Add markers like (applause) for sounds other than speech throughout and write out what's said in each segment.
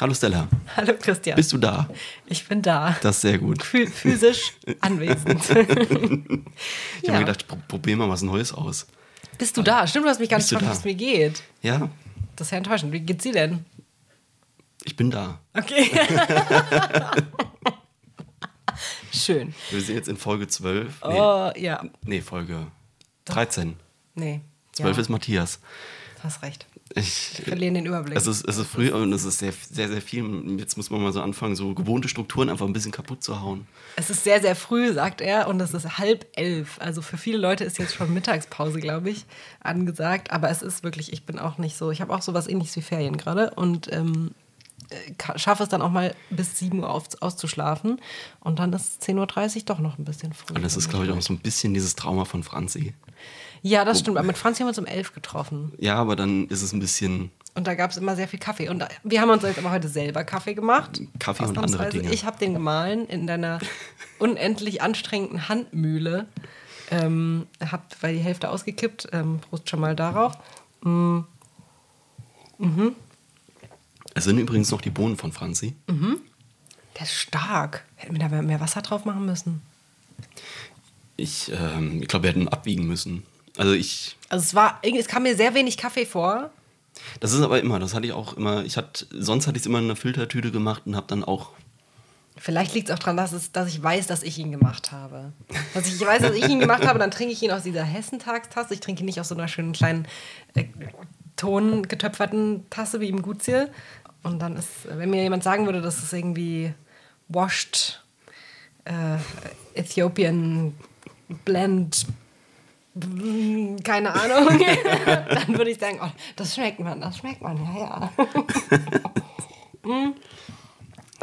Hallo Stella. Hallo Christian. Bist du da? Ich bin da. Das ist sehr gut. Phy- Physisch (laughs) anwesend. Ich habe Ja. mir gedacht, pro- probier mal was Neues aus. Bist du da? Stimmt, du hast mich gar nicht du gefragt, wie es mir geht. Ja, Das ist ja enttäuschend. Wie geht's dir denn? ich bin da. Okay. (laughs) Schön. Wir sind jetzt in Folge 12. Nee, Oh, ja. nee Folge 13. Nee. 12 ja, ist Matthias. Hast recht. Ich, verlieren den Überblick. es, ist, es ist früh und es ist sehr, sehr, sehr viel. Jetzt muss man mal so anfangen, so gewohnte Strukturen einfach ein bisschen kaputt zu hauen. Es ist sehr, sehr früh, sagt er, und es ist halb elf. Also für viele Leute ist jetzt schon Mittagspause, glaube ich, angesagt. Aber es ist wirklich, ich bin auch nicht so, ich habe auch sowas ähnliches wie Ferien gerade und ähm, äh, schaffe es dann auch mal bis 7 Uhr auf, auszuschlafen. Und dann ist 10.30 Uhr doch noch ein bisschen früh. Und das ist, glaube ich, auch so ein bisschen dieses Trauma von Franzi. Ja, das stimmt. Aber mit Franzi haben wir uns um 11 getroffen. Ja, aber dann ist es ein bisschen Und da gab es immer sehr viel Kaffee. Und wir haben uns jetzt aber heute selber Kaffee gemacht. Kaffee und andere. Dinge. Ich habe den gemahlen in deiner unendlich anstrengenden Handmühle. Ähm, hab bei die Hälfte ausgekippt. Ähm, Prost schon mal darauf. Es sind übrigens noch die Bohnen von Franzi. Der ist stark. Hätten wir da mehr Wasser drauf machen müssen. Ich, ähm, ich glaube, wir hätten abwiegen müssen. Also ich, Also es war, irgendwie- es kam mir sehr wenig Kaffee vor. das ist aber immer, das hatte ich auch immer, ich hatte, sonst hatte ich es immer in einer Filtertüte gemacht und habe dann auch, Vielleicht liegt es auch daran, dass, es, dass ich weiß, dass ich ihn gemacht habe. Dass ich weiß, dass ich ihn gemacht habe, dann trinke ich ihn aus dieser Hessentagstasse. Ich trinke ihn nicht aus so einer schönen kleinen äh, tongetöpferten Tasse wie im Gutsje. Und dann ist, wenn mir jemand sagen würde, das ist irgendwie washed äh, Ethiopian Blend, keine Ahnung, (laughs) (laughs) dann würde ich sagen, oh, das schmeckt man, das schmeckt man, ja, ja. Mm. (laughs)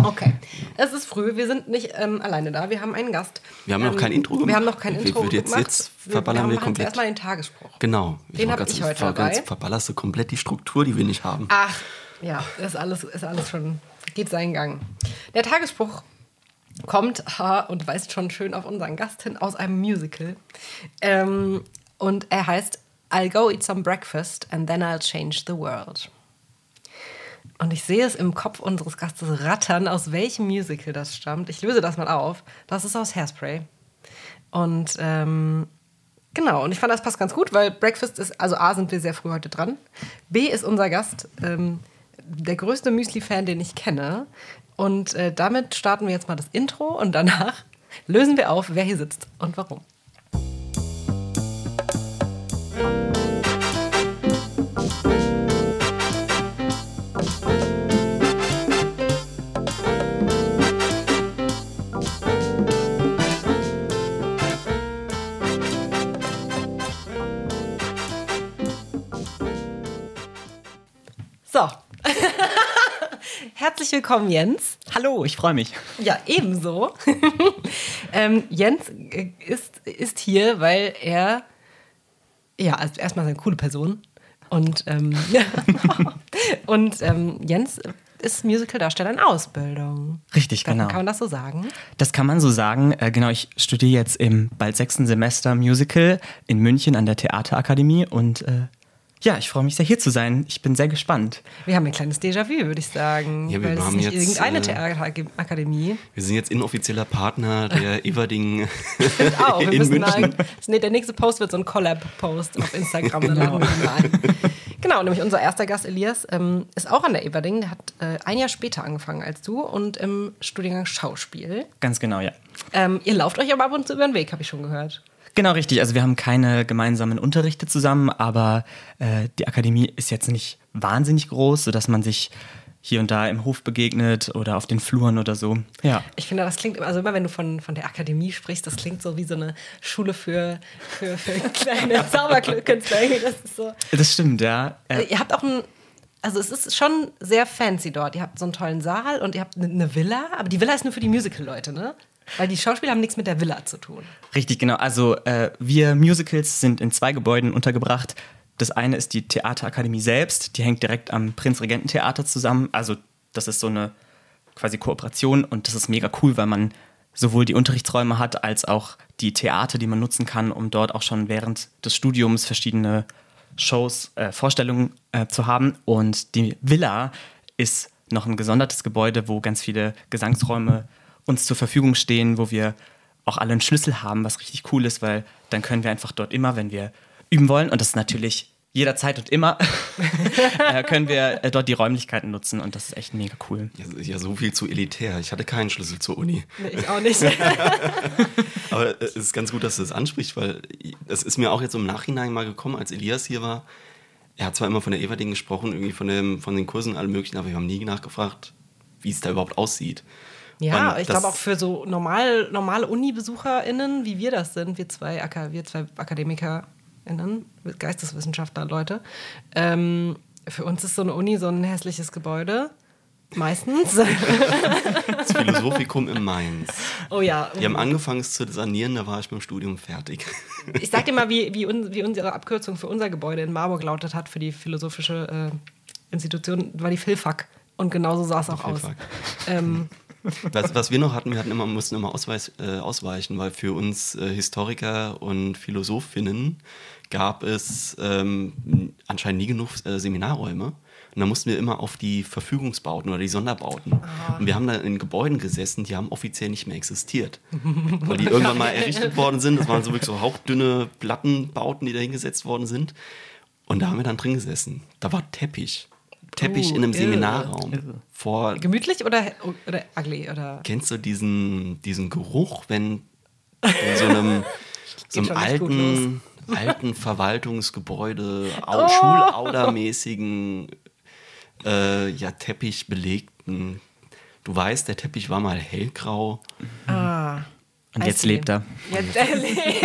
Okay, es ist früh, wir sind nicht ähm, alleine da, wir haben einen Gast. Wir haben noch Ähm, kein Intro Wir gemacht. haben noch kein Wir- Intro wir- jetzt- gemacht. jetzt verballern wir machen komplett. erstmal den Tagesspruch. genau. Den wollte hab ich heute dabei. Jetzt verballerst du komplett die Struktur, die wir nicht haben. Ach, ja, ist alles, ist alles schon, geht seinen Gang. Der Tagesspruch kommt, und weist schon schön auf unseren Gast hin, aus einem Musical. Ähm, und er heißt I'll go eat some breakfast and then I'll change the world. Und ich sehe es im Kopf unseres Gastes rattern, aus welchem Musical das stammt. Ich löse das mal auf. Das ist aus Hairspray. Und ähm, genau, und ich fand, das passt ganz gut, weil Breakfast ist, also A, sind wir sehr früh heute dran. B ist unser Gast ähm, der größte Müsli-Fan, den ich kenne. Und äh, damit starten wir jetzt mal das Intro und danach (laughs) lösen wir auf, wer hier sitzt und warum. So. Herzlich willkommen, Jens. Hallo, ich freue mich. Ja, ebenso. (laughs) ähm, Jens äh, ist, ist hier, weil er, ja, also erstmal eine coole Person. Und, ähm, (laughs) und ähm, Jens ist Musical-Darsteller in Ausbildung. Richtig, Kann, genau. kann man das so sagen? Das kann man so sagen. Äh, genau, ich studiere jetzt im bald sechsten Semester Musical in München an der Theaterakademie und äh, ja, ich freue mich sehr hier zu sein. Ich bin sehr gespannt. Wir haben ein kleines Déjà-vu, würde ich sagen. Ja, wir weil es ist haben nicht jetzt, irgendeine äh, Theaterakademie. Wir sind jetzt inoffizieller Partner der (laughs) Everding Auch, (laughs) wir in müssen München. Nee, der nächste Post wird so ein Collab-Post auf Instagram. Ein. (laughs) Genau, nämlich unser erster Gast Elias ähm, ist auch an der Everding. Der hat äh, ein Jahr später angefangen als du und im Studiengang Schauspiel. Ganz genau, ja. Ähm, ihr lauft euch aber ab und zu über den Weg, habe ich schon gehört. Genau, richtig. Also wir haben keine gemeinsamen Unterrichte zusammen, aber äh, die Akademie ist jetzt nicht wahnsinnig groß, sodass man sich hier und da im Hof begegnet oder auf den Fluren oder so. Ja. Ich finde, das klingt, also immer wenn du von, von der Akademie sprichst, das klingt so wie so eine Schule für, für, für (laughs) kleine Zauberkünstler. (laughs) Das ist so. Das stimmt, ja. Äh, ihr habt auch ein, also es ist schon sehr fancy dort. Ihr habt so einen tollen Saal und ihr habt eine, eine Villa, aber die Villa ist nur für die Musical-Leute, ne? Weil die Schauspieler haben nichts mit der Villa zu tun. Richtig, genau. Also äh, wir Musicals sind in zwei Gebäuden untergebracht. Das eine ist die Theaterakademie selbst, die hängt direkt am Prinzregententheater zusammen. Also das ist so eine quasi Kooperation und das ist mega cool, weil man sowohl die Unterrichtsräume hat als auch die Theater, die man nutzen kann, um dort auch schon während des Studiums verschiedene Shows, äh, Vorstellungen äh, zu haben. Und die Villa ist noch ein gesondertes Gebäude, wo ganz viele Gesangsräume uns zur Verfügung stehen, wo wir auch alle einen Schlüssel haben, was richtig cool ist, weil dann können wir einfach dort immer, wenn wir üben wollen, und das ist natürlich jederzeit und immer, (laughs) äh, können wir äh, dort die Räumlichkeiten nutzen und das ist echt mega cool. Ja, ja, so viel zu elitär. Ich hatte keinen Schlüssel zur Uni. Nee, ich auch nicht. (laughs) Aber äh, es ist ganz gut, dass du das ansprichst, weil es ist mir auch jetzt im Nachhinein mal gekommen, als Elias hier war. Er hat zwar immer von der Everding gesprochen, irgendwie von, dem, von den Kursen, allem möglichen, aber wir haben nie nachgefragt, wie es da überhaupt aussieht. Ja, Und ich glaube auch für so normal, normale Uni-BesucherInnen, wie wir das sind, wir zwei, Aka- wir zwei AkademikerInnen, Geisteswissenschaftler, Leute, ähm, für uns ist so eine Uni so ein hässliches Gebäude. Meistens. (laughs) Das Philosophikum in Mainz. oh ja. Die haben angefangen es zu sanieren, da war ich mit dem Studium fertig. Ich sag dir mal, wie, wie, un, wie unsere Abkürzung für unser Gebäude in Marburg lautet hat, für die philosophische äh, Institution, war die Philfak. Und genauso sah es auch aus. Ähm, Was, was wir noch hatten, wir hatten immer, mussten immer ausweis, äh, ausweichen, weil für uns äh, Historiker und Philosophinnen gab es ähm, anscheinend nie genug äh, Seminarräume. Und da mussten wir immer auf die Verfügungsbauten oder die Sonderbauten. Und wir haben da in Gebäuden gesessen, die haben offiziell nicht mehr existiert. (laughs) weil die irgendwann mal errichtet worden sind. Das waren so wirklich so hauchdünne Plattenbauten, die da hingesetzt worden sind. Und da haben wir dann drin gesessen. Da war Teppich. Teppich Uh, in einem irre. Seminarraum. Vor gemütlich oder, oder ugly? Oder? Kennst du diesen, diesen Geruch, wenn in so einem, (laughs) so einem alten, alten (laughs) Verwaltungsgebäude, Oh. au Schulaudermäßigen äh, ja, Teppich belegten? Du weißt, der Teppich war mal hellgrau. Ah. Und jetzt lebt er. Jetzt er lebt.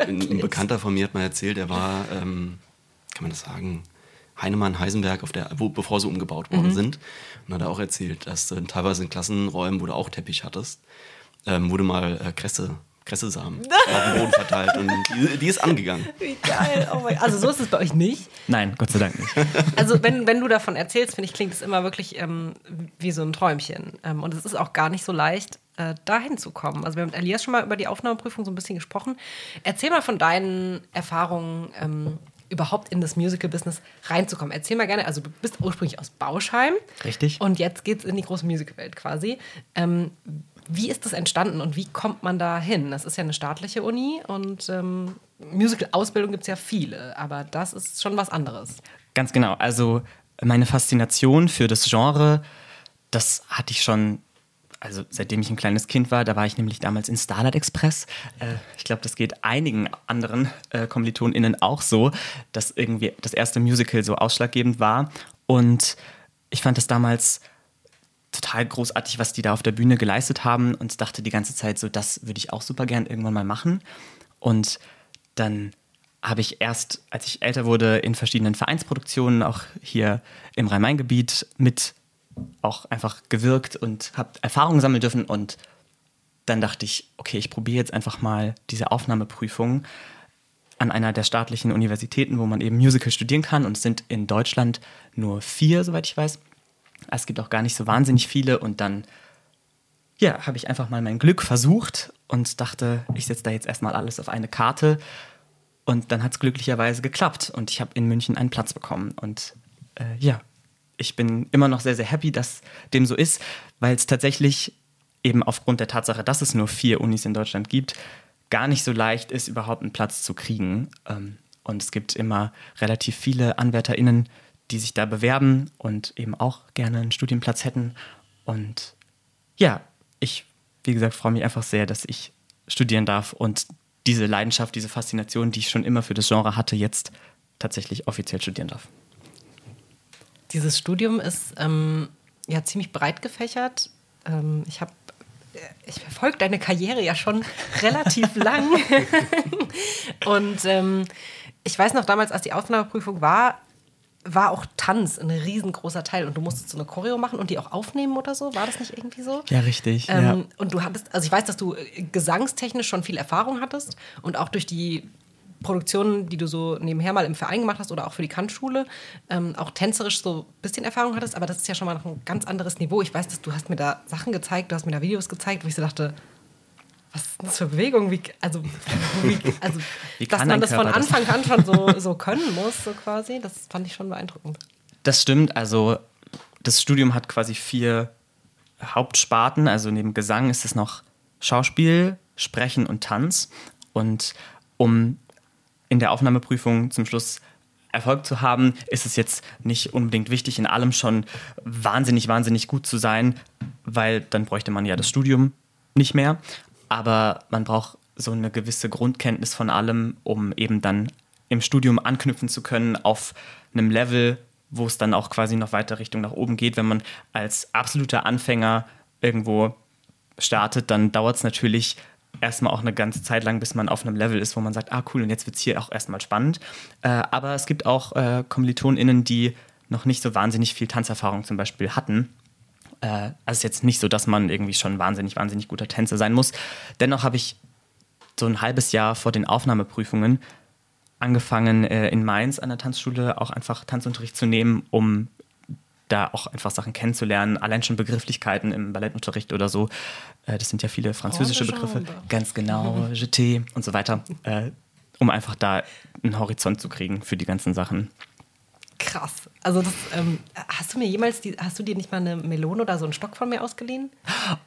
Ein, ein Bekannter von mir hat mal erzählt, er war, ähm, kann man das sagen, Heinemann, Heisenberg, auf der, wo, bevor sie umgebaut Mhm. worden sind. Und hat er auch erzählt, dass du teilweise in Klassenräumen, wo du auch Teppich hattest, ähm, wurde mal äh, Kresse, Kressesamen (laughs) auf dem Boden verteilt. Und die, die ist angegangen. Wie geil. Oh mein, also so ist es bei euch nicht. Nein, Gott sei Dank nicht. (laughs) Also wenn, wenn du davon erzählst, finde ich, klingt es immer wirklich ähm, wie so ein Träumchen. Ähm, und es ist auch gar nicht so leicht, äh, dahin zu kommen. Also wir haben mit Elias schon mal über die Aufnahmeprüfung so ein bisschen gesprochen. Erzähl mal von deinen Erfahrungen, ähm, überhaupt in das Musical-Business reinzukommen. Erzähl mal gerne, also du bist ursprünglich aus Bauschheim. Richtig. Und jetzt geht es in die große Musical-Welt quasi. Ähm, wie ist das entstanden und wie kommt man da hin? Das ist ja eine staatliche Uni und ähm, Musical-Ausbildung gibt es ja viele, aber das ist schon was anderes. Ganz genau. Also meine Faszination für das Genre, das hatte ich schon, also seitdem ich ein kleines Kind war, da war ich nämlich damals in Starlight Express. Äh, ich glaube, das geht einigen anderen äh, KommilitonInnen auch so, dass irgendwie das erste Musical so ausschlaggebend war. Und ich fand das damals total großartig, was die da auf der Bühne geleistet haben und dachte die ganze Zeit so, das würde ich auch super gern irgendwann mal machen. Und dann habe ich erst, als ich älter wurde, in verschiedenen Vereinsproduktionen, auch hier im Rhein-Main-Gebiet, mit auch einfach gewirkt und habe Erfahrungen sammeln dürfen. Und dann dachte ich, okay, ich probiere jetzt einfach mal diese Aufnahmeprüfung an einer der staatlichen Universitäten, wo man eben Musical studieren kann. Und es sind in Deutschland nur vier, soweit ich weiß. Es gibt auch gar nicht so wahnsinnig viele. Und dann, ja, habe ich einfach mal mein Glück versucht und dachte, ich setze da jetzt erstmal alles auf eine Karte. Und dann hat es glücklicherweise geklappt. Und ich habe in München einen Platz bekommen. Und äh, ja, ich bin immer noch sehr, sehr happy, dass dem so ist, weil es tatsächlich eben aufgrund der Tatsache, dass es nur vier Unis in Deutschland gibt, gar nicht so leicht ist, überhaupt einen Platz zu kriegen. Ähm, und es gibt immer relativ viele AnwärterInnen, die sich da bewerben und eben auch gerne einen Studienplatz hätten. Und ja, ich, wie gesagt, freue mich einfach sehr, dass ich studieren darf und diese Leidenschaft, diese Faszination, die ich schon immer für das Genre hatte, jetzt tatsächlich offiziell studieren darf. Dieses Studium ist ähm, ja ziemlich breit gefächert. Ähm, ich habe ich verfolge deine Karriere ja schon (laughs) relativ lang. (laughs) Und ähm, ich weiß noch damals, als die Aufnahmeprüfung war, war auch Tanz ein riesengroßer Teil. Und du musstest so eine Choreo machen und die auch aufnehmen oder so. War das nicht irgendwie so? Ja, richtig. Ähm, ja. Und du hattest, also ich weiß, dass du äh, gesangstechnisch schon viel Erfahrung hattest und auch durch die Produktionen, die du so nebenher mal im Verein gemacht hast oder auch für die Kantschule, ähm, auch tänzerisch so ein bisschen Erfahrung hattest, aber das ist ja schon mal noch ein ganz anderes Niveau. Ich weiß, dass du hast mir da Sachen gezeigt, du hast mir da Videos gezeigt, wo ich so dachte, was ist das für Bewegung? Wie, also, wie, also (laughs) Wie dass man das von Körper das? Anfang an schon so, (laughs) so können muss, so quasi, das fand ich schon beeindruckend. Das stimmt. Also das Studium hat quasi vier Hauptsparten. Also neben Gesang ist es noch Schauspiel, Sprechen und Tanz. Und um in der Aufnahmeprüfung zum Schluss Erfolg zu haben, ist es jetzt nicht unbedingt wichtig, in allem schon wahnsinnig, wahnsinnig gut zu sein, weil dann bräuchte man ja das Studium nicht mehr. Aber man braucht so eine gewisse Grundkenntnis von allem, um eben dann im Studium anknüpfen zu können auf einem Level, wo es dann auch quasi noch weiter Richtung nach oben geht. Wenn man als absoluter Anfänger irgendwo startet, dann dauert es natürlich erstmal auch eine ganze Zeit lang, bis man auf einem Level ist, wo man sagt, ah cool, und jetzt wird es hier auch erstmal spannend. Äh, aber es gibt auch äh, KommilitonInnen, die noch nicht so wahnsinnig viel Tanzerfahrung zum Beispiel hatten. Äh, also es ist jetzt nicht so, dass man irgendwie schon wahnsinnig, wahnsinnig guter Tänzer sein muss. Dennoch habe ich so ein halbes Jahr vor den Aufnahmeprüfungen angefangen, äh, in Mainz an der Tanzschule auch einfach Tanzunterricht zu nehmen, um da auch einfach Sachen kennenzulernen, allein schon Begrifflichkeiten im Ballettunterricht oder so. Äh, das sind ja viele französische oh, Begriffe. Ganz genau, jeté und so weiter, äh, um einfach da einen Horizont zu kriegen für die ganzen Sachen. Krass. Also das, ähm, hast du mir jemals, die, hast du dir nicht mal eine Melone oder so einen Stock von mir ausgeliehen?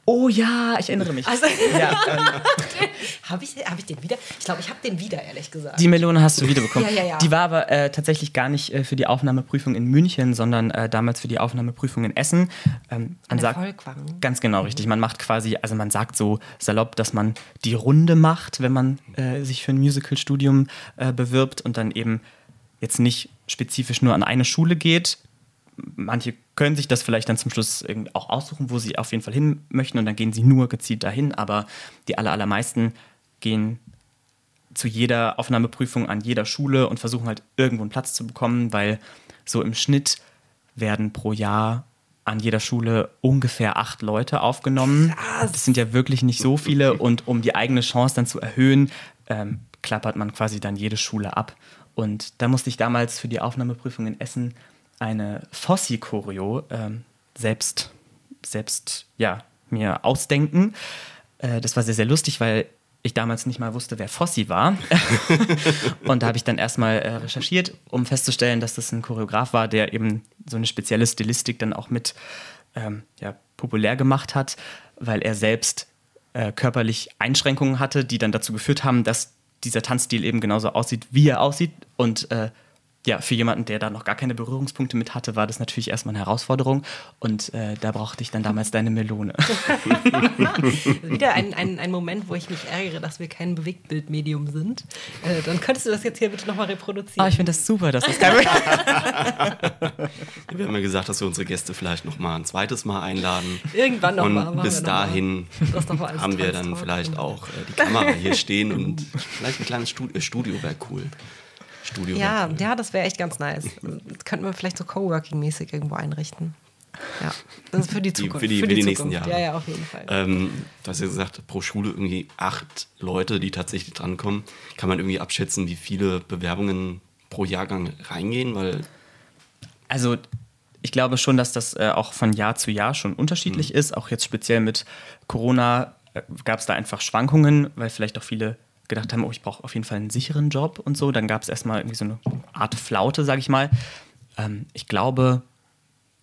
Oh ja, ich erinnere mich. Also, ja, ähm, (laughs) habe ich, hab ich den wieder? Ich glaube, ich habe den wieder, ehrlich gesagt. Die Melone hast du wiederbekommen. ja, ja, ja. Die war aber äh, tatsächlich gar nicht äh, für die Aufnahmeprüfung in München, sondern äh, damals für die Aufnahmeprüfung in Essen. Ähm, man sagt, Volkwang. Ganz genau, richtig. Man macht quasi, also man sagt so salopp, dass man die Runde macht, wenn man äh, sich für ein Musicalstudium äh, bewirbt und dann eben jetzt nicht spezifisch nur an eine Schule geht. Manche können sich das vielleicht dann zum Schluss auch aussuchen, wo sie auf jeden Fall hin möchten und dann gehen sie nur gezielt dahin, aber die allermeisten gehen zu jeder Aufnahmeprüfung an jeder Schule und versuchen halt irgendwo einen Platz zu bekommen, weil so im Schnitt werden pro Jahr an jeder Schule ungefähr acht Leute aufgenommen. Krass. Das sind ja wirklich nicht so viele und um die eigene Chance dann zu erhöhen, ähm, klappert man quasi dann jede Schule ab. Und da musste ich damals für die Aufnahmeprüfung in Essen eine Fossi-Choreo ähm, selbst, selbst ja, mir ausdenken. Äh, das war sehr, sehr lustig, weil ich damals nicht mal wusste, wer Fossi war. (laughs) und da habe ich dann erstmal äh, recherchiert, um festzustellen, dass das ein Choreograf war, der eben so eine spezielle Stilistik dann auch mit ähm, ja, populär gemacht hat, weil er selbst äh, körperlich Einschränkungen hatte, die dann dazu geführt haben, dass dieser Tanzstil eben genauso aussieht, wie er aussieht. Und äh, ja, für jemanden, der da noch gar keine Berührungspunkte mit hatte, war das natürlich erstmal eine Herausforderung. Und äh, da brauchte ich dann damals deine Melone. (laughs) Wieder ein, ein, ein Moment, wo ich mich ärgere, dass wir kein Bewegtbildmedium sind. Äh, dann könntest du das jetzt hier bitte nochmal reproduzieren. Oh, ich finde das super, dass das (laughs) kein Wir haben ja gesagt, dass wir unsere Gäste vielleicht nochmal ein zweites Mal einladen. Irgendwann nochmal. Und bis dahin haben wir dann vielleicht auch äh, die Kamera hier stehen und (laughs) vielleicht ein kleines Studio, Studio wäre cool. Studio. Ja, ja, das wäre echt ganz nice. Das könnten wir vielleicht so Coworking-mäßig irgendwo einrichten. Ja, das ist für die Zukunft. Die, für die, für die, die nächsten Jahre. Ja, ja, auf jeden Fall. Ähm, du hast ja gesagt, pro Schule irgendwie acht Leute, die tatsächlich drankommen. Kann man irgendwie abschätzen, wie viele Bewerbungen pro Jahrgang reingehen? Weil also ich glaube schon, dass das äh, auch von Jahr zu Jahr schon unterschiedlich mhm. ist. Auch jetzt speziell mit Corona äh, gab es da einfach Schwankungen, weil vielleicht auch viele gedacht haben, oh, ich brauche auf jeden Fall einen sicheren Job und so. Dann gab es erstmal irgendwie so eine Art Flaute, sage ich mal. Ähm, ich glaube,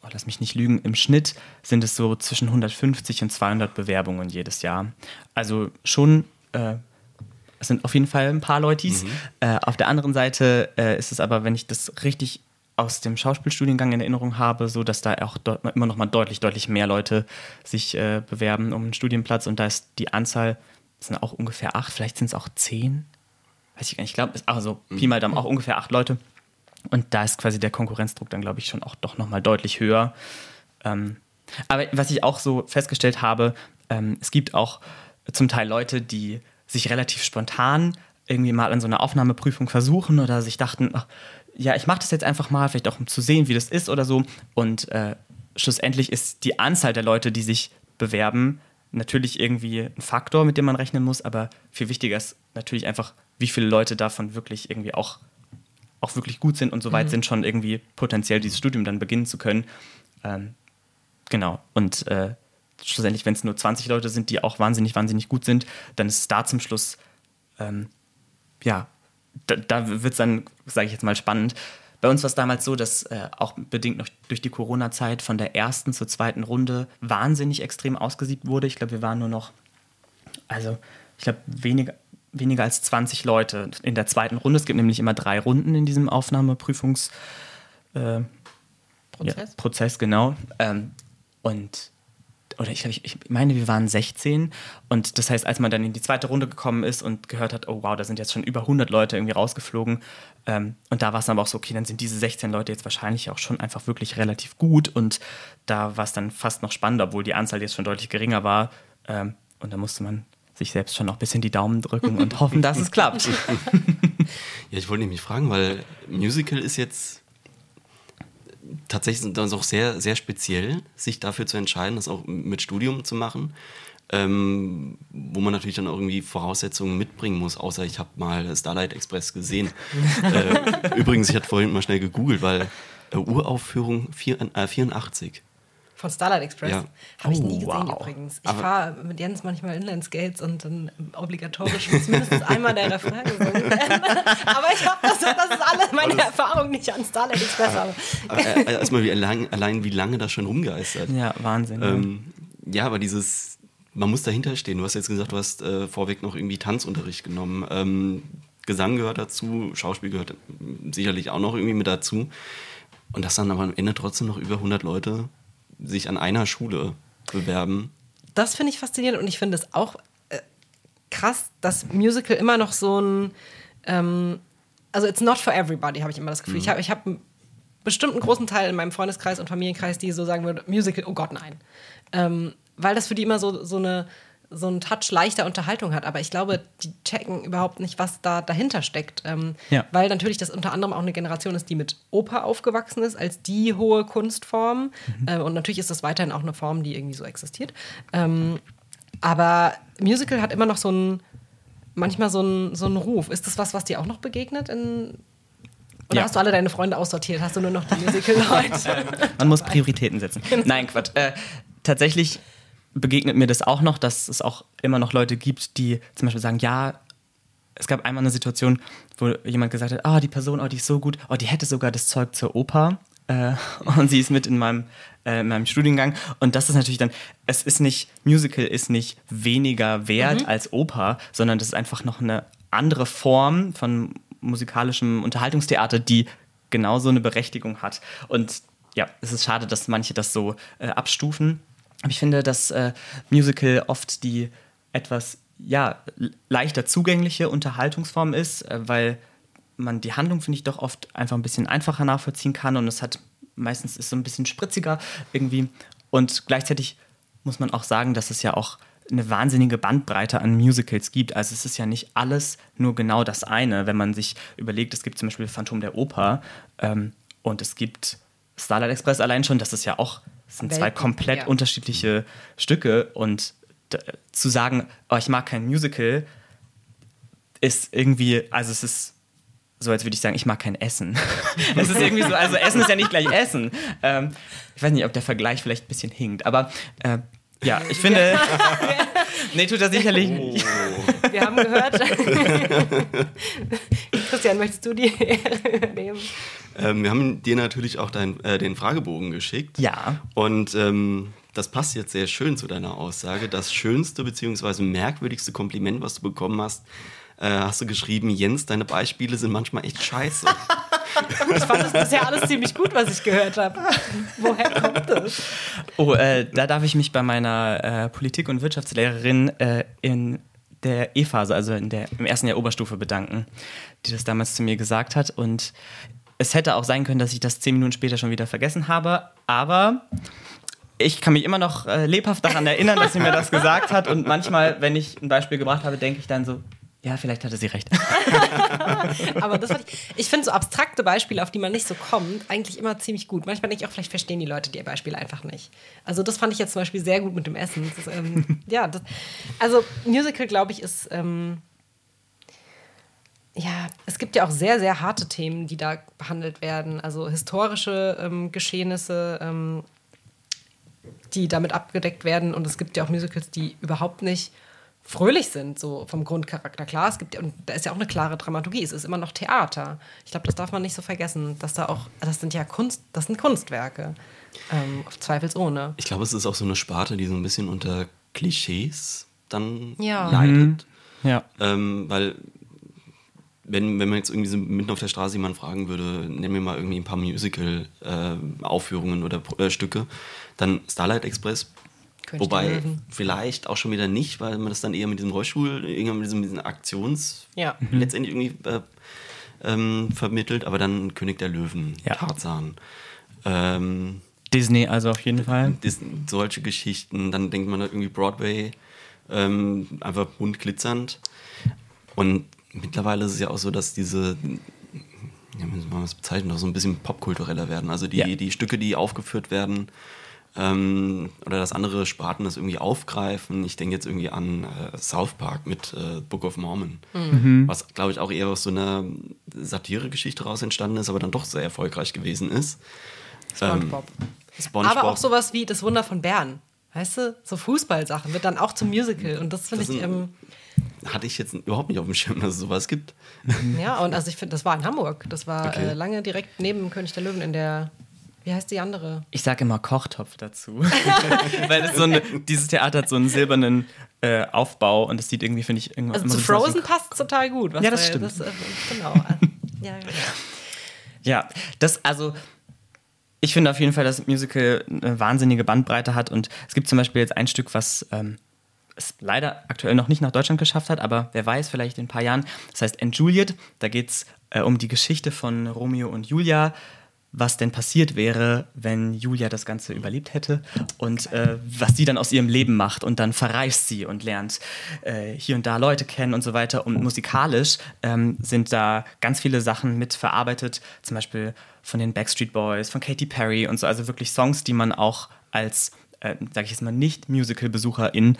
oh, lass mich nicht lügen, im Schnitt sind es so zwischen 150 und 200 Bewerbungen jedes Jahr. Also schon, äh, es sind auf jeden Fall ein paar Leutis. Mhm. Äh, auf der anderen Seite äh, ist es aber, wenn ich das richtig aus dem Schauspielstudiengang in Erinnerung habe, so dass da auch immer noch mal deutlich, deutlich mehr Leute sich äh, bewerben um einen Studienplatz und da ist die Anzahl das sind auch ungefähr acht, vielleicht sind es auch zehn. Weiß ich gar nicht. Ich glaube, es also mhm. Pi mal Daumen auch ungefähr acht Leute. Und da ist quasi der Konkurrenzdruck dann, glaube ich, schon auch doch nochmal deutlich höher. Ähm, aber was ich auch so festgestellt habe, ähm, es gibt auch zum Teil Leute, die sich relativ spontan irgendwie mal an so einer Aufnahmeprüfung versuchen oder sich dachten, ach, ja, ich mache das jetzt einfach mal, vielleicht auch um zu sehen, wie das ist oder so. Und äh, schlussendlich ist die Anzahl der Leute, die sich bewerben, natürlich irgendwie ein Faktor, mit dem man rechnen muss, aber viel wichtiger ist natürlich einfach, wie viele Leute davon wirklich irgendwie auch, auch wirklich gut sind und so weit mhm. sind, schon irgendwie potenziell dieses Studium dann beginnen zu können. Ähm, genau. Und äh, schlussendlich, wenn es nur 20 Leute sind, die auch wahnsinnig, wahnsinnig gut sind, dann ist es da zum Schluss, ähm, ja, da, da wird es dann, sage ich jetzt mal, spannend. Bei uns war es damals so, dass äh, auch bedingt noch durch die Corona-Zeit von der ersten zur zweiten Runde wahnsinnig extrem ausgesiebt wurde. Ich glaube, wir waren nur noch, also ich glaube, weniger, weniger als 20 Leute in der zweiten Runde. Es gibt nämlich immer drei Runden in diesem Aufnahmeprüfungs- äh, Prozess? Ja, Prozess, genau. Ähm, und oder ich, ich, ich meine, wir waren 16 und das heißt, als man dann in die zweite Runde gekommen ist und gehört hat, oh wow, da sind jetzt schon über 100 Leute irgendwie rausgeflogen ähm, und da war es dann aber auch so, okay, dann sind diese 16 Leute jetzt wahrscheinlich auch schon einfach wirklich relativ gut und da war es dann fast noch spannender, obwohl die Anzahl jetzt schon deutlich geringer war ähm, und da musste man sich selbst schon noch ein bisschen die Daumen drücken und (laughs) hoffen, dass es klappt. (laughs) ja, ich wollte nämlich fragen, weil Musical ist jetzt tatsächlich dann auch sehr, sehr speziell, sich dafür zu entscheiden, das auch mit Studium zu machen. Ähm, wo man natürlich dann auch irgendwie Voraussetzungen mitbringen muss, außer ich habe mal Starlight Express gesehen. (laughs) äh, übrigens, ich hatte vorhin mal schnell gegoogelt, weil äh, Uraufführung vier, äh, 84. Von Starlight Express. Ja. Habe ich Oh, nie gesehen wow. übrigens. Ich fahre mit Jens manchmal Inlineskates und dann obligatorisch muss mindestens einmal der Refrain gesungen werden. (laughs) Aber ich habe das, das ist alles meine Erfahrung nicht an Starlight Express. Aber Aber äh, erstmal wie allein, allein, wie lange das schon rumgeistert. ja, Wahnsinn. Ähm, ja, aber dieses, man muss dahinter stehen. Du hast jetzt gesagt, du hast äh, vorweg noch irgendwie Tanzunterricht genommen. Ähm, Gesang gehört dazu, Schauspiel gehört ähm, sicherlich auch noch irgendwie mit dazu. Und dass dann aber am Ende trotzdem noch über 100 Leute sich an einer Schule bewerben. das finde ich faszinierend und ich finde es auch äh, krass, dass Musical immer noch so ein. Ähm, also, it's not for everybody, habe ich immer das Gefühl. Ich habe ich hab einen bestimmten großen Teil in meinem Freundeskreis und Familienkreis, die so sagen würden: Musical, oh Gott, nein. Ähm, weil das für die immer so, so eine so einen Touch leichter Unterhaltung hat. Aber ich glaube, die checken überhaupt nicht, was da dahinter steckt. Ähm, Ja. Weil natürlich das unter anderem auch eine Generation ist, die mit Oper aufgewachsen ist, als die hohe Kunstform. Ähm, und natürlich ist das weiterhin auch eine Form, die irgendwie so existiert. Ähm, aber Musical hat immer noch so einen, manchmal so einen, so einen Ruf. Ist das was, was dir auch noch begegnet? In, oder Ja. hast du alle deine Freunde aussortiert? Hast du nur noch die Musical-Leute? (laughs) Man muss Prioritäten setzen. Nein, Quatsch. Äh, tatsächlich begegnet mir das auch noch, dass es auch immer noch Leute gibt, die zum Beispiel sagen, ja, es gab einmal eine Situation, wo jemand gesagt hat, ah, die Person, oh, die ist so gut, oh, die hätte sogar das Zeug zur Oper. Äh, (laughs) und sie ist mit in meinem, äh, in meinem Studiengang. Und das ist natürlich dann, es ist nicht, Musical ist nicht weniger wert als Oper, sondern das ist einfach noch eine andere Form von musikalischem Unterhaltungstheater, die genauso eine Berechtigung hat. Und ja, es ist schade, dass manche das so äh, abstufen. Aber ich finde, dass äh, Musical oft die etwas ja, leichter zugängliche Unterhaltungsform ist, äh, weil man die Handlung, finde ich, doch oft einfach ein bisschen einfacher nachvollziehen kann und es hat meistens ist so ein bisschen spritziger irgendwie. Und gleichzeitig muss man auch sagen, dass es ja auch eine wahnsinnige Bandbreite an Musicals gibt. Also es ist ja nicht alles nur genau das eine. Wenn man sich überlegt, es gibt zum Beispiel Phantom der Oper ähm, und es gibt Starlight Express allein schon, das ist ja auch, das sind zwei Welten, komplett ja. unterschiedliche Stücke und zu sagen, oh, ich mag kein Musical, ist irgendwie, also es ist so, als würde ich sagen, ich mag kein Essen. (laughs) es ist irgendwie so, also Essen ist ja nicht gleich Essen. Ähm, ich weiß nicht, ob der Vergleich vielleicht ein bisschen hinkt, aber äh, ja, ich finde. (laughs) nee, tut er sicherlich nicht. Wir haben gehört. (laughs) Christian, möchtest du die Ehre übernehmen? Ähm, wir haben dir natürlich auch dein, äh, den Fragebogen geschickt. Ja. Und ähm, das passt jetzt sehr schön zu deiner Aussage. Das schönste bzw. merkwürdigste Kompliment, was du bekommen hast, äh, hast du geschrieben, Jens, deine Beispiele sind manchmal echt scheiße. (laughs) Ich fand das bisher alles ziemlich gut, was ich gehört habe. Woher kommt das? Oh, äh, da darf ich mich bei meiner äh, Politik- und Wirtschaftslehrerin äh, in der E-Phase, also in der, im ersten Jahr Oberstufe bedanken, die das damals zu mir gesagt hat. Und es hätte auch sein können, dass ich das zehn Minuten später schon wieder vergessen habe, aber ich kann mich immer noch äh, lebhaft daran erinnern, dass sie mir das gesagt hat. Und manchmal, wenn ich ein Beispiel gebracht habe, denke ich dann so, ja, vielleicht hatte sie recht. (laughs) Aber das fand ich, ich finde so abstrakte Beispiele, auf die man nicht so kommt, eigentlich immer ziemlich gut. Manchmal denke ich auch, vielleicht verstehen die Leute die Beispiele einfach nicht. Also das fand ich jetzt zum Beispiel sehr gut mit dem Essen. Das, ähm, (laughs) ja, das, also Musical, glaube ich, ist ähm, ja, es gibt ja auch sehr, sehr harte Themen, die da behandelt werden. Also historische ähm, Geschehnisse, ähm, die damit abgedeckt werden. Und es gibt ja auch Musicals, die überhaupt nicht fröhlich sind, so vom Grundcharakter. Klar, es gibt, und da ist ja auch eine klare Dramaturgie, es ist immer noch Theater. Ich glaube, das darf man nicht so vergessen, dass da auch, das sind ja Kunst, das sind Kunstwerke. Ähm, zweifelsohne. Ich glaube, es ist auch so eine Sparte, die so ein bisschen unter Klischees dann Ja. leidet. Ja. Ähm, weil, wenn, wenn man jetzt irgendwie so mitten auf der Straße jemanden fragen würde, nenn mir mal irgendwie ein paar Musical-Aufführungen oder Pro- äh, Stücke, dann Starlight Express. König der Wobei vielleicht auch schon wieder nicht, weil man das dann eher mit diesem Rollstuhl, irgendwann mit diesem, mit diesem Aktions Ja. (laughs) letztendlich irgendwie äh, ähm, vermittelt, aber dann König der Löwen, Ja. Tarzan. Ähm, Disney also auf jeden Fall. das, solche Geschichten, dann denkt man irgendwie Broadway, ähm, einfach bunt glitzernd. Und mittlerweile ist es ja auch so, dass diese, ja, wie soll man das bezeichnen, auch so ein bisschen popkultureller werden. Also die, Ja. die Stücke, die aufgeführt werden, ähm, oder dass andere Sparten das irgendwie aufgreifen. Ich denke jetzt irgendwie an äh, South Park mit äh, Book of Mormon, was glaube ich auch eher aus so einer Satire-Geschichte raus entstanden ist, aber dann doch sehr erfolgreich gewesen ist. SpongeBob. SpongeBob. Aber auch sowas wie Das Wunder von Bern. Weißt du, so Fußballsachen wird dann auch zum Musical. Und das finde ich, ähm, hatte ich jetzt überhaupt nicht auf dem Schirm, dass es sowas gibt. ja, und also ich finde, das war in Hamburg. Das war Okay. äh, lange direkt neben König der Löwen in der, wie heißt die andere? Ich sage immer Kochtopf dazu. (laughs) Weil so eine, dieses Theater hat so einen silbernen äh, Aufbau und es sieht irgendwie, finde ich, irgendwann Also zu so Frozen passt total gut. was Ja, das da- stimmt. Das, äh, genau. (laughs) ja, ja. Ja, das, also, ich finde auf jeden Fall, dass das Musical eine wahnsinnige Bandbreite hat und es gibt zum Beispiel jetzt ein Stück, was ähm, es leider aktuell noch nicht nach Deutschland geschafft hat, aber wer weiß, vielleicht in ein paar Jahren. Das heißt Enjuliet, da geht es äh, um die Geschichte von Romeo und Julia, was denn passiert wäre, wenn Julia das Ganze überlebt hätte und äh, was sie dann aus ihrem Leben macht und dann verreist sie und lernt äh, hier und da Leute kennen und so weiter. Und musikalisch ähm, sind da ganz viele Sachen mit verarbeitet, zum Beispiel von den Backstreet Boys, von Katy Perry und so, also wirklich Songs, die man auch als, äh, sage ich jetzt mal, nicht Musical-Besucherin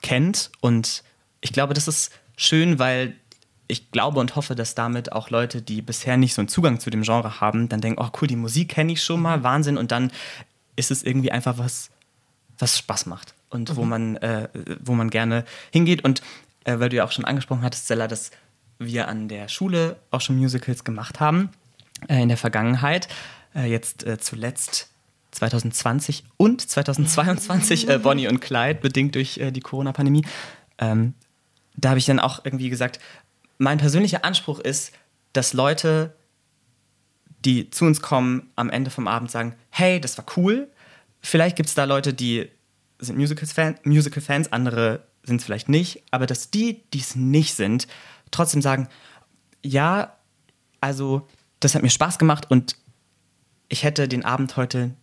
kennt. Und ich glaube, das ist schön, weil ich glaube und hoffe, dass damit auch Leute, die bisher nicht so einen Zugang zu dem Genre haben, dann denken, oh cool, die Musik kenne ich schon mal, Wahnsinn. Und dann ist es irgendwie einfach was, was Spaß macht und wo, man, äh, wo man gerne hingeht. Und äh, weil du ja auch schon angesprochen hattest, Stella, dass wir an der Schule auch schon Musicals gemacht haben äh, in der Vergangenheit. Äh, jetzt äh, zuletzt 2020 und 2022 äh, Bonnie und Clyde, bedingt durch die Corona-Pandemie. Ähm, da habe ich dann auch irgendwie gesagt, mein persönlicher Anspruch ist, dass Leute, die zu uns kommen, am Ende vom Abend sagen, hey, das war cool. Vielleicht gibt es da Leute, die sind Musical-Fan- Musical-Fans, andere sind es vielleicht nicht, aber dass die, die es nicht sind, trotzdem sagen, ja, also das hat mir Spaß gemacht und ich hätte den Abend heute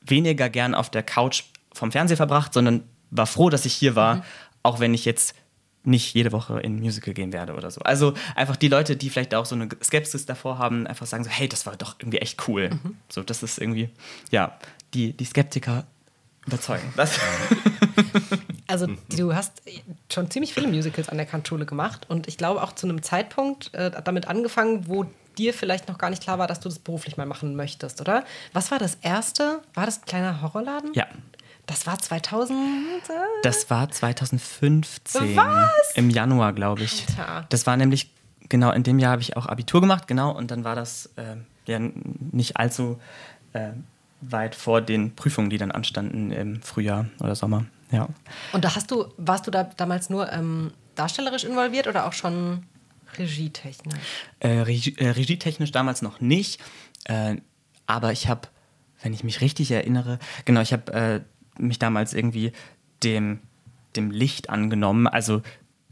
weniger gern auf der Couch vom Fernseher verbracht, sondern war froh, dass ich hier war, auch wenn ich jetzt nicht jede Woche in ein Musical gehen werde oder so. Also einfach die Leute, die vielleicht auch so eine Skepsis davor haben, einfach sagen so, hey, das war doch irgendwie echt cool. So, das ist irgendwie, ja, die, die Skeptiker überzeugen. Das, (laughs) Also du hast schon ziemlich viele Musicals an der Kantschule gemacht und ich glaube auch zu einem Zeitpunkt äh, damit angefangen, wo dir vielleicht noch gar nicht klar war, dass du das beruflich mal machen möchtest, oder? Was war das erste? War das ein kleiner Horrorladen? ja, Das war 2000. äh, das war 2015. Was? Im Januar, glaube ich. Alter. Das war nämlich, genau, in dem Jahr habe ich auch Abitur gemacht, genau, und dann war das äh, ja nicht allzu äh, weit vor den Prüfungen, die dann anstanden im Frühjahr oder Sommer. Ja. Und da hast du, warst du da damals nur ähm, darstellerisch involviert oder auch schon regietechnisch? Äh, Regie, äh, regietechnisch damals noch nicht, äh, aber ich habe, wenn ich mich richtig erinnere, genau, ich habe äh, mich damals irgendwie dem, dem Licht angenommen, also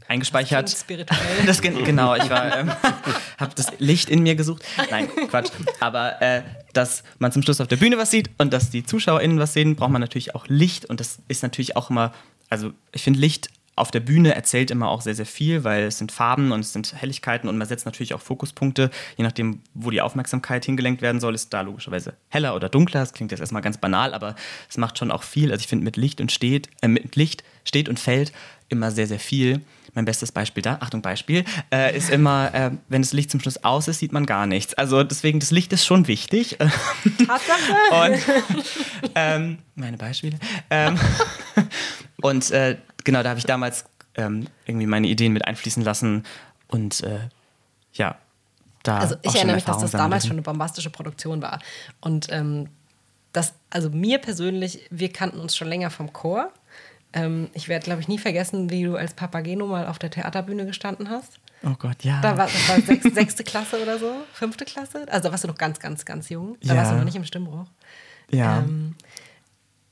eingespeichert. klingt spirituell. (laughs) Das, gen- genau, ich war, ähm, (laughs) habe das Licht in mir gesucht. Nein, Quatsch. Aber äh, dass man zum Schluss auf der Bühne was sieht und dass die ZuschauerInnen was sehen, braucht man natürlich auch Licht. Und das ist natürlich auch immer, also ich finde Licht auf der Bühne erzählt immer auch sehr, sehr viel, weil es sind Farben und es sind Helligkeiten und man setzt natürlich auch Fokuspunkte. Je nachdem, wo die Aufmerksamkeit hingelenkt werden soll, ist da logischerweise heller oder dunkler. Das klingt jetzt erstmal ganz banal, aber es macht schon auch viel. Also ich finde mit Licht und steht, äh, mit Licht steht und fällt immer sehr, sehr viel. Mein bestes Beispiel da, Achtung, Beispiel, äh, ist immer, äh, wenn das Licht zum Schluss aus ist, sieht man gar nichts. Also deswegen, das Licht ist schon wichtig. (laughs) Tatsache? Und ähm, meine Beispiele. Ähm, (laughs) und äh, genau, da habe ich damals ähm, irgendwie meine Ideen mit einfließen lassen und äh, ja, da. Also ich schon erinnere mich, dass das damals schon dürfen. eine bombastische Produktion war. Und ähm, das, also mir persönlich, wir kannten uns schon länger vom Chor. Ähm, ich werde, glaube ich, nie vergessen, wie du als Papageno mal auf der Theaterbühne gestanden hast. Oh Gott, ja. Da war, das war sechs, sechste Klasse oder so, fünfte Klasse. Also da warst du noch ganz, ganz, ganz jung. Da Ja. warst du noch nicht im Stimmbruch. ja. Ähm,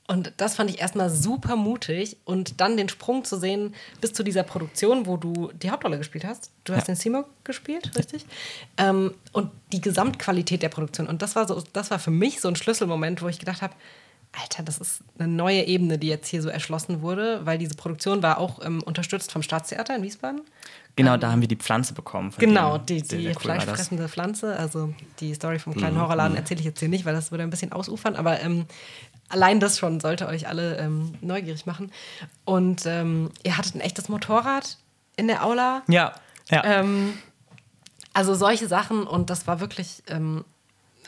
und das fand ich erstmal super mutig. Und dann den Sprung zu sehen bis zu dieser Produktion, wo du die Hauptrolle gespielt hast. Du hast Ja. den Seymour gespielt, richtig? Ähm, und die Gesamtqualität der Produktion. Und das war, so, das war für mich so ein Schlüsselmoment, wo ich gedacht habe, Alter, das ist eine neue Ebene, die jetzt hier so erschlossen wurde, weil diese Produktion war auch ähm, unterstützt vom Staatstheater in Wiesbaden. genau, da haben wir die Pflanze bekommen. von Genau, dem. die, Sehr, die sehr das. fleischfressende Pflanze. Also die Story vom kleinen Horrorladen erzähle ich jetzt hier nicht, weil das würde ein bisschen ausufern. Aber ähm, allein das schon sollte euch alle ähm, neugierig machen. Und ähm, ihr hattet ein echtes Motorrad in der Aula. Ja, ja. Ähm, also solche Sachen und das war wirklich ähm,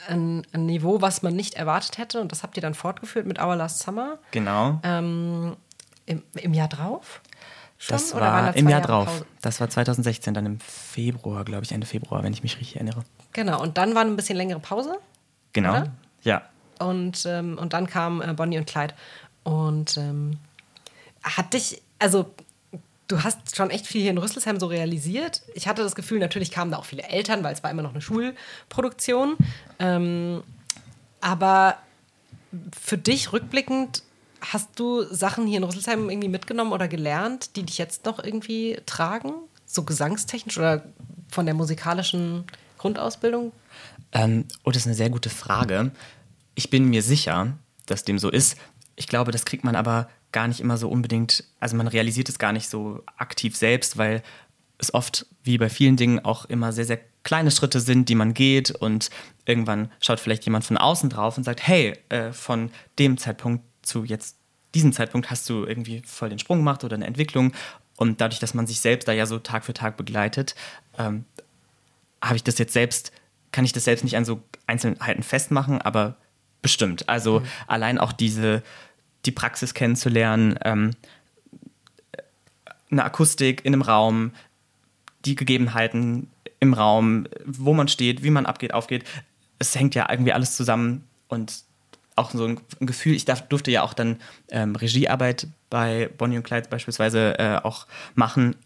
ein, ein Niveau, was man nicht erwartet hätte. Und das habt ihr dann fortgeführt mit Our Last Summer genau. ähm, im, im Jahr drauf. Schon? das Oder waren da war im Jahr Jahre drauf. Pause? Das war 2016, dann im Februar, glaube ich, Ende Februar, wenn ich mich richtig erinnere. Genau, und dann war ein bisschen längere Pause. Genau. Oder? Ja. Und, ähm, und dann kam äh, Bonnie und Clyde. Und ähm, hat dich, also du hast schon echt viel hier in Rüsselsheim so realisiert. Ich hatte das Gefühl, natürlich kamen da auch viele Eltern, weil es war immer noch eine Schulproduktion. Ähm, aber für dich rückblickend, hast du Sachen hier in Rüsselsheim irgendwie mitgenommen oder gelernt, die dich jetzt noch irgendwie tragen? So gesangstechnisch oder von der musikalischen Grundausbildung? Ähm, oh, das ist eine sehr gute Frage. Ich bin mir sicher, dass dem so ist. Ich glaube, das kriegt man aber gar nicht immer so unbedingt, also man realisiert es gar nicht so aktiv selbst, weil es oft, wie bei vielen Dingen, auch immer sehr, sehr kleine Schritte sind, die man geht und irgendwann schaut vielleicht jemand von außen drauf und sagt, hey, äh, von dem Zeitpunkt zu jetzt diesem Zeitpunkt hast du irgendwie voll den Sprung gemacht oder eine Entwicklung und dadurch, dass man sich selbst da ja so Tag für Tag begleitet, ähm, habe ich das jetzt selbst, kann ich das selbst nicht an so Einzelheiten festmachen, aber bestimmt. Also allein auch diese, die Praxis kennenzulernen, ähm, eine Akustik in einem Raum, die Gegebenheiten im Raum, wo man steht, wie man abgeht, aufgeht. Es hängt ja irgendwie alles zusammen und auch so ein ein Gefühl, ich darf, durfte ja auch dann ähm, Regiearbeit bei Bonnie und Clyde beispielsweise äh, auch machen.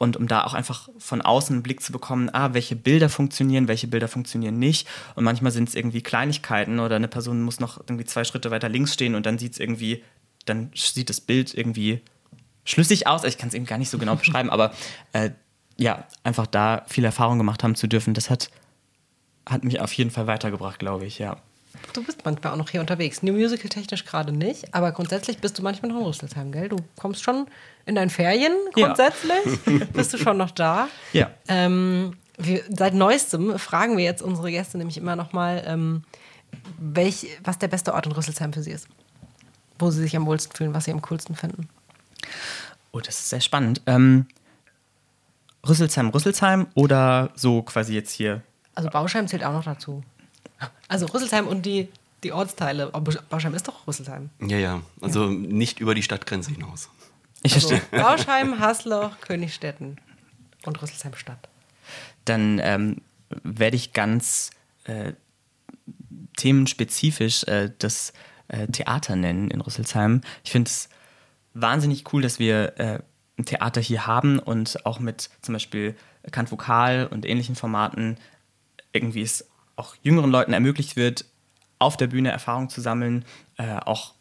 Und um da auch einfach von außen einen Blick zu bekommen, ah, welche Bilder funktionieren, welche Bilder funktionieren nicht. Und manchmal sind es irgendwie Kleinigkeiten oder eine Person muss noch irgendwie zwei Schritte weiter links stehen und dann sieht es irgendwie, dann sieht das Bild irgendwie schlüssig aus. Ich kann es eben gar nicht so genau beschreiben, aber äh, ja, einfach da viel Erfahrung gemacht haben zu dürfen, das hat, hat mich auf jeden Fall weitergebracht, glaube ich, ja. Du bist manchmal auch noch hier unterwegs. New Musical technisch gerade nicht, aber grundsätzlich bist du manchmal noch in Rüsselsheim, gell? Du kommst schon in deinen Ferien Ja. grundsätzlich. (laughs) bist du schon noch da? Ja. Ähm, wir, seit neuestem fragen wir jetzt unsere Gäste nämlich immer noch mal, ähm, welch, was der beste Ort in Rüsselsheim für sie ist. Wo sie sich am wohlsten fühlen, was sie am coolsten finden. Oh, das ist sehr spannend. Ähm, Rüsselsheim, Rüsselsheim oder so quasi jetzt hier? Also Bauscheim zählt auch noch dazu. Also Rüsselsheim und die, die Ortsteile. Aber Bauscheim ist doch Rüsselsheim. Ja, ja. Also nicht über die Stadtgrenze hinaus. Ich Also verstehe. Bauscheim, Hasloch, Königstetten und Rüsselsheim Stadt. Dann ähm, werde ich ganz äh, themenspezifisch äh, das äh, Theater nennen in Rüsselsheim. Ich finde es wahnsinnig cool, dass wir äh, ein Theater hier haben und auch mit zum Beispiel Kant Vokal und ähnlichen Formaten irgendwie es auch jüngeren Leuten ermöglicht wird, auf der Bühne Erfahrung zu sammeln, äh, auch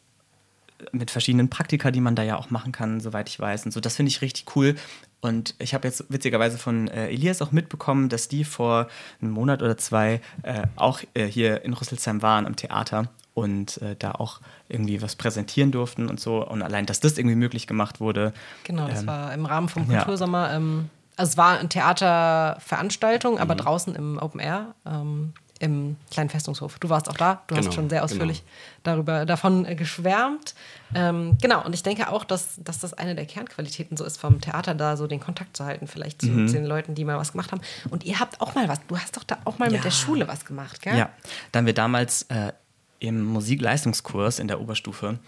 mit verschiedenen Praktika, die man da ja auch machen kann, soweit ich weiß. Und so, das finde ich richtig cool. Und ich habe jetzt witzigerweise von äh, Elias auch mitbekommen, dass die vor einem Monat oder zwei äh, auch äh, hier in Rüsselsheim waren am Theater und äh, da auch irgendwie was präsentieren durften und so. Und allein, dass das irgendwie möglich gemacht wurde. Genau, das ähm, war im Rahmen vom ja. Kultursommer. Ähm, also es war eine Theaterveranstaltung, Mhm. aber draußen im Open Air. Ähm, im kleinen Festungshof. Du warst auch da, du hast Genau, schon sehr ausführlich darüber davon äh, geschwärmt. Ähm, genau, und ich denke auch, dass, dass das eine der Kernqualitäten so ist vom Theater, da so den Kontakt zu halten, vielleicht zu, Mhm. zu den Leuten, die mal was gemacht haben. Und ihr habt auch mal was, du hast doch da auch mal mit Ja. der Schule was gemacht, gell? Ja, da haben wir damals äh, im Musikleistungskurs in der Oberstufe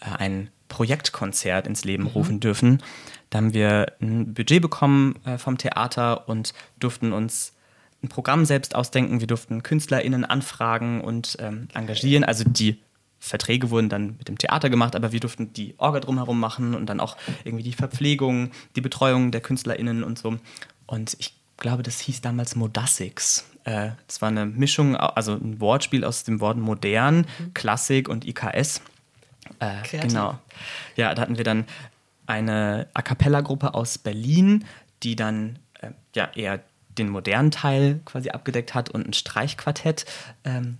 äh, ein Projektkonzert ins Leben rufen dürfen. Da haben wir ein Budget bekommen äh, vom Theater und durften uns ein Programm selbst ausdenken. Wir durften KünstlerInnen anfragen und ähm, engagieren. Also die Verträge wurden dann mit dem Theater gemacht, aber wir durften die Orga drumherum machen und dann auch irgendwie die Verpflegung, die Betreuung der KünstlerInnen und so. Und ich glaube, das hieß damals Modassix. Äh, das war eine Mischung, also ein Wortspiel aus dem Worten modern, mhm. Klassik und IKS. Äh, genau. Ja, da hatten wir dann eine A cappella-Gruppe aus Berlin, die dann äh, ja eher den modernen Teil quasi abgedeckt hat und ein Streichquartett, ähm,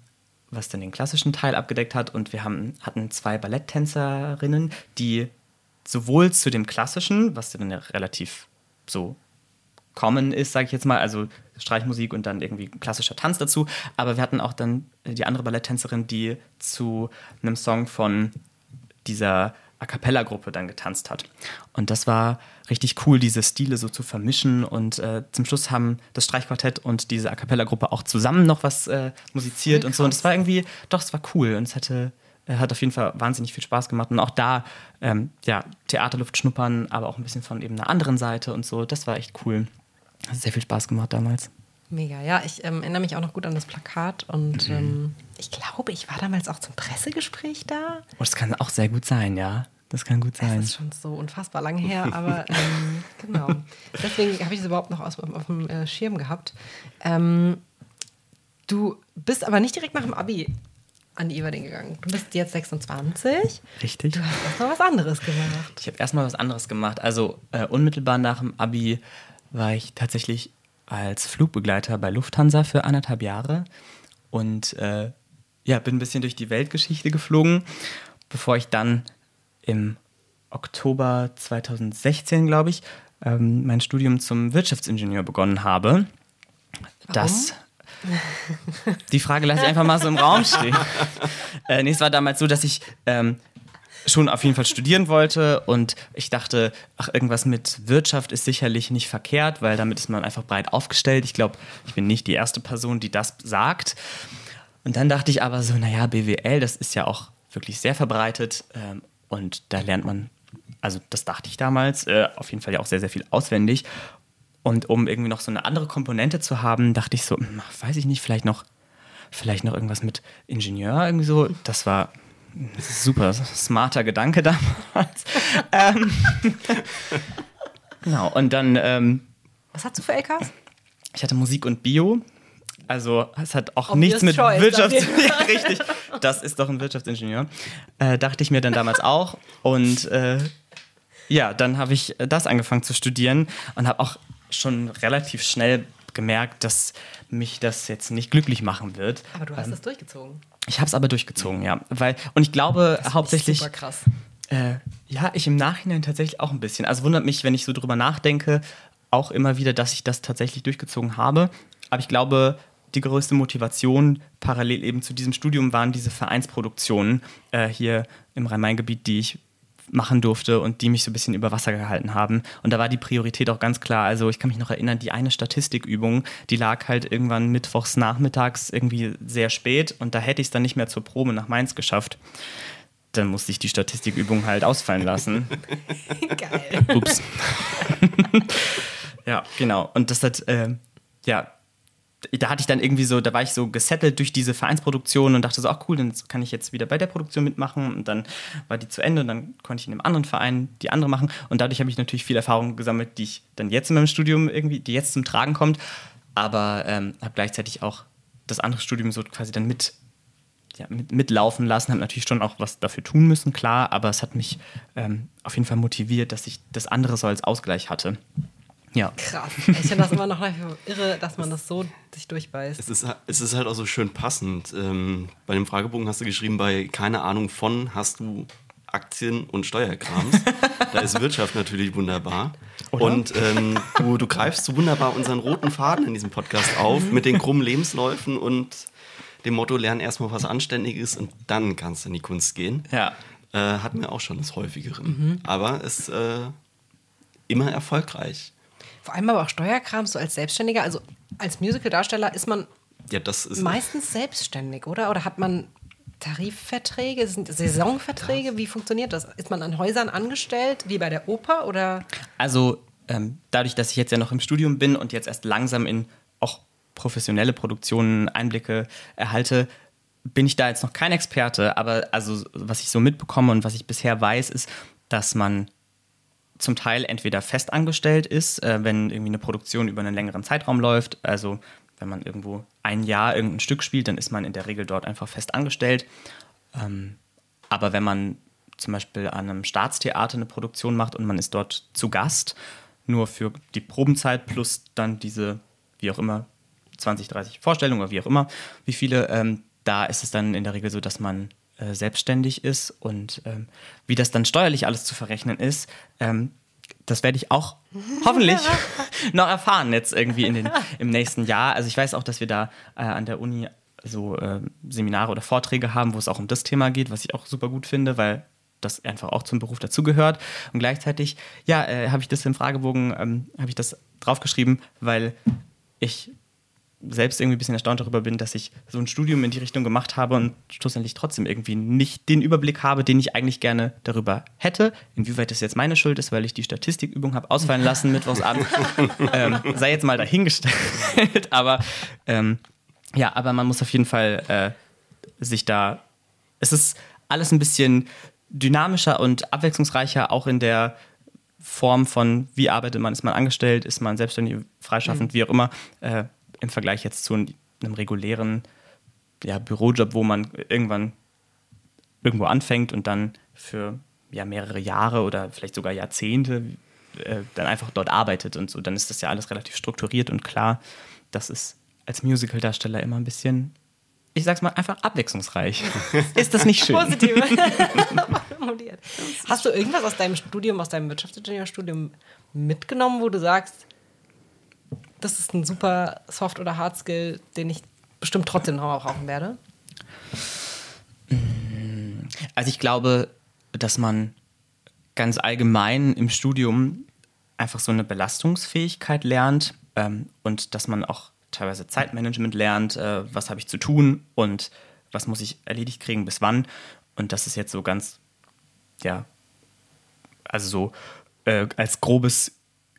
was dann den klassischen Teil abgedeckt hat. Und wir haben, hatten zwei Balletttänzerinnen, die sowohl zu dem klassischen, was dann ja relativ so common ist, sage ich jetzt mal, also Streichmusik und dann irgendwie klassischer Tanz dazu. Aber wir hatten auch dann die andere Balletttänzerin, die zu einem Song von dieser A cappella-Gruppe dann getanzt hat. Und das war richtig cool, diese Stile so zu vermischen. Und äh, zum Schluss haben das Streichquartett und diese A cappella-Gruppe auch zusammen noch was äh, musiziert und so. Und es war irgendwie, doch, es war cool. Und es hatte, äh, hat auf jeden Fall wahnsinnig viel Spaß gemacht. Und auch da, ähm, ja, Theaterluft schnuppern, aber auch ein bisschen von eben einer anderen Seite und so. Das war echt cool. Hat sehr viel Spaß gemacht damals. Mega, ja. Ich ähm, erinnere mich auch noch gut an das Plakat und mhm. ähm, ich glaube, ich war damals auch zum Pressegespräch da. Oh, das kann auch sehr gut sein, ja. Das kann gut sein. Das ist schon so unfassbar lang her, (laughs) aber ähm, genau. Deswegen habe ich es überhaupt noch aus, auf dem äh, Schirm gehabt. Ähm, du bist aber nicht direkt nach dem Abi an die Everding gegangen. Du bist jetzt 26. Richtig. Du hast erstmal was anderes gemacht. Ich habe erstmal was anderes gemacht. Also äh, unmittelbar nach dem Abi war ich tatsächlich als Flugbegleiter bei Lufthansa für anderthalb Jahre und äh, ja, bin ein bisschen durch die Weltgeschichte geflogen, bevor ich dann im Oktober 2016, glaube ich, ähm, mein Studium zum Wirtschaftsingenieur begonnen habe. Warum? Das (laughs) die Frage lasse ich einfach mal so im Raum stehen. (laughs) Äh, nee, es war damals so, dass ich ähm, schon auf jeden Fall studieren wollte und ich dachte, ach, irgendwas mit Wirtschaft ist sicherlich nicht verkehrt, weil damit ist man einfach breit aufgestellt. Ich glaube, ich bin nicht die erste Person, die das sagt. Und dann dachte ich aber so, naja, BWL, das ist ja auch wirklich sehr verbreitet ähm, und da lernt man, also das dachte ich damals, äh, auf jeden Fall ja auch sehr, sehr viel auswendig. Und um irgendwie noch so eine andere Komponente zu haben, dachte ich so, hm, weiß ich nicht, vielleicht noch, vielleicht noch irgendwas mit Ingenieur irgendwie so. Das war super smarter Gedanke (laughs) damals. ähm, genau, und dann. Ähm, Was hast du für LKs? Ich hatte Musik und Bio. Also es hat auch Obvious nichts mit Wirtschaft. (laughs) richtig. Das ist doch ein Wirtschaftsingenieur. Äh, dachte ich mir dann damals auch. Und äh, ja, dann habe ich das angefangen zu studieren und habe auch schon relativ schnell gemerkt, dass mich das jetzt nicht glücklich machen wird. Aber du hast ähm, das durchgezogen. Ich habe es aber durchgezogen, ja. Weil, und ich glaube das hauptsächlich. Super krass. Äh, ja, ich im Nachhinein tatsächlich auch ein bisschen. Also wundert mich, wenn ich so drüber nachdenke, auch immer wieder, dass ich das tatsächlich durchgezogen habe. Aber ich glaube, die größte Motivation parallel eben zu diesem Studium waren diese Vereinsproduktionen äh, hier im Rhein-Main-Gebiet, die ich machen durfte und die mich so ein bisschen über Wasser gehalten haben. Und da war die Priorität auch ganz klar. Also ich kann mich noch erinnern, die eine Statistikübung, die lag halt irgendwann mittwochs nachmittags irgendwie sehr spät und da hätte ich es dann nicht mehr zur Probe nach Mainz geschafft. Dann musste ich die Statistikübung halt ausfallen lassen. (laughs) Geil. Ups. (laughs) ja, genau. Und das hat, äh, ja, da hatte ich dann irgendwie so, da war ich so gesettelt durch diese Vereinsproduktion und dachte so, ach cool, dann kann ich jetzt wieder bei der Produktion mitmachen. Und dann war die zu Ende und dann konnte ich in einem anderen Verein die andere machen. Und dadurch habe ich natürlich viel Erfahrung gesammelt, die ich dann jetzt in meinem Studium irgendwie, die jetzt zum Tragen kommt, aber ähm, habe gleichzeitig auch das andere Studium so quasi dann mit, ja, mit mitlaufen lassen, habe natürlich schon auch was dafür tun müssen, klar, aber es hat mich ähm, auf jeden Fall motiviert, dass ich das andere so als Ausgleich hatte. Ja. Krass. Ich finde das immer noch irre, dass man das so sich durchbeißt. Es ist, es ist halt auch so schön passend. Ähm, bei dem Fragebogen hast du geschrieben, bei keine Ahnung von hast du Aktien und Steuerkrams. da ist Wirtschaft natürlich wunderbar. Oder? Und ähm, du, du greifst so wunderbar unseren roten Faden in diesem Podcast auf mit den krummen Lebensläufen und dem Motto, lern erstmal was Anständiges und dann kannst du in die Kunst gehen. Ja. Äh, hatten wir auch schon das häufigere. Mhm. Aber es ist äh, immer erfolgreich. Vor allem aber auch Steuerkram, so als Selbstständiger. Also als Musical-Darsteller ist man ja, ist meistens selbstständig, oder? Oder hat man Tarifverträge? Sind Saisonverträge? Wie funktioniert das? Ist man an Häusern angestellt, wie bei der Oper? Oder? Also ähm, dadurch, dass ich jetzt ja noch im Studium bin und jetzt erst langsam in auch professionelle Produktionen Einblicke erhalte, bin ich da jetzt noch kein Experte, aber also was ich so mitbekomme und was ich bisher weiß, ist, dass man zum Teil entweder festangestellt ist, äh, wenn irgendwie eine Produktion über einen längeren Zeitraum läuft. Also wenn man irgendwo ein Jahr irgendein Stück spielt, dann ist man in der Regel dort einfach fest angestellt. Ähm, aber wenn man zum Beispiel an einem Staatstheater eine Produktion macht und man ist dort zu Gast, nur für die Probenzeit plus dann diese, wie auch immer, 20, 30 Vorstellungen oder wie auch immer, wie viele, ähm, da ist es dann in der Regel so, dass man äh, selbstständig ist und ähm, wie das dann steuerlich alles zu verrechnen ist, ähm, das werde ich auch (laughs) hoffentlich (laughs) noch erfahren jetzt irgendwie in den, im nächsten Jahr. Also ich weiß auch, dass wir da äh, an der Uni so äh, Seminare oder Vorträge haben, wo es auch um das Thema geht, was ich auch super gut finde, weil das einfach auch zum Beruf dazugehört. Und gleichzeitig, ja, äh, habe ich das im Fragebogen, ähm, habe ich das draufgeschrieben, weil ich selbst irgendwie ein bisschen erstaunt darüber bin, dass ich so ein Studium in die Richtung gemacht habe und schlussendlich trotzdem irgendwie nicht den Überblick habe, den ich eigentlich gerne darüber hätte. Inwieweit das jetzt meine Schuld ist, weil ich die Statistikübung habe ausfallen lassen (laughs) Mittwochsabend, ähm, sei jetzt mal dahingestellt. (laughs) aber ähm, ja, aber man muss auf jeden Fall äh, sich da. Es ist alles ein bisschen dynamischer und abwechslungsreicher, auch in der Form von, wie arbeitet man, ist man angestellt, ist man selbstständig, freischaffend, mhm. wie auch immer. Äh, im Vergleich jetzt zu einem regulären ja, Bürojob, wo man irgendwann irgendwo anfängt und dann für ja, mehrere Jahre oder vielleicht sogar Jahrzehnte äh, dann einfach dort arbeitet und so, dann ist das ja alles relativ strukturiert und klar. Das ist als Musicaldarsteller immer ein bisschen, ich sag's mal, einfach abwechslungsreich. (laughs) ist das nicht schön? Positiv. (laughs) Hast du irgendwas aus deinem Studium, aus deinem Wirtschaftsingenieurstudium mitgenommen, wo du sagst, das ist ein super Soft- oder Hard-Skill, den ich bestimmt trotzdem noch brauchen werde? Also ich glaube, dass man ganz allgemein im Studium einfach so eine Belastungsfähigkeit lernt ähm, und dass man auch teilweise Zeitmanagement lernt, äh, was habe ich zu tun und was muss ich erledigt kriegen, bis wann. Und das ist jetzt so ganz, ja, also so äh, als grobes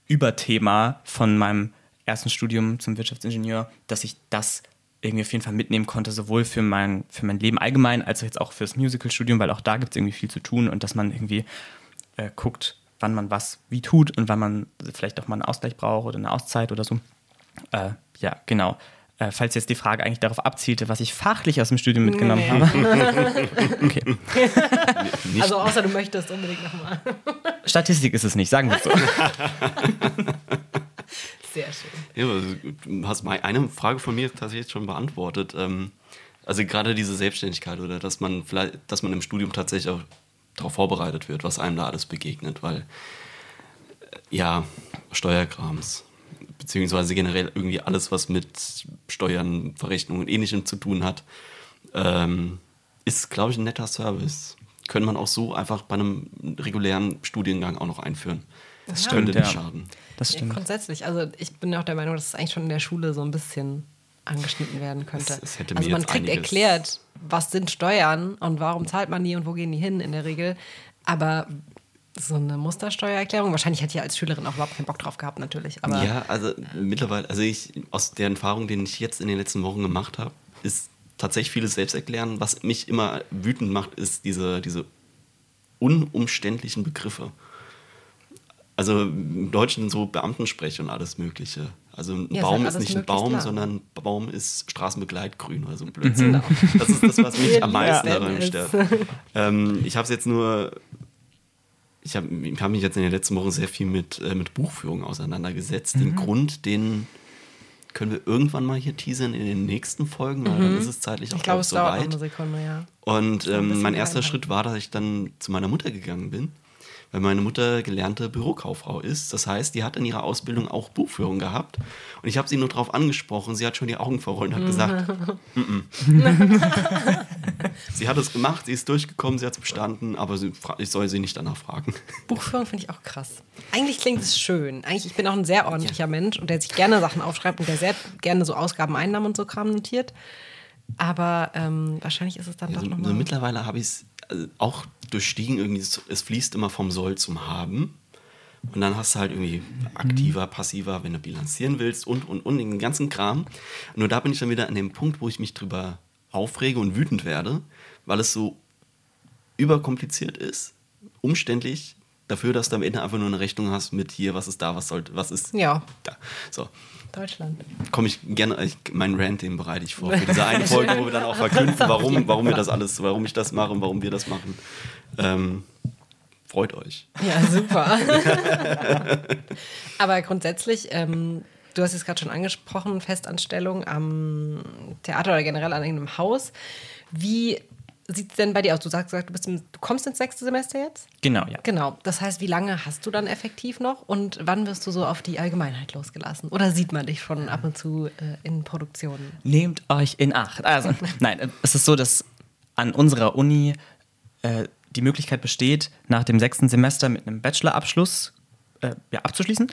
Überthema von meinem ersten Studium zum Wirtschaftsingenieur, dass ich das irgendwie auf jeden Fall mitnehmen konnte, sowohl für mein, für mein Leben allgemein, als auch jetzt auch fürs Musical-Studium, weil auch da gibt es irgendwie viel zu tun und dass man irgendwie äh, guckt, wann man was wie tut und wann man vielleicht auch mal einen Ausgleich braucht oder eine Auszeit oder so. Äh, ja, genau. Äh, falls jetzt die Frage eigentlich darauf abzielte, was ich fachlich aus dem Studium mitgenommen nee. habe. (laughs) okay. also außer du möchtest unbedingt nochmal. Statistik ist es nicht, sagen wir es so. (laughs) Sehr schön. Ja, du hast eine Frage von mir tatsächlich schon beantwortet. Ähm, also gerade diese Selbstständigkeit oder dass man vielleicht, dass man im Studium tatsächlich auch darauf vorbereitet wird, was einem da alles begegnet, weil äh, ja, Steuerkrams, beziehungsweise generell irgendwie alles, was mit Steuern, Verrechnungen und ähnlichem zu tun hat, ähm, ist, glaube ich, ein netter Service. Können man auch so einfach bei einem regulären Studiengang auch noch einführen. Das ja. könnte nicht schaden. Das stimmt. Ja, grundsätzlich. Also ich bin auch der Meinung, dass es eigentlich schon in der Schule so ein bisschen angeschnitten werden könnte. Es, es also man kriegt erklärt, was sind Steuern und warum zahlt man die und wo gehen die hin in der Regel. Aber so eine Mustersteuererklärung, wahrscheinlich hätte ich als Schülerin auch überhaupt keinen Bock drauf gehabt, natürlich. Aber ja, also mittlerweile, also ich, aus der Erfahrung, die ich jetzt in den letzten Wochen gemacht habe, ist tatsächlich vieles selbst erklären. Was mich immer wütend macht, ist diese, diese unumständlichen Begriffe. Also im Deutschen so Beamtensprech und alles Mögliche. Also ein ja, Baum ist nicht ein Baum, klar. sondern Baum ist Straßenbegleitgrün oder so ein Blödsinn. Mhm. Das ist das, was mich (laughs) am meisten daran stört. Ähm, ich habe es jetzt nur, ich habe hab mich jetzt in den letzten Wochen sehr viel mit, äh, mit Buchführung auseinandergesetzt. Mhm. Den Grund, den können wir irgendwann mal hier teasern in den nächsten Folgen, weil mhm. dann ist es zeitlich auch ich glaube, es so weit. Eine Sekunde, ja. Und ähm, mein erster Schritt war, dass ich dann zu meiner Mutter gegangen bin weil meine Mutter gelernte Bürokauffrau ist. Das heißt, die hat in ihrer Ausbildung auch Buchführung gehabt. Und ich habe sie nur darauf angesprochen. Sie hat schon die Augen verrollt und hat gesagt, (laughs) mm -mm. (laughs) sie hat es gemacht, sie ist durchgekommen, sie hat es bestanden, aber sie, ich soll sie nicht danach fragen. Buchführung finde ich auch krass. Eigentlich klingt es schön. Eigentlich, ich bin auch ein sehr ordentlicher ja. Mensch und der sich gerne Sachen aufschreibt und der sehr gerne so Ausgaben, Einnahmen und so Kram notiert. Aber ähm, wahrscheinlich ist es dann Also, doch so nochmal. mittlerweile habe ich es auch durchstiegen, irgendwie, es, fließt immer vom Soll zum Haben. Und dann hast du halt irgendwie aktiver, passiver, wenn du bilanzieren willst und, und, und den ganzen Kram. Nur da bin ich dann wieder an dem Punkt, wo ich mich drüber aufrege und wütend werde, weil es so überkompliziert ist, umständlich, dafür, dass du am Ende einfach nur eine Rechnung hast mit hier, was ist da, was soll, was ist Ja, da. So, Deutschland. komme ich gerne, ich, mein Rant, den bereite ich vor. Für diese eine Folge, wo wir dann auch verkünden, warum, warum wir das alles, warum ich das mache und warum wir das machen. Ähm, freut euch. Ja, super. (laughs) Aber grundsätzlich, ähm, du hast es gerade schon angesprochen, Festanstellung am Theater oder generell an irgendeinem Haus. Wie sieht es denn bei dir aus? Du sagst, du, bist im, du kommst ins sechste Semester jetzt? Genau, ja. Genau. Das heißt, wie lange hast du dann effektiv noch und wann wirst du so auf die Allgemeinheit losgelassen? Oder sieht man dich schon ab und zu äh, in Produktionen? Nehmt euch in Acht. Also, (laughs) nein, es ist so, dass an unserer Uni äh, die Möglichkeit besteht, nach dem sechsten Semester mit einem Bachelorabschluss äh, ja, abzuschließen.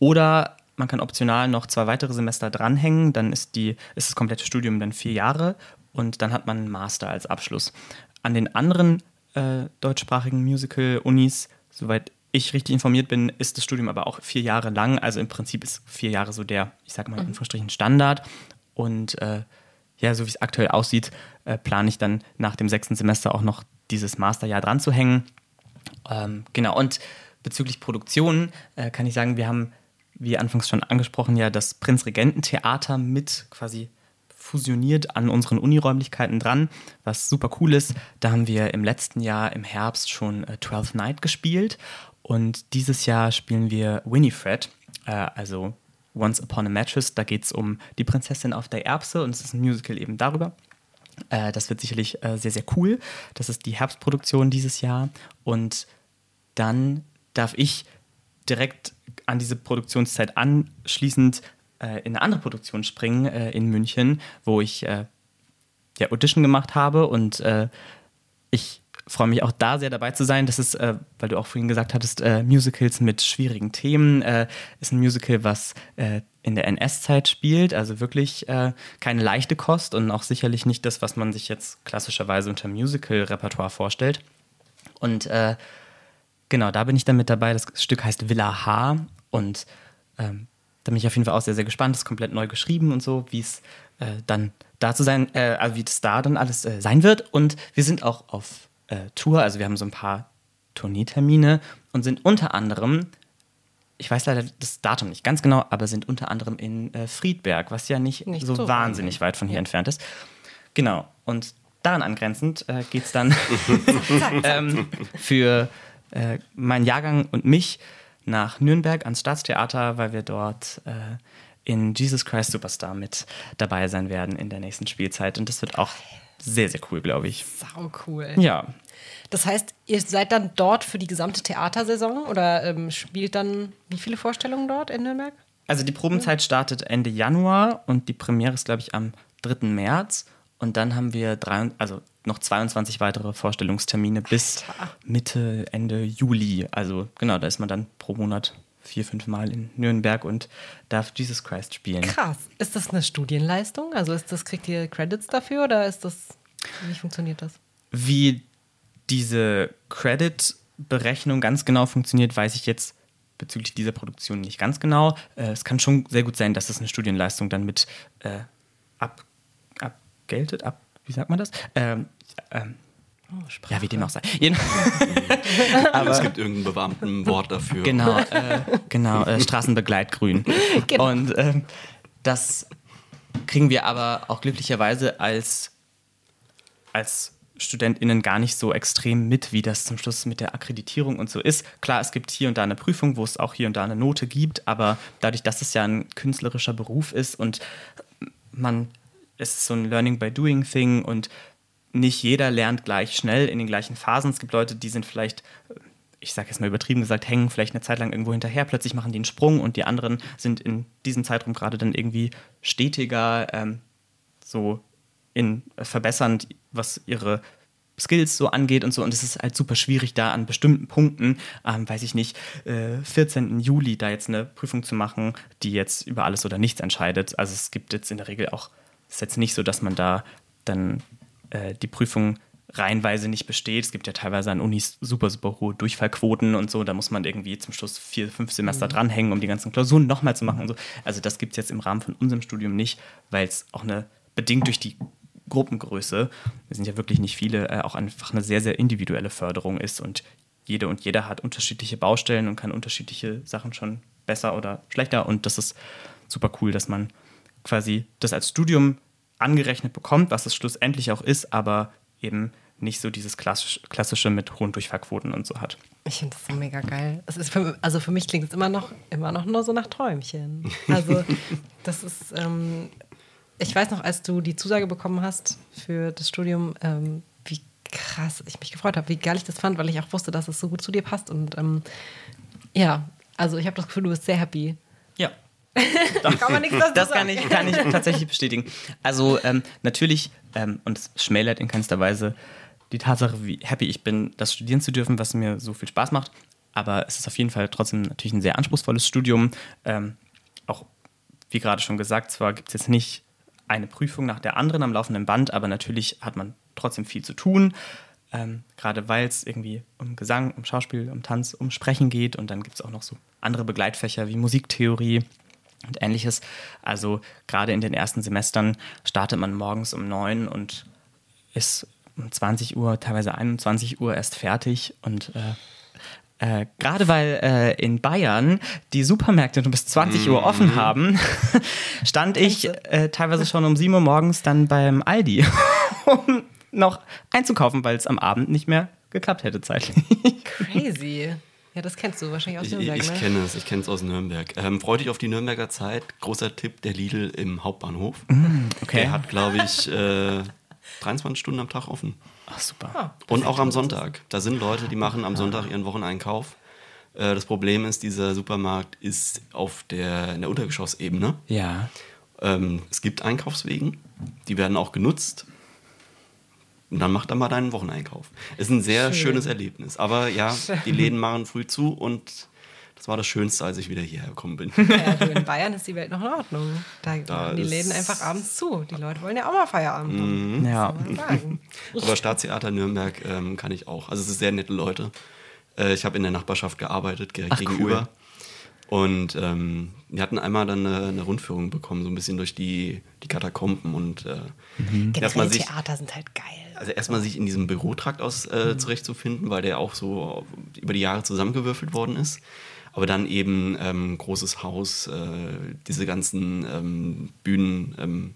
Oder man kann optional noch zwei weitere Semester dranhängen. Dann ist, die, ist das komplette Studium dann vier Jahre und dann hat man einen Master als Abschluss. An den anderen äh, deutschsprachigen Musical-Unis, soweit ich richtig informiert bin, ist das Studium aber auch vier Jahre lang. Also im Prinzip ist vier Jahre so der, ich sag mal in Anführungsstrichen, Standard. Und äh, ja, so wie es aktuell aussieht, äh, plane ich dann nach dem sechsten Semester auch noch dieses Masterjahr dran zu hängen. Ähm, genau, und bezüglich Produktionen äh, kann ich sagen, wir haben, wie anfangs schon angesprochen, ja das Prinzregententheater mit quasi fusioniert an unseren Uniräumlichkeiten dran, was super cool ist. Da haben wir im letzten Jahr im Herbst schon äh, Twelfth Night gespielt und dieses Jahr spielen wir Winifred, äh, also Once Upon a Mattress. Da geht es um die Prinzessin auf der Erbse und es ist ein Musical eben darüber. Äh, das wird sicherlich äh, sehr, sehr cool. Das ist die Herbstproduktion dieses Jahr. Und dann darf ich direkt an diese Produktionszeit anschließend äh, in eine andere Produktion springen äh, in München, wo ich äh, ja, Audition gemacht habe und äh, ich freue mich auch da sehr dabei zu sein. Das ist, äh, weil du auch vorhin gesagt hattest, äh, Musicals mit schwierigen Themen. Äh, ist ein Musical, was äh, in der NS-Zeit spielt, also wirklich äh, keine leichte Kost und auch sicherlich nicht das, was man sich jetzt klassischerweise unter Musical-Repertoire vorstellt. Und genau, da bin ich dann mit dabei. Das Stück heißt Villa H und ähm, da bin ich auf jeden Fall auch sehr, sehr gespannt. Das ist komplett neu geschrieben und so, wie es äh, dann da zu sein, äh, also wie es da dann alles äh, sein wird. Und wir sind auch auf äh, Tour, also wir haben so ein paar Tourneetermine und sind unter anderem, ich weiß leider das Datum nicht ganz genau, aber sind unter anderem in äh, Friedberg, was ja nicht, Nicht so, so wahnsinnig weit von hier entfernt ist. Genau. Und daran angrenzend äh, geht es dann (laughs) (laughs) ähm, für äh, meinen Jahrgang und mich nach Nürnberg ans Staatstheater, weil wir dort äh, in Jesus Christ Superstar mit dabei sein werden in der nächsten Spielzeit. Und das wird auch sehr, sehr cool, glaube ich. Sau cool. Ja, Das heißt, ihr seid dann dort für die gesamte Theatersaison oder ähm, spielt dann wie viele Vorstellungen dort in Nürnberg? also die Probenzeit startet Ende Januar und die Premiere ist, glaube ich, am 3. März. Und dann haben wir drei, also noch 22 weitere Vorstellungstermine bis Alter. Mitte, Ende Juli. Also genau, da ist man dann pro Monat vier, fünf Mal in Nürnberg und darf Jesus Christ spielen. Krass. Ist das eine Studienleistung? Also ist das, kriegt ihr Credits dafür oder ist das, wie funktioniert das? Wie diese Credit-Berechnung ganz genau funktioniert, weiß ich jetzt bezüglich dieser Produktion nicht ganz genau. Äh, es kann schon sehr gut sein, dass es eine Studienleistung dann mit äh, ab, abgeltet, ab, wie sagt man das? Ähm, ähm, ja, wie dem auch sei. (laughs) Jeden (laughs) es gibt irgendein Beamtenwort dafür. Genau, äh, genau, äh, Straßenbegleitgrün. (laughs) Genau. Und ähm, das kriegen wir aber auch glücklicherweise als, als StudentInnen gar nicht so extrem mit, wie das zum Schluss mit der Akkreditierung und so ist. Klar, es gibt hier und da eine Prüfung, wo es auch hier und da eine Note gibt, aber dadurch, dass es ja ein künstlerischer Beruf ist und man, es ist so ein Learning by Doing Thing und nicht jeder lernt gleich schnell in den gleichen Phasen. Es gibt Leute, die sind vielleicht, ich sage jetzt mal übertrieben gesagt, hängen vielleicht eine Zeit lang irgendwo hinterher, plötzlich machen die einen Sprung und die anderen sind in diesem Zeitraum gerade dann irgendwie stetiger, ähm, so in äh, verbessernd, was ihre Skills so angeht und so. Und es ist halt super schwierig, da an bestimmten Punkten, ähm, weiß ich nicht, äh, 14. Juli da jetzt eine Prüfung zu machen, die jetzt über alles oder nichts entscheidet. Also es gibt jetzt in der Regel auch, ist jetzt nicht so, dass man da dann äh, die Prüfung reihenweise nicht besteht. Es gibt ja teilweise an Unis super, super hohe Durchfallquoten und so. Da muss man irgendwie zum Schluss vier, fünf Semester dranhängen, um die ganzen Klausuren nochmal zu machen und so. Also das gibt es jetzt im Rahmen von unserem Studium nicht, weil es auch eine, bedingt durch die Gruppengröße, wir sind ja wirklich nicht viele, äh, auch einfach eine sehr, sehr individuelle Förderung ist und jede und jeder hat unterschiedliche Baustellen und kann unterschiedliche Sachen schon besser oder schlechter und das ist super cool, dass man quasi das als Studium angerechnet bekommt, was es schlussendlich auch ist, aber eben nicht so dieses klassisch, klassische mit hohen Durchfallquoten und so hat. Ich finde das so mega geil. Es ist für, also für mich klingt es immer noch, immer noch nur so nach Träumchen. (laughs) Also das ist, ähm, ich weiß noch, als du die Zusage bekommen hast für das Studium, ähm, wie krass ich mich gefreut habe, wie geil ich das fand, weil ich auch wusste, dass es so gut zu dir passt. Und ähm, ja, also ich habe das Gefühl, du bist sehr happy. Ja. Kann man nichts dazu Das kann ich, kann ich tatsächlich bestätigen. Also ähm, natürlich, ähm, und es schmälert in keinster Weise die Tatsache, wie happy ich bin, das studieren zu dürfen, was mir so viel Spaß macht. Aber es ist auf jeden Fall trotzdem natürlich ein sehr anspruchsvolles Studium. Ähm, auch, wie gerade schon gesagt, zwar gibt es jetzt nicht eine Prüfung nach der anderen am laufenden Band, aber natürlich hat man trotzdem viel zu tun. Ähm, gerade weil es irgendwie um Gesang, um Schauspiel, um Tanz, um Sprechen geht. Und dann gibt es auch noch so andere Begleitfächer wie Musiktheorie und ähnliches. Also gerade in den ersten Semestern startet man morgens um neun und ist um 20 Uhr, teilweise 21 Uhr erst fertig. Und äh, äh, gerade weil äh, in Bayern die Supermärkte nur bis 20 Uhr offen haben, (laughs) stand ich äh, teilweise schon um 7 Uhr morgens dann beim Aldi, (laughs) um noch einzukaufen, weil es am Abend nicht mehr geklappt hätte zeitlich. Crazy. Ja, das kennst du wahrscheinlich aus Ich, Nürnberg, ich ne? kenne es, ich kenne es aus Nürnberg. Ähm, freu dich auf die Nürnberger Zeit. Großer Tipp, der Lidl im Hauptbahnhof. okay. Der hat, glaube ich, äh, 23 Stunden am Tag offen. Ach, super. Ah, Und auch am Sonntag. Da sind Leute, die machen am Sonntag ihren Wocheneinkauf. Äh, das Problem ist, dieser Supermarkt ist auf der, in der Untergeschossebene. Ja. Ähm, es gibt Einkaufswegen, die werden auch genutzt. Und dann mach da mal deinen Wocheneinkauf. Ist ein sehr Schön. schönes Erlebnis. Aber ja, die Läden machen früh zu und das war das Schönste, als ich wieder hierher gekommen bin. Ja, du, in Bayern ist die Welt noch in Ordnung. Da, Da die Läden einfach abends zu. Die Leute wollen ja auch mal Feierabend haben. Ja. Man sagen. (laughs) Aber Staatstheater Nürnberg ähm, kann ich auch. Also es ist sehr nette Leute. Äh, ich habe in der Nachbarschaft gearbeitet, direkt Ach, cool. gegenüber. Und ähm, wir hatten einmal dann eine, eine Rundführung bekommen, so ein bisschen durch die, die Katakomben und äh, Generell erstmal sich, Theater sind halt geil. Also erstmal sich in diesem Bürotrakt aus, äh, zurechtzufinden, weil der auch so über die Jahre zusammengewürfelt worden ist. Aber dann eben ähm, großes Haus, äh, diese ganzen ähm, Bühnen, ähm,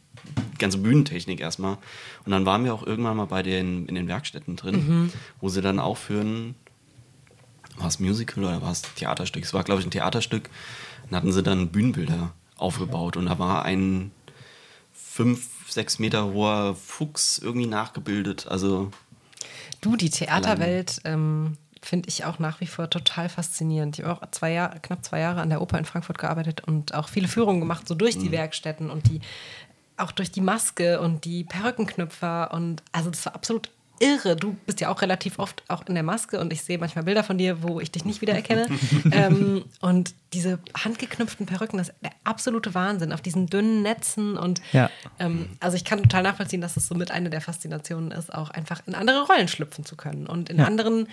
die ganze Bühnentechnik erstmal. Und dann waren wir auch irgendwann mal bei den in den Werkstätten drin, wo sie dann auch für ein war es Musical oder war es Theaterstück? Es war, glaube ich, ein Theaterstück. Dann hatten sie dann Bühnenbilder aufgebaut und da war ein fünf, sechs Meter hoher Fuchs irgendwie nachgebildet. Also Du, die Theaterwelt ähm, finde ich auch nach wie vor total faszinierend. Ich habe auch zwei Jahre, knapp zwei Jahre an der Oper in Frankfurt gearbeitet und auch viele Führungen gemacht, so durch die Werkstätten und die auch durch die Maske und die Perückenknüpfer und also das war absolut irre. Du bist ja auch relativ oft auch in der Maske und ich sehe manchmal Bilder von dir, wo ich dich nicht wiedererkenne. (laughs) ähm, und diese handgeknüpften Perücken, das ist der absolute Wahnsinn auf diesen dünnen Netzen und Ja. ähm, also ich kann total nachvollziehen, dass es somit eine der Faszinationen ist, auch einfach in andere Rollen schlüpfen zu können und in Ja. anderen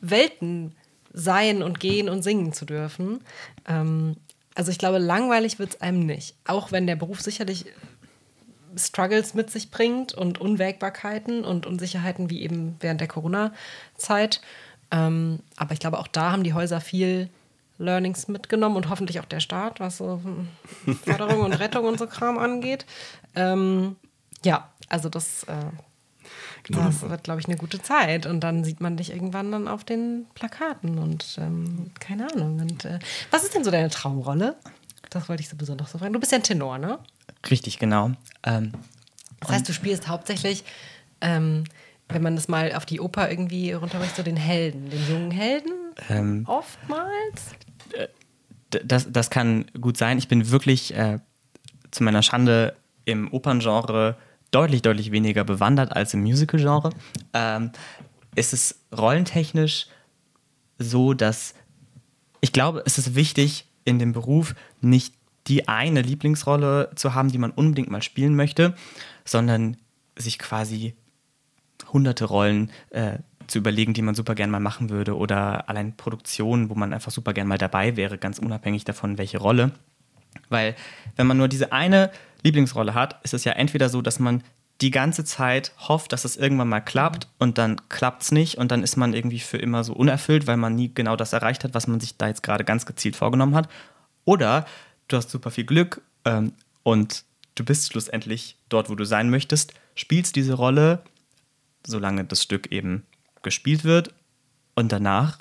Welten sein und gehen und singen zu dürfen. Ähm, also ich glaube, langweilig wird es einem nicht. Auch wenn der Beruf sicherlich Struggles mit sich bringt und Unwägbarkeiten und Unsicherheiten wie eben während der Corona-Zeit. Ähm, aber ich glaube, auch da haben die Häuser viel Learnings mitgenommen und hoffentlich auch der Staat, was so hm, Förderung und Rettung und so Kram angeht. Ähm, ja, also das, äh, Genau. das wird, glaube ich, eine gute Zeit. Und dann sieht man dich irgendwann dann auf den Plakaten und ähm, keine Ahnung. Und, äh, was ist denn so deine Traumrolle? Das wollte ich so besonders so fragen. Du bist ja ein Tenor, ne? Richtig, genau. Ähm, Das heißt, du spielst hauptsächlich, ähm, wenn man das mal auf die Oper irgendwie runterbricht, so den Helden, den jungen Helden ähm, oftmals. d- das, das kann gut sein. Ich bin wirklich äh, zu meiner Schande im Operngenre deutlich, deutlich weniger bewandert als im Musical-Genre. Ähm, ist es rollentechnisch so, dass ich glaube, es ist wichtig in dem Beruf nicht die eine Lieblingsrolle zu haben, die man unbedingt mal spielen möchte, sondern sich quasi hunderte Rollen äh, zu überlegen, die man super gern mal machen würde oder allein Produktionen, wo man einfach super gern mal dabei wäre, ganz unabhängig davon, welche Rolle. Weil wenn man nur diese eine Lieblingsrolle hat, ist es ja entweder so, dass man die ganze Zeit hofft, dass es irgendwann mal klappt und dann klappt es nicht und dann ist man irgendwie für immer so unerfüllt, weil man nie genau das erreicht hat, was man sich da jetzt gerade ganz gezielt vorgenommen hat. Oder du hast super viel Glück ähm, und du bist schlussendlich dort, wo du sein möchtest, spielst diese Rolle, solange das Stück eben gespielt wird und danach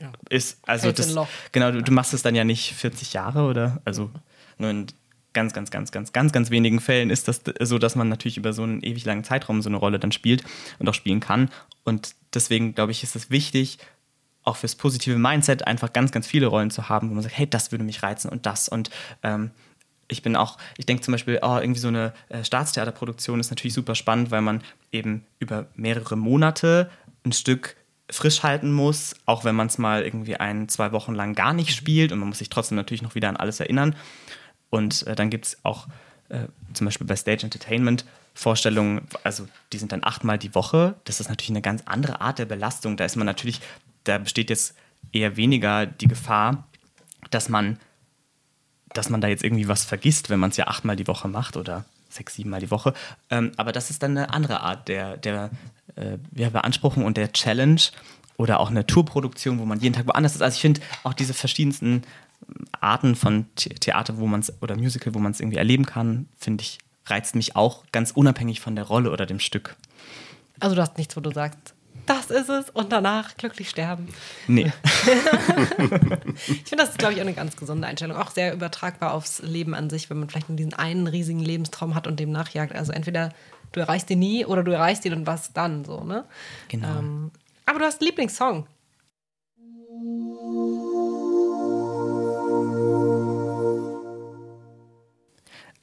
Ja. ist, also in das, genau, du, du machst es dann ja nicht 40 Jahre oder, also nur in ganz, ganz, ganz, ganz, ganz, ganz wenigen Fällen ist das so, dass man natürlich über so einen ewig langen Zeitraum so eine Rolle dann spielt und auch spielen kann. Und deswegen, glaube ich, ist es wichtig, auch fürs positive Mindset einfach ganz, ganz viele Rollen zu haben, wo man sagt, hey, das würde mich reizen und das. Und ähm, ich bin auch, ich denke zum Beispiel, oh, irgendwie so eine äh, Staatstheaterproduktion ist natürlich super spannend, weil man eben über mehrere Monate ein Stück frisch halten muss, auch wenn man es mal irgendwie ein, zwei Wochen lang gar nicht spielt und man muss sich trotzdem natürlich noch wieder an alles erinnern. Und äh, dann gibt es auch äh, zum Beispiel bei Stage Entertainment Vorstellungen, also die sind dann achtmal die Woche. Das ist natürlich eine ganz andere Art der Belastung. Da ist man natürlich, da besteht jetzt eher weniger die Gefahr, dass man, dass man da jetzt irgendwie was vergisst, wenn man es ja achtmal die Woche macht oder sechs, siebenmal die Woche. Ähm, aber das ist dann eine andere Art der, der äh, ja, Beanspruchung und der Challenge oder auch eine Tourproduktion, wo man jeden Tag woanders ist. Also ich finde auch diese verschiedensten Arten von The- Theater, wo man es oder Musical, wo man es irgendwie erleben kann, finde ich, reizt mich auch ganz unabhängig von der Rolle oder dem Stück. Also du hast nichts, wo du sagst, das ist es und danach glücklich sterben. Nee. (laughs) (laughs) Ich finde, das ist, glaube ich, auch eine ganz gesunde Einstellung. Auch sehr übertragbar aufs Leben an sich, wenn man vielleicht nur diesen einen riesigen Lebenstraum hat und dem nachjagt. Also entweder du erreichst ihn nie oder du erreichst ihn und was dann so, ne? Genau. Ähm, aber du hast einen Lieblingssong.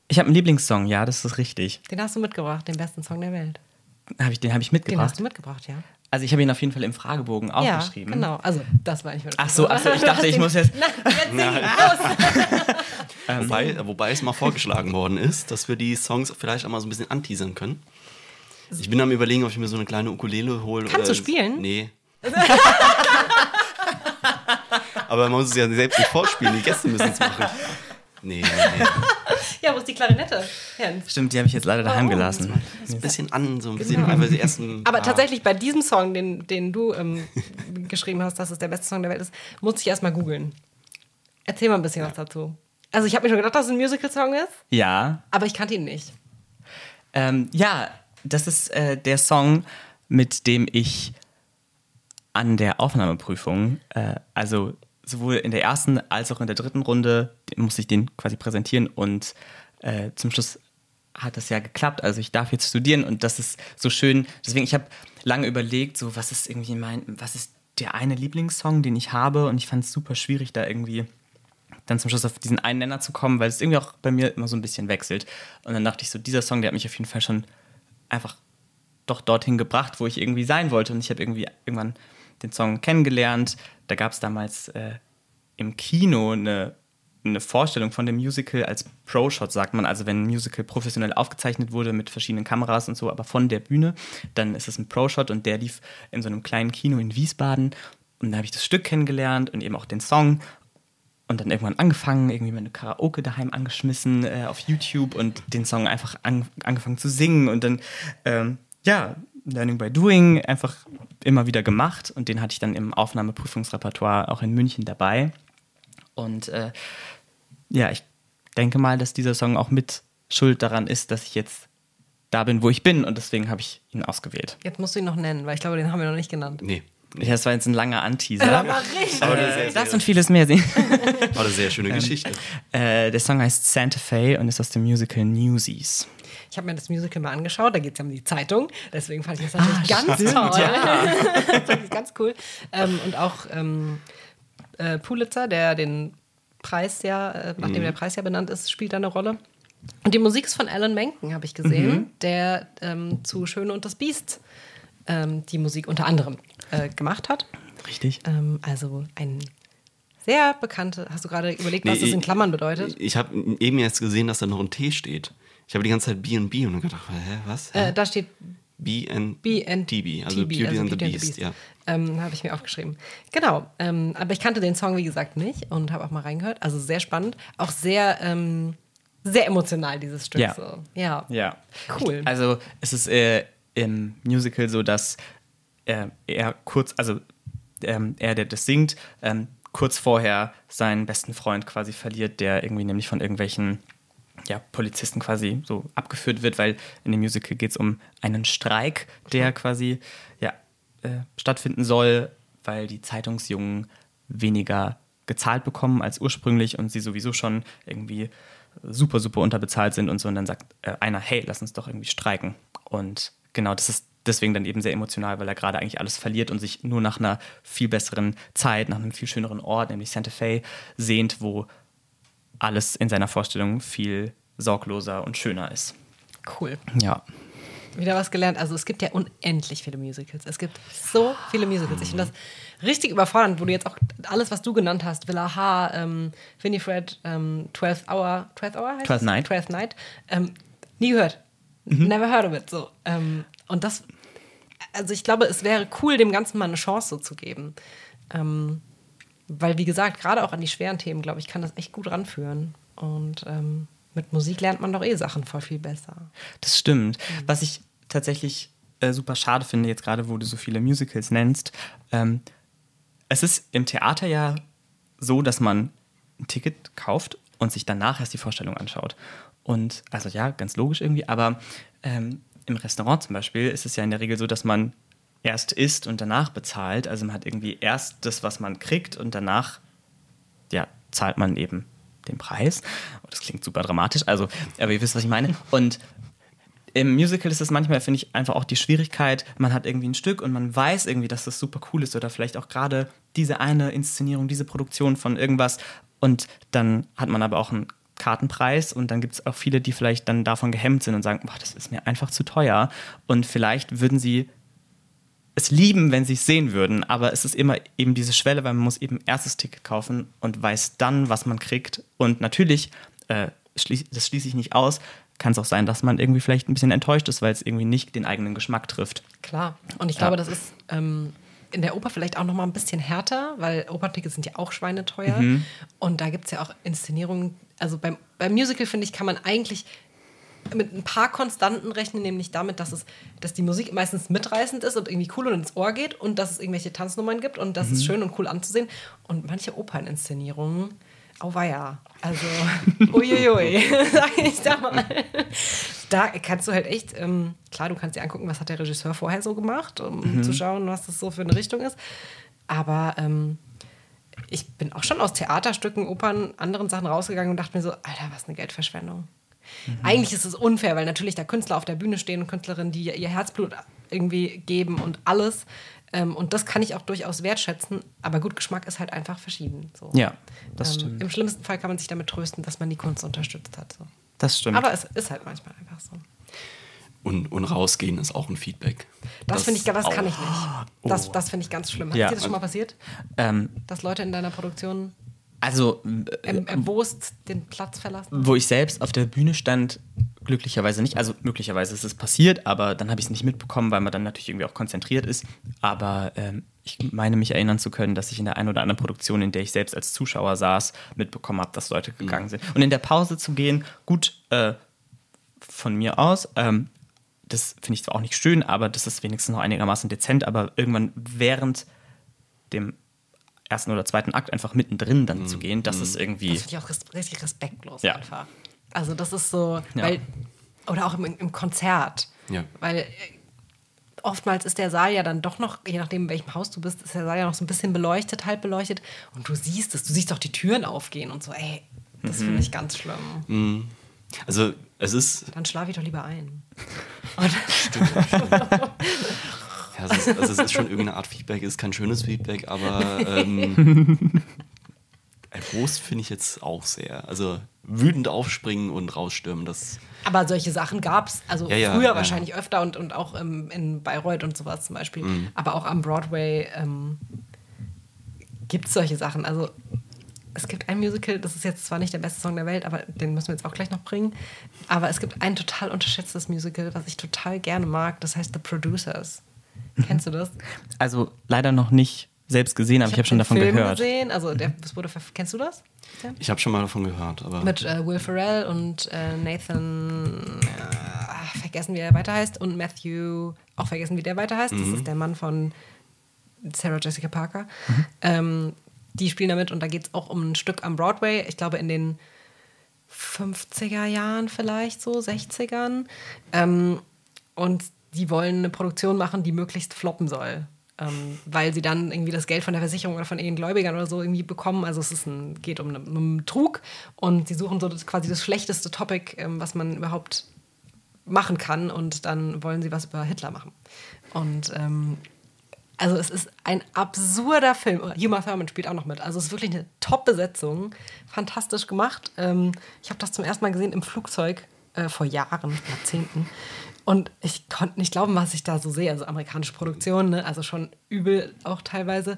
Ich habe einen Lieblingssong, ja, das ist richtig. Den hast du mitgebracht, den besten Song der Welt. Hab ich, den habe ich Den mitgebracht. hast du mitgebracht, ja. Also ich habe ihn auf jeden Fall im Fragebogen aufgeschrieben. Ja, genau. Also, das war nicht mehr Ach so, ach so, ich dachte, ich muss jetzt. (laughs) Nein, jetzt sing los. (laughs) Wobei, wobei es mal vorgeschlagen worden ist, dass wir die Songs vielleicht auch mal so ein bisschen anteasern können. Ich bin am überlegen, ob ich mir so eine kleine Ukulele hole. Kannst oder du spielen? Nee. (laughs) Aber man muss es ja selbst nicht vorspielen, die Gäste müssen es machen. Nee, nee, nee. (laughs) Ja, wo ist die Klarinette? Jens? Stimmt, die habe ich jetzt leider daheim gelassen. So ein bisschen an, so ein bisschen einfach die ersten. (laughs) Aber tatsächlich bei diesem Song, den, den du ähm, (laughs) geschrieben hast, dass es der beste Song der Welt ist, musste ich erstmal googeln. Erzähl mal ein bisschen was dazu. Also ich habe mir schon gedacht, dass es ein Musical-Song ist, Ja, aber ich kannte ihn nicht. ähm, ja, das ist äh, der Song, mit dem ich an der Aufnahmeprüfung, äh, also sowohl in der ersten als auch in der dritten Runde, musste ich den quasi präsentieren und äh, zum Schluss hat das ja geklappt. Also ich darf jetzt studieren und das ist so schön. Deswegen, ich habe lange überlegt, so was ist irgendwie mein, was ist der eine Lieblingssong, den ich habe und ich fand es super schwierig, da irgendwie dann zum Schluss auf diesen einen Nenner zu kommen, weil es irgendwie auch bei mir immer so ein bisschen wechselt. Und dann dachte ich so, dieser Song, der hat mich auf jeden Fall schon einfach doch dorthin gebracht, wo ich irgendwie sein wollte. Und ich habe irgendwie irgendwann den Song kennengelernt. Da gab es damals äh, im Kino eine, eine Vorstellung von dem Musical als Pro-Shot, sagt man. Also wenn ein Musical professionell aufgezeichnet wurde mit verschiedenen Kameras und so, aber von der Bühne, dann ist es ein Pro-Shot und der lief in so einem kleinen Kino in Wiesbaden. Und da habe ich das Stück kennengelernt und eben auch den Song und dann irgendwann angefangen, irgendwie meine Karaoke daheim angeschmissen äh, auf YouTube und den Song einfach an, angefangen zu singen und dann, ähm, ja, Learning by Doing einfach immer wieder gemacht und den hatte ich dann im Aufnahmeprüfungsrepertoire auch in München dabei. Und äh, ja, ich denke mal, dass dieser Song auch mit schuld daran ist, dass ich jetzt da bin, wo ich bin und deswegen habe ich ihn ausgewählt. Jetzt musst du ihn noch nennen, weil ich glaube, den haben wir noch nicht genannt. Nee. Ja, das war jetzt ein langer Anteaser. (laughs) richtig. Aber eine sehr, Das sehr, und vieles mehr sehen. war eine sehr schöne (laughs) Geschichte. Äh, der Song heißt Santa Fe und ist aus dem Musical Newsies. Ich habe mir das Musical mal angeschaut, da geht es ja um die Zeitung. Deswegen fand ich das natürlich ganz Ah, stimmt, toll. ja. (laughs) das fand ich ganz cool. Ähm, und auch ähm, äh, Pulitzer, der den Preis ja, äh, Mhm. nachdem der Preis ja benannt ist, spielt da eine Rolle. Und die Musik ist von Alan Menken, habe ich gesehen, Mhm. der ähm, zu Schöne und das Biest ähm, die Musik unter anderem äh, gemacht hat. Richtig. Ähm, also ein sehr bekannte, hast du gerade überlegt, was Nee, das in Klammern bedeutet? Ich habe eben jetzt gesehen, dass da noch ein T steht. Ich habe die ganze Zeit B&B und dann gedacht, hä, was? Äh, da steht B and BNTB, also Beauty and the Beast, ja. Ähm, habe ich mir aufgeschrieben. Genau, ähm, aber ich kannte den Song, wie gesagt, nicht und habe auch mal reingehört. Also sehr spannend, auch sehr, ähm, sehr emotional, dieses Stück. Ja. So. Ja. Ja. Cool. Also es ist äh, im Musical so, dass äh, er kurz, also ähm, er, der das singt, ähm, kurz vorher seinen besten Freund quasi verliert, der irgendwie nämlich von irgendwelchen ja, Polizisten quasi so abgeführt wird, weil in dem Musical geht es um einen Streik, der quasi ja, äh, stattfinden soll, weil die Zeitungsjungen weniger gezahlt bekommen als ursprünglich und sie sowieso schon irgendwie super, super unterbezahlt sind und so. Und dann sagt äh, einer, hey, lass uns doch irgendwie streiken. Und genau, das ist deswegen dann eben sehr emotional, weil er gerade eigentlich alles verliert und sich nur nach einer viel besseren Zeit, nach einem viel schöneren Ort, nämlich Santa Fe, sehnt, wo alles in seiner Vorstellung viel sorgloser und schöner ist. Cool. Ja. Wieder was gelernt. Also es gibt ja unendlich viele Musicals. Es gibt so viele Musicals. Ich finde das richtig überfordernd, wo du jetzt auch alles, was du genannt hast, Villa H, ähm, Winifred, ähm, 12th Hour, 12th Hour heißt 12th es? Night. 12th Night, ähm, nie gehört. Never heard of it. So. Ähm, und das, also ich glaube, es wäre cool, dem Ganzen mal eine Chance so zu geben. Ähm, weil, wie gesagt, gerade auch an die schweren Themen, glaube ich, kann das echt gut ranführen. Und ähm, mit Musik lernt man doch eh Sachen voll viel besser. Das stimmt. Was ich tatsächlich äh, super schade finde, jetzt gerade, wo du so viele Musicals nennst, ähm, es ist im Theater ja so, dass man ein Ticket kauft und sich danach erst die Vorstellung anschaut. Und also ja, ganz logisch irgendwie, aber ähm, im Restaurant zum Beispiel ist es ja in der Regel so, dass man erst isst und danach bezahlt. Also man hat irgendwie erst das, was man kriegt und danach ja, zahlt man eben den Preis. Oh, das klingt super dramatisch, also, aber ihr wisst, was ich meine. Und im Musical ist es manchmal, finde ich, einfach auch die Schwierigkeit, man hat irgendwie ein Stück und man weiß irgendwie, dass das super cool ist oder vielleicht auch gerade diese eine Inszenierung, diese Produktion von irgendwas und dann hat man aber auch einen Kartenpreis und dann gibt es auch viele, die vielleicht dann davon gehemmt sind und sagen, boah, das ist mir einfach zu teuer und vielleicht würden sie es lieben, wenn sie es sehen würden, aber es ist immer eben diese Schwelle, weil man muss eben erst das Ticket kaufen und weiß dann, was man kriegt. Und natürlich, äh, schließ, das schließe ich nicht aus, kann es auch sein, dass man irgendwie vielleicht ein bisschen enttäuscht ist, weil es irgendwie nicht den eigenen Geschmack trifft. Klar. Und ich Ja. glaube, das ist ähm, in der Oper vielleicht auch noch mal ein bisschen härter, weil Operntickets sind ja auch schweineteuer. Mhm. Und da gibt es ja auch Inszenierungen. Also beim, beim Musical, finde ich, kann man eigentlich mit ein paar Konstanten rechnen, nämlich damit, dass, es, dass die Musik meistens mitreißend ist und irgendwie cool und ins Ohr geht und dass es irgendwelche Tanznummern gibt und das ist schön und cool anzusehen. Und manche Operninszenierungen, auweia, also (laughs) uiuiui, (laughs) sag ich da mal. Da kannst du halt echt, ähm, klar, du kannst dir angucken, was hat der Regisseur vorher so gemacht, um zu schauen, was das so für eine Richtung ist. Aber ähm, ich bin auch schon aus Theaterstücken, Opern, anderen Sachen rausgegangen und dachte mir so, Alter, was eine Geldverschwendung. Eigentlich ist es unfair, weil natürlich da Künstler auf der Bühne stehen und Künstlerinnen, die ihr Herzblut irgendwie geben und alles. Ähm, und das kann ich auch durchaus wertschätzen. Aber gut, Geschmack ist halt einfach verschieden. So. Ja, das ähm, stimmt. Im schlimmsten Fall kann man sich damit trösten, dass man die Kunst unterstützt hat. So. Das stimmt. Aber es ist halt manchmal einfach so. Und, und rausgehen ist auch ein Feedback. Das, finde ich, das auch- kann ich nicht. Das, Oh. das finde ich ganz schlimm. Hat Ja, dir das schon mal passiert, ähm, dass Leute in deiner Produktion also, äh, em- erbost den Platz verlassen? wo ich selbst auf der Bühne stand, glücklicherweise nicht. Also möglicherweise ist es passiert, aber dann habe ich es nicht mitbekommen, weil man dann natürlich irgendwie auch konzentriert ist. Aber ähm, ich meine mich erinnern zu können, dass ich in der einen oder anderen Produktion, in der ich selbst als Zuschauer saß, mitbekommen habe, dass Leute gegangen sind. Und in der Pause zu gehen, gut, äh, von mir aus, ähm, das finde ich zwar auch nicht schön, aber das ist wenigstens noch einigermaßen dezent, aber irgendwann während dem ersten oder zweiten Akt einfach mittendrin dann zu gehen, das ist irgendwie. Das finde ich auch res richtig respektlos Ja. einfach. Also das ist so, Ja. weil, oder auch im, im Konzert. Ja. Weil äh, oftmals ist der Saal ja dann doch noch, je nachdem, in welchem Haus du bist, ist der Saal ja noch so ein bisschen beleuchtet, halb beleuchtet. Und du siehst es, du siehst auch die Türen aufgehen und so, ey, das Mhm. finde ich ganz schlimm. Also es ist, Dann schlafe ich doch lieber ein. (laughs) Und, (laughs) ja, es ist, also es ist schon irgendeine Art Feedback, es ist kein schönes Feedback, aber ähm, (laughs) erbost finde ich jetzt auch sehr. Also wütend aufspringen und rausstürmen, das aber solche Sachen gab es, also Ja, ja, früher ja. wahrscheinlich öfter und, und auch ähm, in Bayreuth und sowas zum Beispiel. Mhm. Aber auch am Broadway ähm, gibt es solche Sachen. Also es gibt ein Musical, das ist jetzt zwar nicht der beste Song der Welt, aber den müssen wir jetzt auch gleich noch bringen. Aber es gibt ein total unterschätztes Musical, was ich total gerne mag. Das heißt The Producers. (laughs) Kennst du das? Also leider noch nicht selbst gesehen, aber ich, habe schon den davon Film gehört. Gesehen. Also der, das wurde Kennst du das? Ich habe schon mal davon gehört, aber Mit äh, Will Ferrell und äh, Nathan, äh, vergessen wie er weiter heißt, und Matthew, auch vergessen wie der weiter heißt. Das ist der Mann von Sarah Jessica Parker. Ähm, die spielen damit und da geht es auch um ein Stück am Broadway. Ich glaube in den 50er Jahren vielleicht so, 60ern. Ähm, und die wollen eine Produktion machen, die möglichst floppen soll. Ähm, weil sie dann irgendwie das Geld von der Versicherung oder von ihren Gläubigern oder so irgendwie bekommen. Also es ein, geht um, eine, um einen Trug und sie suchen so das, quasi das schlechteste Topic, ähm, was man überhaupt machen kann und dann wollen sie was über Hitler machen. Und ähm, also es ist ein absurder Film. Uma Thurman spielt auch noch mit. Also es ist wirklich eine Top-Besetzung. Fantastisch gemacht. Ähm, ich habe das zum ersten Mal gesehen im Flugzeug äh, vor Jahren, Jahrzehnten. Und ich konnte nicht glauben, was ich da so sehe. Also amerikanische Produktion, ne? also schon übel auch teilweise.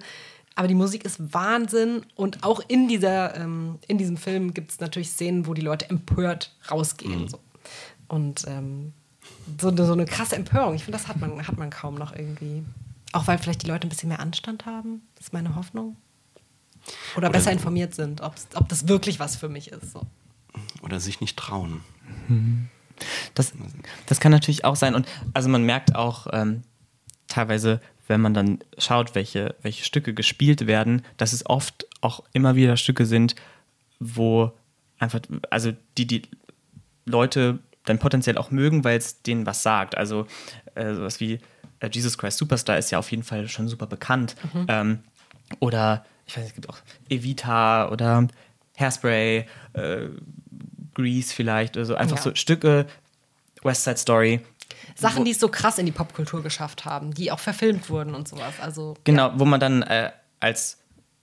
Aber die Musik ist Wahnsinn. Und auch in, dieser, ähm, in diesem Film gibt es natürlich Szenen, wo die Leute empört rausgehen. So. Und ähm, so, eine, so eine krasse Empörung. Ich finde, das hat man, hat man kaum noch irgendwie. Auch weil vielleicht die Leute ein bisschen mehr Anstand haben. Das ist meine Hoffnung. Oder, besser informiert sind, ob das wirklich was für mich ist. So. oder sich nicht trauen. Das, das kann natürlich auch sein. Und also man merkt auch ähm, teilweise, wenn man dann schaut, welche, welche Stücke gespielt werden, dass es oft auch immer wieder Stücke sind, wo einfach, also die die Leute dann potenziell auch mögen, weil es denen was sagt. Also äh, sowas wie äh, Jesus Christ Superstar ist ja auf jeden Fall schon super bekannt. Ähm, oder ich weiß, nicht, es gibt auch Evita oder Hairspray, äh, Grease vielleicht, oder so einfach Ja. so Stücke, West Side Story. Sachen, die es so krass in die Popkultur geschafft haben, die auch verfilmt wurden und sowas. Also, Genau, wo man dann äh, als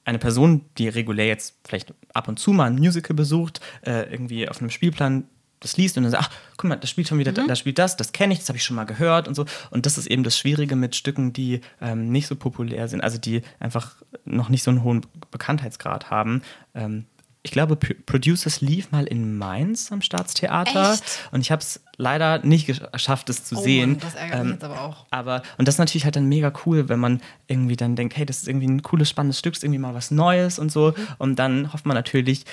eine Person, die regulär jetzt vielleicht ab und zu mal ein Musical besucht, äh, irgendwie auf einem Spielplan das liest und dann sagt, ach, guck mal, das spielt schon wieder, Mhm. da spielt das, das kenne ich, das habe ich schon mal gehört und so. Und das ist eben das Schwierige mit Stücken, die ähm, nicht so populär sind, also die einfach noch nicht so einen hohen Bekanntheitsgrad haben. Ähm, ich glaube, Producers lief mal in Mainz am Staatstheater Echt? und ich habe es leider nicht gesch- geschafft, es zu Oh sehen. Mann, das ärgert mich Ähm, jetzt aber auch. aber, und das ist natürlich halt dann mega cool, wenn man irgendwie dann denkt, hey, das ist irgendwie ein cooles, spannendes Stück, ist irgendwie mal was Neues und so. Und dann hofft man natürlich,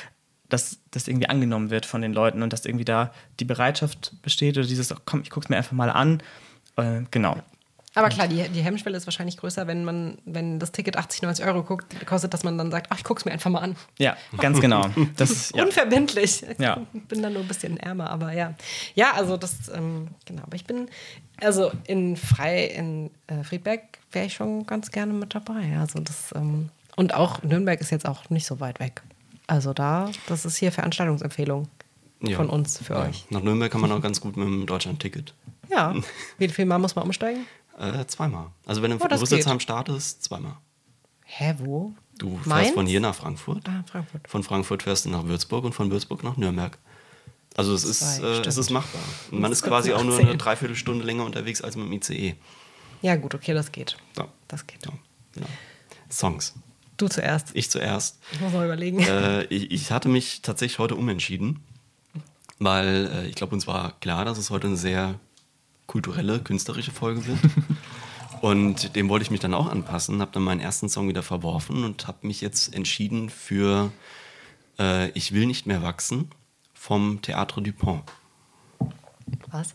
dass das irgendwie angenommen wird von den Leuten und dass irgendwie da die Bereitschaft besteht oder dieses, ach, komm, ich guck's mir einfach mal an. Äh, genau. Aber klar, die, die Hemmschwelle ist wahrscheinlich größer, wenn man, wenn das Ticket 80, 90 Euro guckt, kostet, dass man dann sagt, ach, ich guck's mir einfach mal an. Ja, ganz genau. (laughs) Das, ja. Unverbindlich. Ja. Ich bin dann nur ein bisschen ärmer, aber ja. Ja, also das, ähm, genau. Aber ich bin, also in Frei, in äh, Friedberg wäre ich schon ganz gerne mit dabei. Also das, ähm, und auch Nürnberg ist jetzt auch nicht so weit weg. Also da, das ist hier Veranstaltungsempfehlung Ja. von uns für Ja. euch. Nach Nürnberg kann man auch ganz gut mit dem Deutschland-Ticket. Ja. (laughs) Wie viel Mal muss man umsteigen? Äh, zweimal. Also wenn du Oh, das Bus geht. jetzt am Start ist, zweimal. Hä, wo? Du fährst Mainz? von hier nach Frankfurt. Ah, Frankfurt. Von Frankfurt fährst du nach Würzburg und von Würzburg nach Nürnberg. Also es ist, äh, es ist machbar. Und man Muss ist quasi auch nur eine Dreiviertelstunde länger unterwegs als mit dem ICE. Ja, gut, okay, das geht. Ja. Das geht. Ja, genau. Songs. Du zuerst. Ich zuerst. Ich muss mal überlegen. äh, ich, ich hatte mich tatsächlich heute umentschieden, weil äh, ich glaube, uns war klar, dass es heute eine sehr kulturelle, künstlerische Folge wird. (laughs) Und dem wollte ich mich dann auch anpassen, habe dann meinen ersten Song wieder verworfen und habe mich jetzt entschieden für äh, Ich will nicht mehr wachsen vom Théâtre Dupont. Was?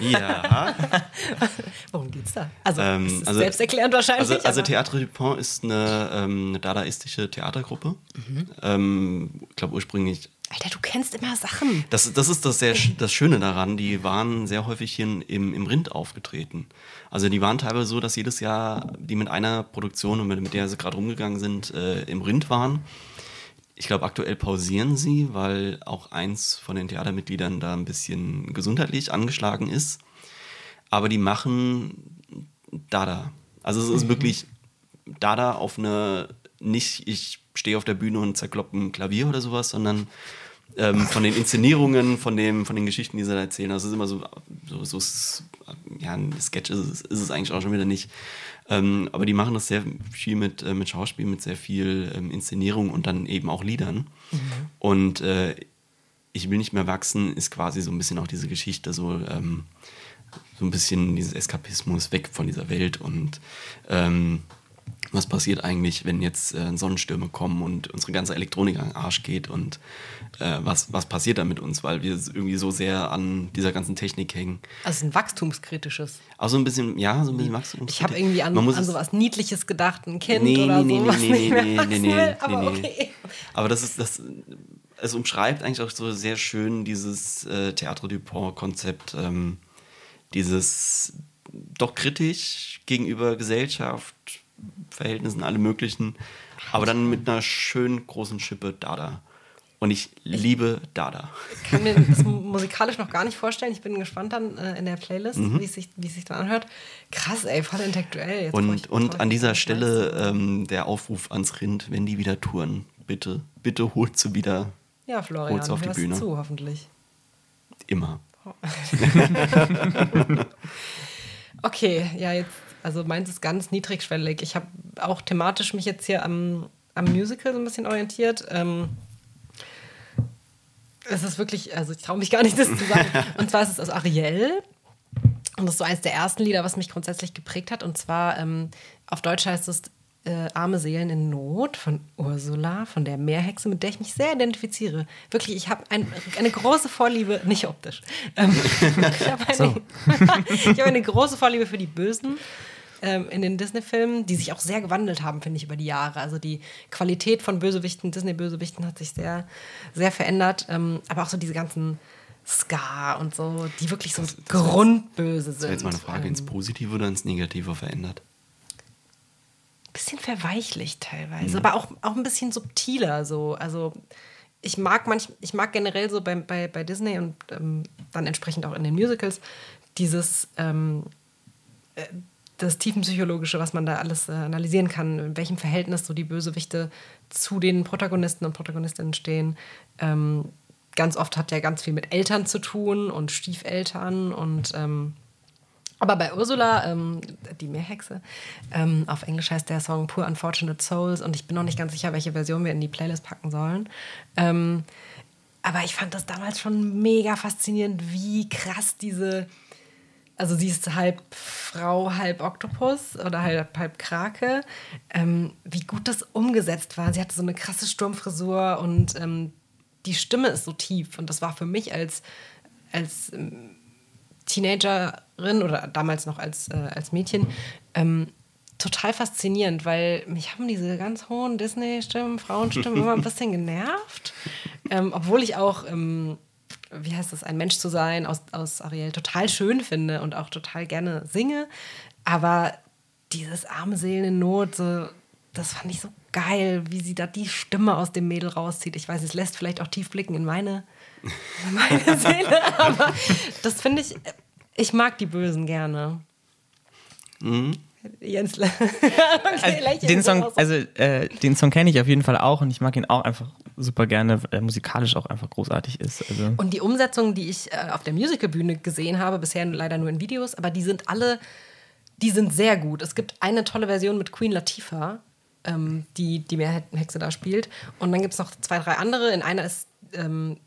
Ja, (laughs) Worum geht's da? Also, Ähm, also- selbsterklärend wahrscheinlich. also, also Théâtre Dupont ist eine, ähm, eine dadaistische Theatergruppe. Ähm, ich glaube ursprünglich Alter, du kennst immer Sachen. Das, das ist das, sehr, das Schöne daran, die waren sehr häufig hier im, im Rind aufgetreten. Also die waren teilweise so, dass jedes Jahr die mit einer Produktion, und mit, mit der sie gerade rumgegangen sind, äh, im Rind waren. Ich glaube, aktuell pausieren sie, weil auch eins von den Theatermitgliedern da ein bisschen gesundheitlich angeschlagen ist. Aber die machen Dada. Also es ist wirklich Dada auf eine, nicht ich stehe auf der Bühne und zerkloppe ein Klavier oder sowas, sondern ähm, von den Inszenierungen, von, dem, von den Geschichten, die sie da erzählen. Das ist immer so, so, so ja, ein Sketch ist es, ist es eigentlich auch schon wieder nicht. Ähm, aber die machen das sehr viel mit, äh, mit Schauspiel, mit sehr viel ähm, Inszenierung und dann eben auch Liedern. Und äh, ich will nicht mehr wachsen, ist quasi so ein bisschen auch diese Geschichte, so, ähm, so ein bisschen dieses Eskapismus weg von dieser Welt und ähm, was passiert eigentlich, wenn jetzt äh, Sonnenstürme kommen und unsere ganze Elektronik an den Arsch geht und äh, was, was passiert da mit uns, weil wir irgendwie so sehr an dieser ganzen Technik hängen. Also ein wachstumskritisches. Auch so ein bisschen, ja, so ein bisschen Wachstum. Ich habe irgendwie an, an sowas Niedliches gedacht, ein Kind Nee, oder nee, so, nee, was nee, nicht nee, mehr nee, nee, nee, will, aber nee, nee. okay. Aber das ist das. Es umschreibt eigentlich auch so sehr schön dieses äh, Theatre du Pont-Konzept, ähm, dieses doch kritisch gegenüber Gesellschaft, Verhältnissen, alle möglichen, aber dann mit einer schönen großen Schippe Dada. Und ich liebe Dada. Ich kann mir das musikalisch noch gar nicht vorstellen. Ich bin gespannt dann äh, in der Playlist, wie, es sich, wie es sich dann anhört. Krass, ey, voll intellektuell. Jetzt Und, und an dieser Stelle ähm, der Aufruf ans Rind, wenn die wieder touren, bitte, bitte holt sie wieder ja, Florian, hol's auf die Bühne. zu, hoffentlich. immer. (laughs) Okay, ja, jetzt, also meins ist ganz niedrigschwellig. Ich habe auch thematisch mich jetzt hier am, am Musical so ein bisschen orientiert. Ähm, es ist wirklich, also ich traue mich gar nicht, das zu sagen. (laughs) Und zwar ist es aus Ariel. Und das ist so eines der ersten Lieder, was mich grundsätzlich geprägt hat. Und zwar ähm, auf Deutsch heißt es äh, Arme Seelen in Not von Ursula, von der Meerhexe, mit der ich mich sehr identifiziere. Wirklich, ich habe ein, eine große Vorliebe, nicht optisch. Ähm, (laughs) ich habe eine, (laughs) ich habe eine große Vorliebe für die Bösen ähm, in den Disney-Filmen, die sich auch sehr gewandelt haben, finde ich, über die Jahre. Also die Qualität von Bösewichten, Disney-Bösewichten hat sich sehr, sehr verändert. Ähm, aber auch so diese ganzen Ska und so, die wirklich so grundböse sind. Das wäre jetzt mal eine Frage, Ähm, ins Positive oder ins Negative verändert? bisschen verweichlicht teilweise, aber auch, auch ein bisschen subtiler so. Also ich mag manch, ich mag generell so bei, bei, bei Disney und ähm, dann entsprechend auch in den Musicals dieses ähm, äh, das tiefenpsychologische, was man da alles äh, analysieren kann, in welchem Verhältnis so die Bösewichte zu den Protagonisten und Protagonistinnen stehen. Ähm, ganz oft hat ja ganz viel mit Eltern zu tun und Stiefeltern und ähm, aber bei Ursula, ähm, die Meerhexe, ähm, auf Englisch heißt der Song Poor Unfortunate Souls und ich bin noch nicht ganz sicher, welche Version wir in die Playlist packen sollen. Ähm, aber ich fand das damals schon mega faszinierend, wie krass diese, also sie ist halb Frau, halb Oktopus oder halb, halb Krake, ähm, wie gut das umgesetzt war. Sie hatte so eine krasse Sturmfrisur und ähm, die Stimme ist so tief und das war für mich als, als ähm, Teenagerin oder damals noch als, äh, als Mädchen ähm, total faszinierend, weil mich haben diese ganz hohen Disney-Stimmen, Frauenstimmen immer ein (laughs) bisschen genervt. Ähm, obwohl ich auch, ähm, wie heißt das, ein Mensch zu sein aus, aus Ariel total schön finde und auch total gerne singe. Aber dieses arme Seelen in Not, so, das fand ich so geil, wie sie da die Stimme aus dem Mädel rauszieht. Ich weiß, es lässt vielleicht auch tief blicken in meine, in meine (laughs) Seele, aber das finde ich, ich mag die Bösen gerne. Jens, (laughs) okay, lächeln den Song, also äh, den Song kenne ich auf jeden Fall auch und ich mag ihn auch einfach super gerne, weil er musikalisch auch einfach großartig ist. Also Und die Umsetzungen, die ich äh, auf der Musicalbühne gesehen habe, bisher leider nur in Videos, aber die sind alle, die sind sehr gut. Es gibt eine tolle Version mit Queen Latifah, ähm, die die Meerhexe da spielt. Und dann gibt es noch zwei, drei andere. In einer ist ähm,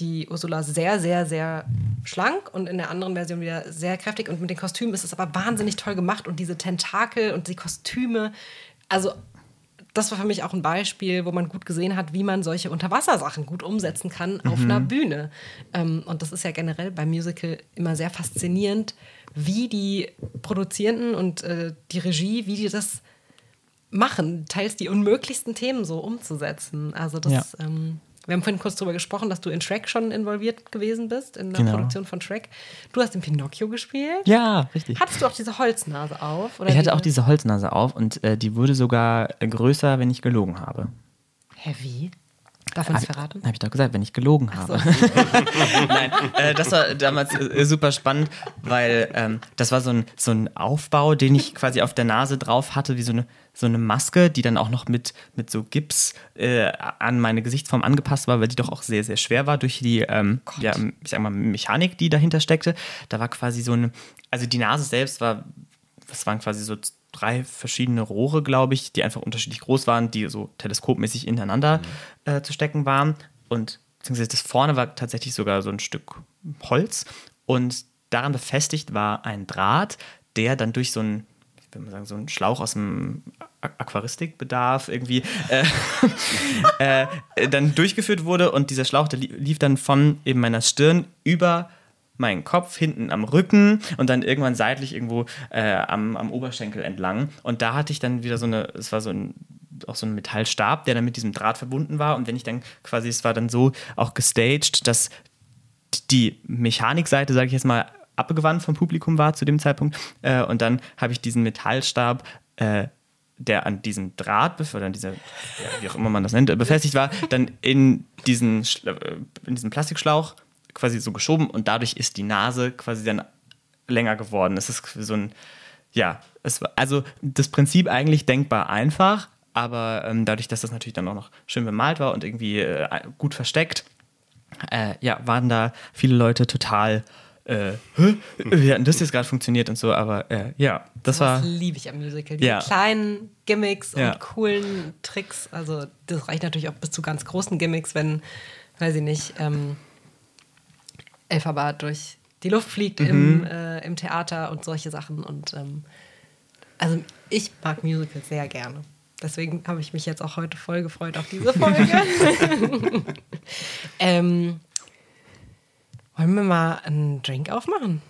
die Ursula sehr, sehr, sehr schlank und in der anderen Version wieder sehr kräftig. Und mit den Kostümen ist es aber wahnsinnig toll gemacht und diese Tentakel und die Kostüme. Also, das war für mich auch ein Beispiel, wo man gut gesehen hat, wie man solche Unterwassersachen gut umsetzen kann auf einer Bühne. Ähm, und das ist ja generell beim Musical immer sehr faszinierend, wie die Produzierenden und äh, die Regie, wie die das machen, teils die unmöglichsten Themen so umzusetzen. Also das, Ja. ähm, wir haben vorhin kurz darüber gesprochen, dass du in Shrek schon involviert gewesen bist, in der Genau. Produktion von Shrek. Du hast in Pinocchio gespielt. ja, richtig. Hattest du auch diese Holznase auf? Oder Ich hatte auch diese Holznase auf und äh, die wurde sogar äh, größer, wenn ich gelogen habe. Hä, wie? Darf man es verraten? Habe ich doch gesagt, wenn ich gelogen habe. So. (laughs) Nein, äh, das war damals äh, super spannend, weil ähm, das war so ein, so ein Aufbau, den ich quasi auf der Nase drauf hatte, wie so eine, so eine Maske, die dann auch noch mit, mit so Gips äh, an meine Gesichtsform angepasst war, weil die doch auch sehr, sehr schwer war durch die ähm, ja, ich sag mal, Mechanik, die dahinter steckte. Da war quasi so eine, also die Nase selbst war, das waren quasi so drei verschiedene Rohre, glaube ich, die einfach unterschiedlich groß waren, die so teleskopmäßig ineinander äh, zu stecken waren. Und beziehungsweise das vorne war tatsächlich sogar so ein Stück Holz. Und daran befestigt war ein Draht, der dann durch so ein, ich würde mal sagen, so ein Schlauch aus dem Aquaristikbedarf irgendwie äh, (laughs) äh, dann durchgeführt wurde. Und dieser Schlauch, der li- lief dann von eben meiner Stirn über meinen Kopf hinten am Rücken und dann irgendwann seitlich irgendwo äh, am, am Oberschenkel entlang. Und da hatte ich dann wieder so eine, es war so ein, auch so ein Metallstab, der dann mit diesem Draht verbunden war. Und wenn ich dann quasi, es war dann so auch gestaged, dass die Mechanikseite, sage ich jetzt mal, abgewandt vom Publikum war zu dem Zeitpunkt. Äh, und dann habe ich diesen Metallstab, äh, der an diesem Draht, oder an dieser, ja, wie auch immer man das nennt, befestigt war, dann in diesen, äh, in diesen Plastikschlauch quasi so geschoben und dadurch ist die Nase quasi dann länger geworden. Es ist so ein, ja, es war, also das Prinzip eigentlich denkbar einfach, aber ähm, dadurch, dass das natürlich dann auch noch schön bemalt war und irgendwie äh, gut versteckt, äh, ja, waren da viele Leute total, äh, wie hat das jetzt gerade funktioniert und so, aber äh, ja, das war, Das liebe ich am Musical. Diese Ja. kleinen Gimmicks Ja. und coolen Tricks. Also, das reicht natürlich auch bis zu ganz großen Gimmicks, wenn, weiß ich nicht, ähm, Elphaba durch die Luft fliegt Mhm. im, äh, im Theater und solche Sachen. Und ähm, also, ich mag Musicals sehr gerne. Deswegen habe ich mich jetzt auch heute voll gefreut auf diese Folge. (laughs) (laughs) ähm, wollen wir mal einen Drink aufmachen?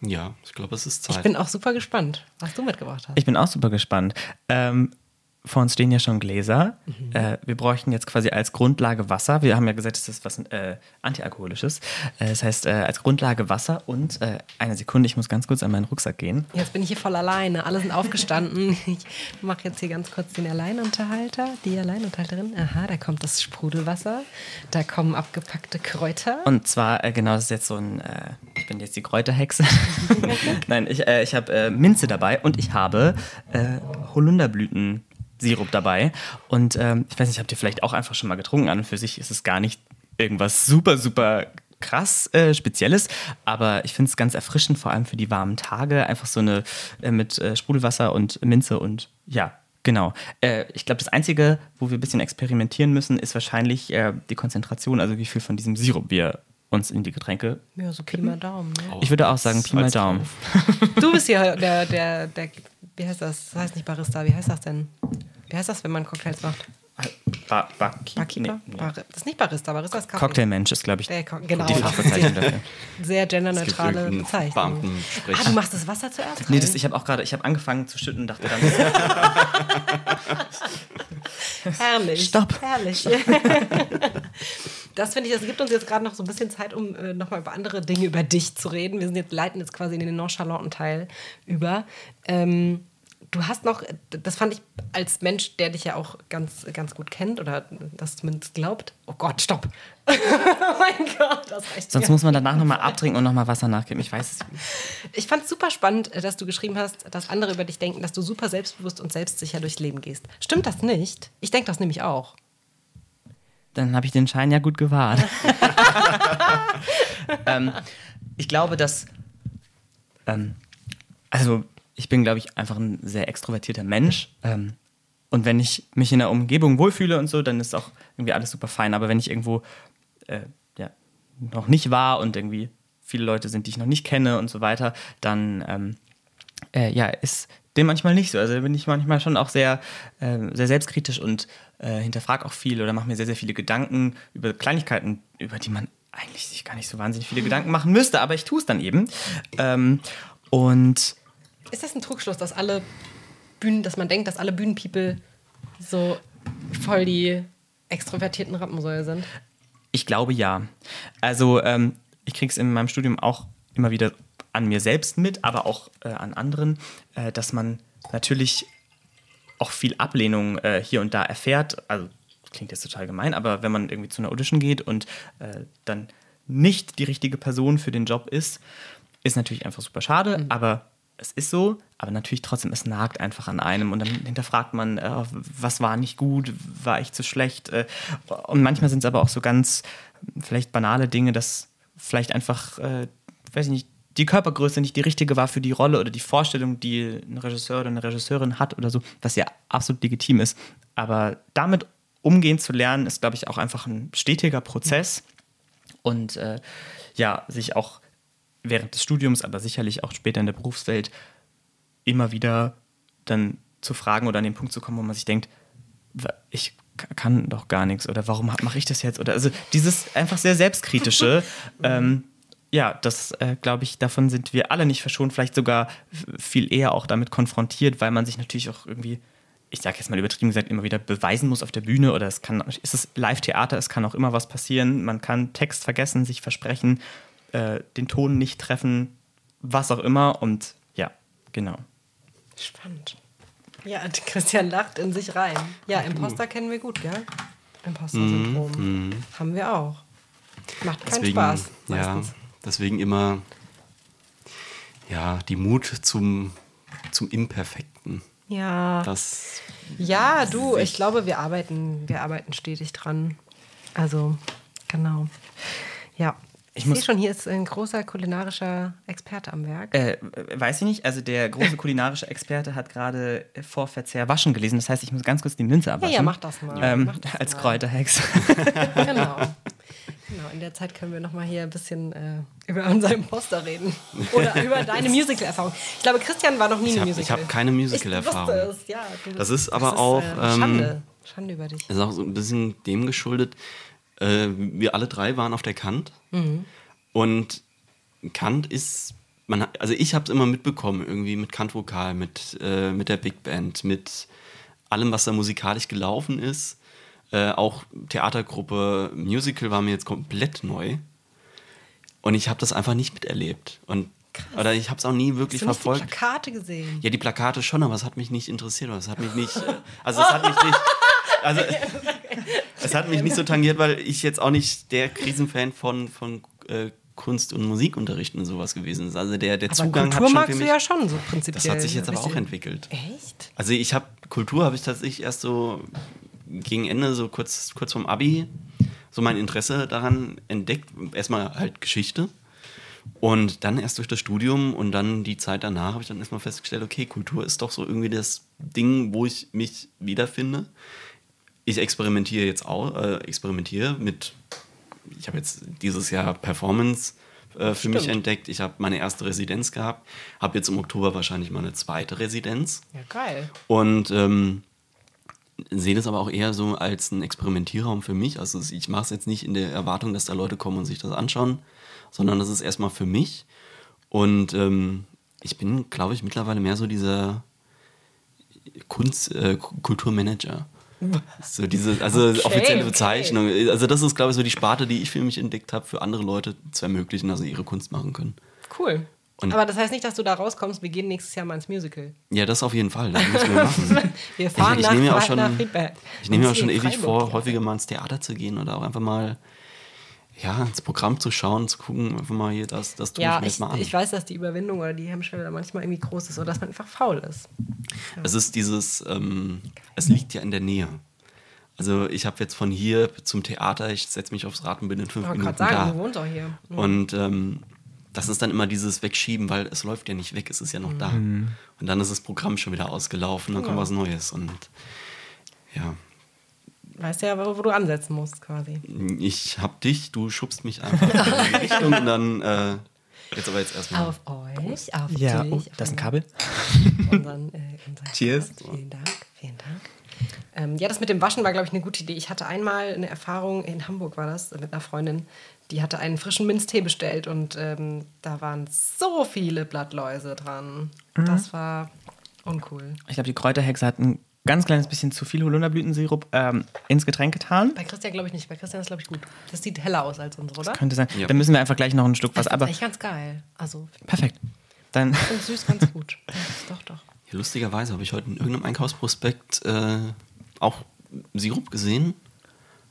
Ja, ich glaube, es ist Ich Zeit. bin auch super gespannt, was du mitgebracht hast. ich bin auch super gespannt. Ähm, vor uns stehen ja schon Gläser. Äh, wir bräuchten jetzt quasi als Grundlage Wasser. Wir haben ja gesagt, es ist was äh, Antialkoholisches. Äh, das heißt, äh, als Grundlage Wasser und äh, eine Sekunde, ich muss ganz kurz an meinen Rucksack gehen. Jetzt bin ich hier voll alleine. Alle sind aufgestanden. (laughs) Ich mache jetzt hier ganz kurz den Alleinunterhalter, die Alleinunterhalterin. Aha, da kommt das Sprudelwasser. Da kommen abgepackte Kräuter. Und zwar, äh, genau, das ist jetzt so ein, ich bin jetzt die Kräuterhexe. (laughs) Nein, ich, ich habe Minze dabei und ich habe äh, Holunderblütensirup dabei. Und ähm, ich weiß nicht, habt ihr vielleicht auch einfach schon mal getrunken? An und für sich ist es gar nicht irgendwas super, super krass äh, Spezielles, aber ich finde es ganz erfrischend, vor allem für die warmen Tage. Einfach so eine äh, mit äh, Sprudelwasser und Minze und ja, genau. Äh, ich glaube, das Einzige, wo wir ein bisschen experimentieren müssen, ist wahrscheinlich äh, die Konzentration, also wie viel von diesem Sirup wir uns in die Getränke. Ja, so Pi mal Daumen. Ne? Ich würde auch sagen, Pi mal Daumen. Du bist ja der, der, der, wie heißt das? Das heißt nicht Barista, wie heißt das denn? Wie heißt das, wenn man Cocktails macht? Ba Ba Barkeeper? Nee, nee. Bar das ist nicht Barista, Barista ist Kaffee. Cocktailmensch ist, glaube ich, Der genau. die Fachbezeichnung dafür. (laughs) Sehr genderneutrale Bezeichnung. Beamtensprech. Ah, du machst das Wasser zuerst Nee, rein? das, ich habe auch gerade, ich habe angefangen zu schütten und dachte dann, (laughs) Herrlich. Stopp. Herrlich. Das finde ich, das gibt uns jetzt gerade noch so ein bisschen Zeit, um äh, nochmal über andere Dinge über dich zu reden. Wir sind jetzt, leiten jetzt quasi in den nonchalanten Teil über. Ähm, du hast noch, das fand ich als Mensch, der dich ja auch ganz, ganz gut kennt oder das zumindest glaubt. Oh Gott, stopp. (laughs) oh mein Gott, das reicht sonst muss man danach nochmal abtrinken und nochmal Wasser nachgeben. Ich weiß es. Ich fand es super spannend, dass du geschrieben hast, dass andere über dich denken, dass du super selbstbewusst und selbstsicher durchs Leben gehst. Stimmt das nicht? Ich denke das nämlich auch. Dann habe ich den Schein ja gut gewahrt. (laughs) ähm, ich glaube, dass. Ähm, also, ich bin, glaube ich, einfach ein sehr extrovertierter Mensch. Ähm, und wenn ich mich in der Umgebung wohlfühle und so, dann ist auch irgendwie alles super fein. Aber wenn ich irgendwo äh, ja, noch nicht war und irgendwie viele Leute sind, die ich noch nicht kenne und so weiter, dann ähm, äh, ja, ist dem manchmal nicht so. Also bin ich manchmal schon auch sehr, äh, sehr selbstkritisch und äh, hinterfrage auch viel oder mache mir sehr, sehr viele Gedanken über Kleinigkeiten, über die man eigentlich sich gar nicht so wahnsinnig viele Gedanken machen müsste, aber ich tue es dann eben. Ähm, und Ist das ein Trugschluss, dass alle Bühnen, dass man denkt, dass alle Bühnenpeople so voll die extrovertierten Rappensäue sind? Ich glaube ja. Also ähm, ich kriege es in meinem Studium auch immer wieder an mir selbst mit, aber auch äh, an anderen, äh, dass man natürlich auch viel Ablehnung äh, hier und da erfährt. Also klingt jetzt total gemein, aber wenn man irgendwie zu einer Audition geht und äh, dann nicht die richtige Person für den Job ist, ist natürlich einfach super schade, mhm. aber es ist so, aber natürlich trotzdem, es nagt einfach an einem und dann hinterfragt man, äh, was war nicht gut, war ich zu schlecht. Äh, und manchmal sind es aber auch so ganz vielleicht banale Dinge, dass vielleicht einfach, äh, weiß ich nicht, die Körpergröße nicht die richtige war für die Rolle oder die Vorstellung, die ein Regisseur oder eine Regisseurin hat oder so, was ja absolut legitim ist. Aber damit umgehen zu lernen, ist, glaube ich, auch einfach ein stetiger Prozess. Und äh, ja, sich auch während des Studiums, aber sicherlich auch später in der Berufswelt immer wieder dann zu fragen oder an den Punkt zu kommen, wo man sich denkt, ich kann doch gar nichts oder warum mache ich das jetzt? Oder also dieses einfach sehr selbstkritische, (laughs) ähm, ja, das äh, glaube ich, davon sind wir alle nicht verschont, vielleicht sogar viel eher auch damit konfrontiert, weil man sich natürlich auch irgendwie, ich sage jetzt mal übertrieben gesagt, immer wieder beweisen muss auf der Bühne oder es kann, ist es Live-Theater, es kann auch immer was passieren, man kann Text vergessen, sich versprechen, äh, den Ton nicht treffen, was auch immer und ja, genau. Spannend. Ja, Christian lacht in sich rein. Ja, Imposter kennen wir gut, gell? Imposter-Syndrom. Mm, mm. Haben wir auch. Macht keinen deswegen, Spaß. Meistens. Ja, deswegen immer ja, die Mut zum, zum Imperfekten. Ja. Das ja, du, ich glaube, wir arbeiten, wir arbeiten stetig dran. Also, genau. Ja. Ich, ich sehe schon, hier ist ein großer kulinarischer Experte am Werk. Äh, weiß ich nicht. Also der große (laughs) kulinarische Experte hat gerade vor Verzehr waschen gelesen. Das heißt, ich muss ganz kurz die Minze abwaschen. Ja, ja mach das mal. Ähm, mach das als mal. Kräuterhex. (laughs) (laughs) genau. Genau, in der Zeit können wir noch mal hier ein bisschen äh, über unseren Imposter reden. Oder über deine Musical-Erfahrung. Ich glaube, Christian war noch nie ich eine Musical. Ich habe keine Musical-Erfahrung. Ja, das ist aber das ist, auch. Äh, Schande. Schande über dich. Das ist auch so ein bisschen dem geschuldet, äh, wir alle drei waren auf der Kant. Mhm. Und Kant ist, man, also ich habe es immer mitbekommen, irgendwie mit Kant-Vokal, mit, äh, mit der Big Band, mit allem, was da musikalisch gelaufen ist. Äh, auch Theatergruppe, Musical war mir jetzt komplett neu. Und ich habe das einfach nicht miterlebt. Und Krass. Oder ich habe es auch nie wirklich Hast du verfolgt. Nicht die Plakate gesehen? Ja, die Plakate schon, aber es hat mich nicht interessiert. Es hat mich nicht. (laughs) Also es hat mich nicht. Also es hat mich nicht so tangiert, weil ich jetzt auch nicht der Krisenfan von, von äh, Kunst- und Musikunterricht und sowas gewesen ist. Also der, der aber Zugang Kultur hat schon magst für mich, du ja schon so prinzipiell. Das hat sich jetzt aber auch entwickelt. Echt? Also ich habe Kultur habe ich tatsächlich erst so gegen Ende, so kurz, kurz vom Abi, so mein Interesse daran entdeckt. Erstmal halt Geschichte. Und dann erst durch das Studium und dann die Zeit danach habe ich dann erstmal festgestellt, okay, Kultur ist doch so irgendwie das Ding, wo ich mich wiederfinde ich experimentiere jetzt auch, äh, experimentiere mit, ich habe jetzt dieses Jahr Performance äh, für Stimmt. mich entdeckt. Ich habe meine erste Residenz gehabt, habe jetzt im Oktober wahrscheinlich meine zweite Residenz. Ja, geil. Und ähm, sehe das aber auch eher so als einen Experimentierraum für mich. Also ich mache es jetzt nicht in der Erwartung, dass da Leute kommen und sich das anschauen, sondern das ist erstmal für mich. Und ähm, ich bin, glaube ich, mittlerweile mehr so dieser Kunst, äh, Kulturmanager. So diese, also okay, offizielle Bezeichnung. Okay. Also das ist, glaube ich, so die Sparte, die ich für mich entdeckt habe, für andere Leute zu ermöglichen, dass sie ihre Kunst machen können. Cool. Und Aber das heißt nicht, dass du da rauskommst, wir gehen nächstes Jahr mal ins Musical. Ja, das auf jeden Fall. Das müssen wir machen. (laughs) wir fahren ich, ich nach, nehme auch schon, Ich nehme mir auch schon ewig vor, häufiger mal ins Theater zu gehen oder auch einfach mal ja, ins Programm zu schauen, zu gucken, einfach mal hier, das, das tue ja, ich mir jetzt mal an. Ich weiß, dass die Überwindung oder die Hemmschwelle manchmal irgendwie groß ist oder dass man einfach faul ist. Ja. Es ist dieses, ähm, es liegt ja in der Nähe. Also ich habe jetzt von hier zum Theater, ich setze mich aufs Rad und bin in fünf ich Minuten sagen, da. Du wohnst auch hier. Mhm. Und ähm, das ist dann immer dieses Wegschieben, weil es läuft ja nicht weg, es ist ja noch mhm. da. Und dann ist das Programm schon wieder ausgelaufen, dann ja. kommt was Neues und ja. Weißt ja, wo, wo du ansetzen musst quasi. Ich hab dich, du schubst mich einfach in die (laughs) Richtung und dann äh, jetzt aber jetzt erstmal. Auf euch, auf ja, dich. Oh, das ist ein Kabel. Unseren, äh, Cheers. Gast. Vielen Dank, vielen Dank. Ähm, ja, das mit dem Waschen war, glaube ich, eine gute Idee. Ich hatte einmal eine Erfahrung, in Hamburg war das, mit einer Freundin, die hatte einen frischen Minztee bestellt und ähm, da waren so viele Blattläuse dran. Mhm. Das war uncool. Ich glaube, die Kräuterhexe hat ein ganz kleines bisschen zu viel Holunderblütensirup ähm, ins Getränk getan. Bei Christian glaube ich nicht. Bei Christian ist glaube ich gut. Das sieht heller aus als unsere, oder? Das könnte sein. Ja. Dann müssen wir einfach gleich noch ein Stück was. Das ist echt ganz geil. Also perfekt. Dann ich süß ganz gut. Ja, (laughs) doch, doch. Lustigerweise habe ich heute in irgendeinem Einkaufsprospekt äh, auch Sirup gesehen.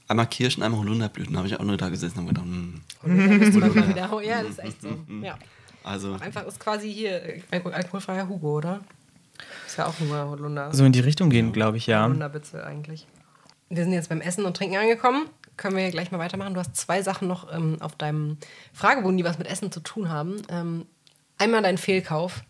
Einmal Kirschen, einmal Holunderblüten. habe ich auch nur da gesessen und gedacht, hm. Da bist du mal wieder. Ja, das ist echt so. (laughs) Ja. Also, Einfach ist quasi hier äh, alko- alkoholfreier Hugo, oder? Ist ja auch nur Holunder. So in die Richtung gehen, glaube ich, ja. Holunderbitze eigentlich. Wir sind jetzt beim Essen und Trinken angekommen. Können wir gleich mal weitermachen. Du hast zwei Sachen noch ähm, auf deinem Fragebogen, die was mit Essen zu tun haben. Ähm, einmal dein Fehlkauf.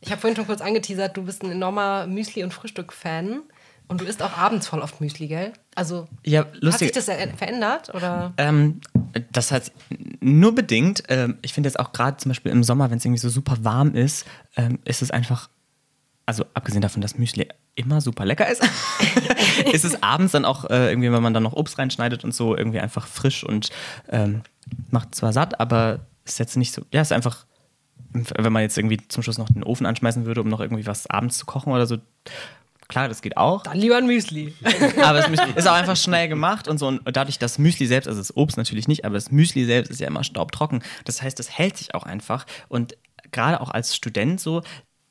Ich habe vorhin schon kurz angeteasert, du bist ein enormer Müsli- und Frühstück-Fan. Und du isst auch abends voll oft Müsli, gell? Also, Ja, hat sich lustig. das ver- verändert? Oder? Ähm, das hat nur bedingt. Ähm, ich finde jetzt auch gerade zum Beispiel im Sommer, wenn es irgendwie so super warm ist, ähm, ist es einfach, also abgesehen davon, dass Müsli immer super lecker ist, (laughs) ist es abends dann auch äh, irgendwie, wenn man dann noch Obst reinschneidet und so, irgendwie einfach frisch und ähm, macht zwar satt, aber ist jetzt nicht so, ja, ist einfach, wenn man jetzt irgendwie zum Schluss noch den Ofen anschmeißen würde, um noch irgendwie was abends zu kochen oder so, klar, das geht auch. Dann lieber ein Müsli. (laughs) Aber Müsli ist auch einfach schnell gemacht und so. Und dadurch, das Müsli selbst, also das Obst natürlich nicht, aber das Müsli selbst ist ja immer staubtrocken. Das heißt, das hält sich auch einfach. Und gerade auch als Student so,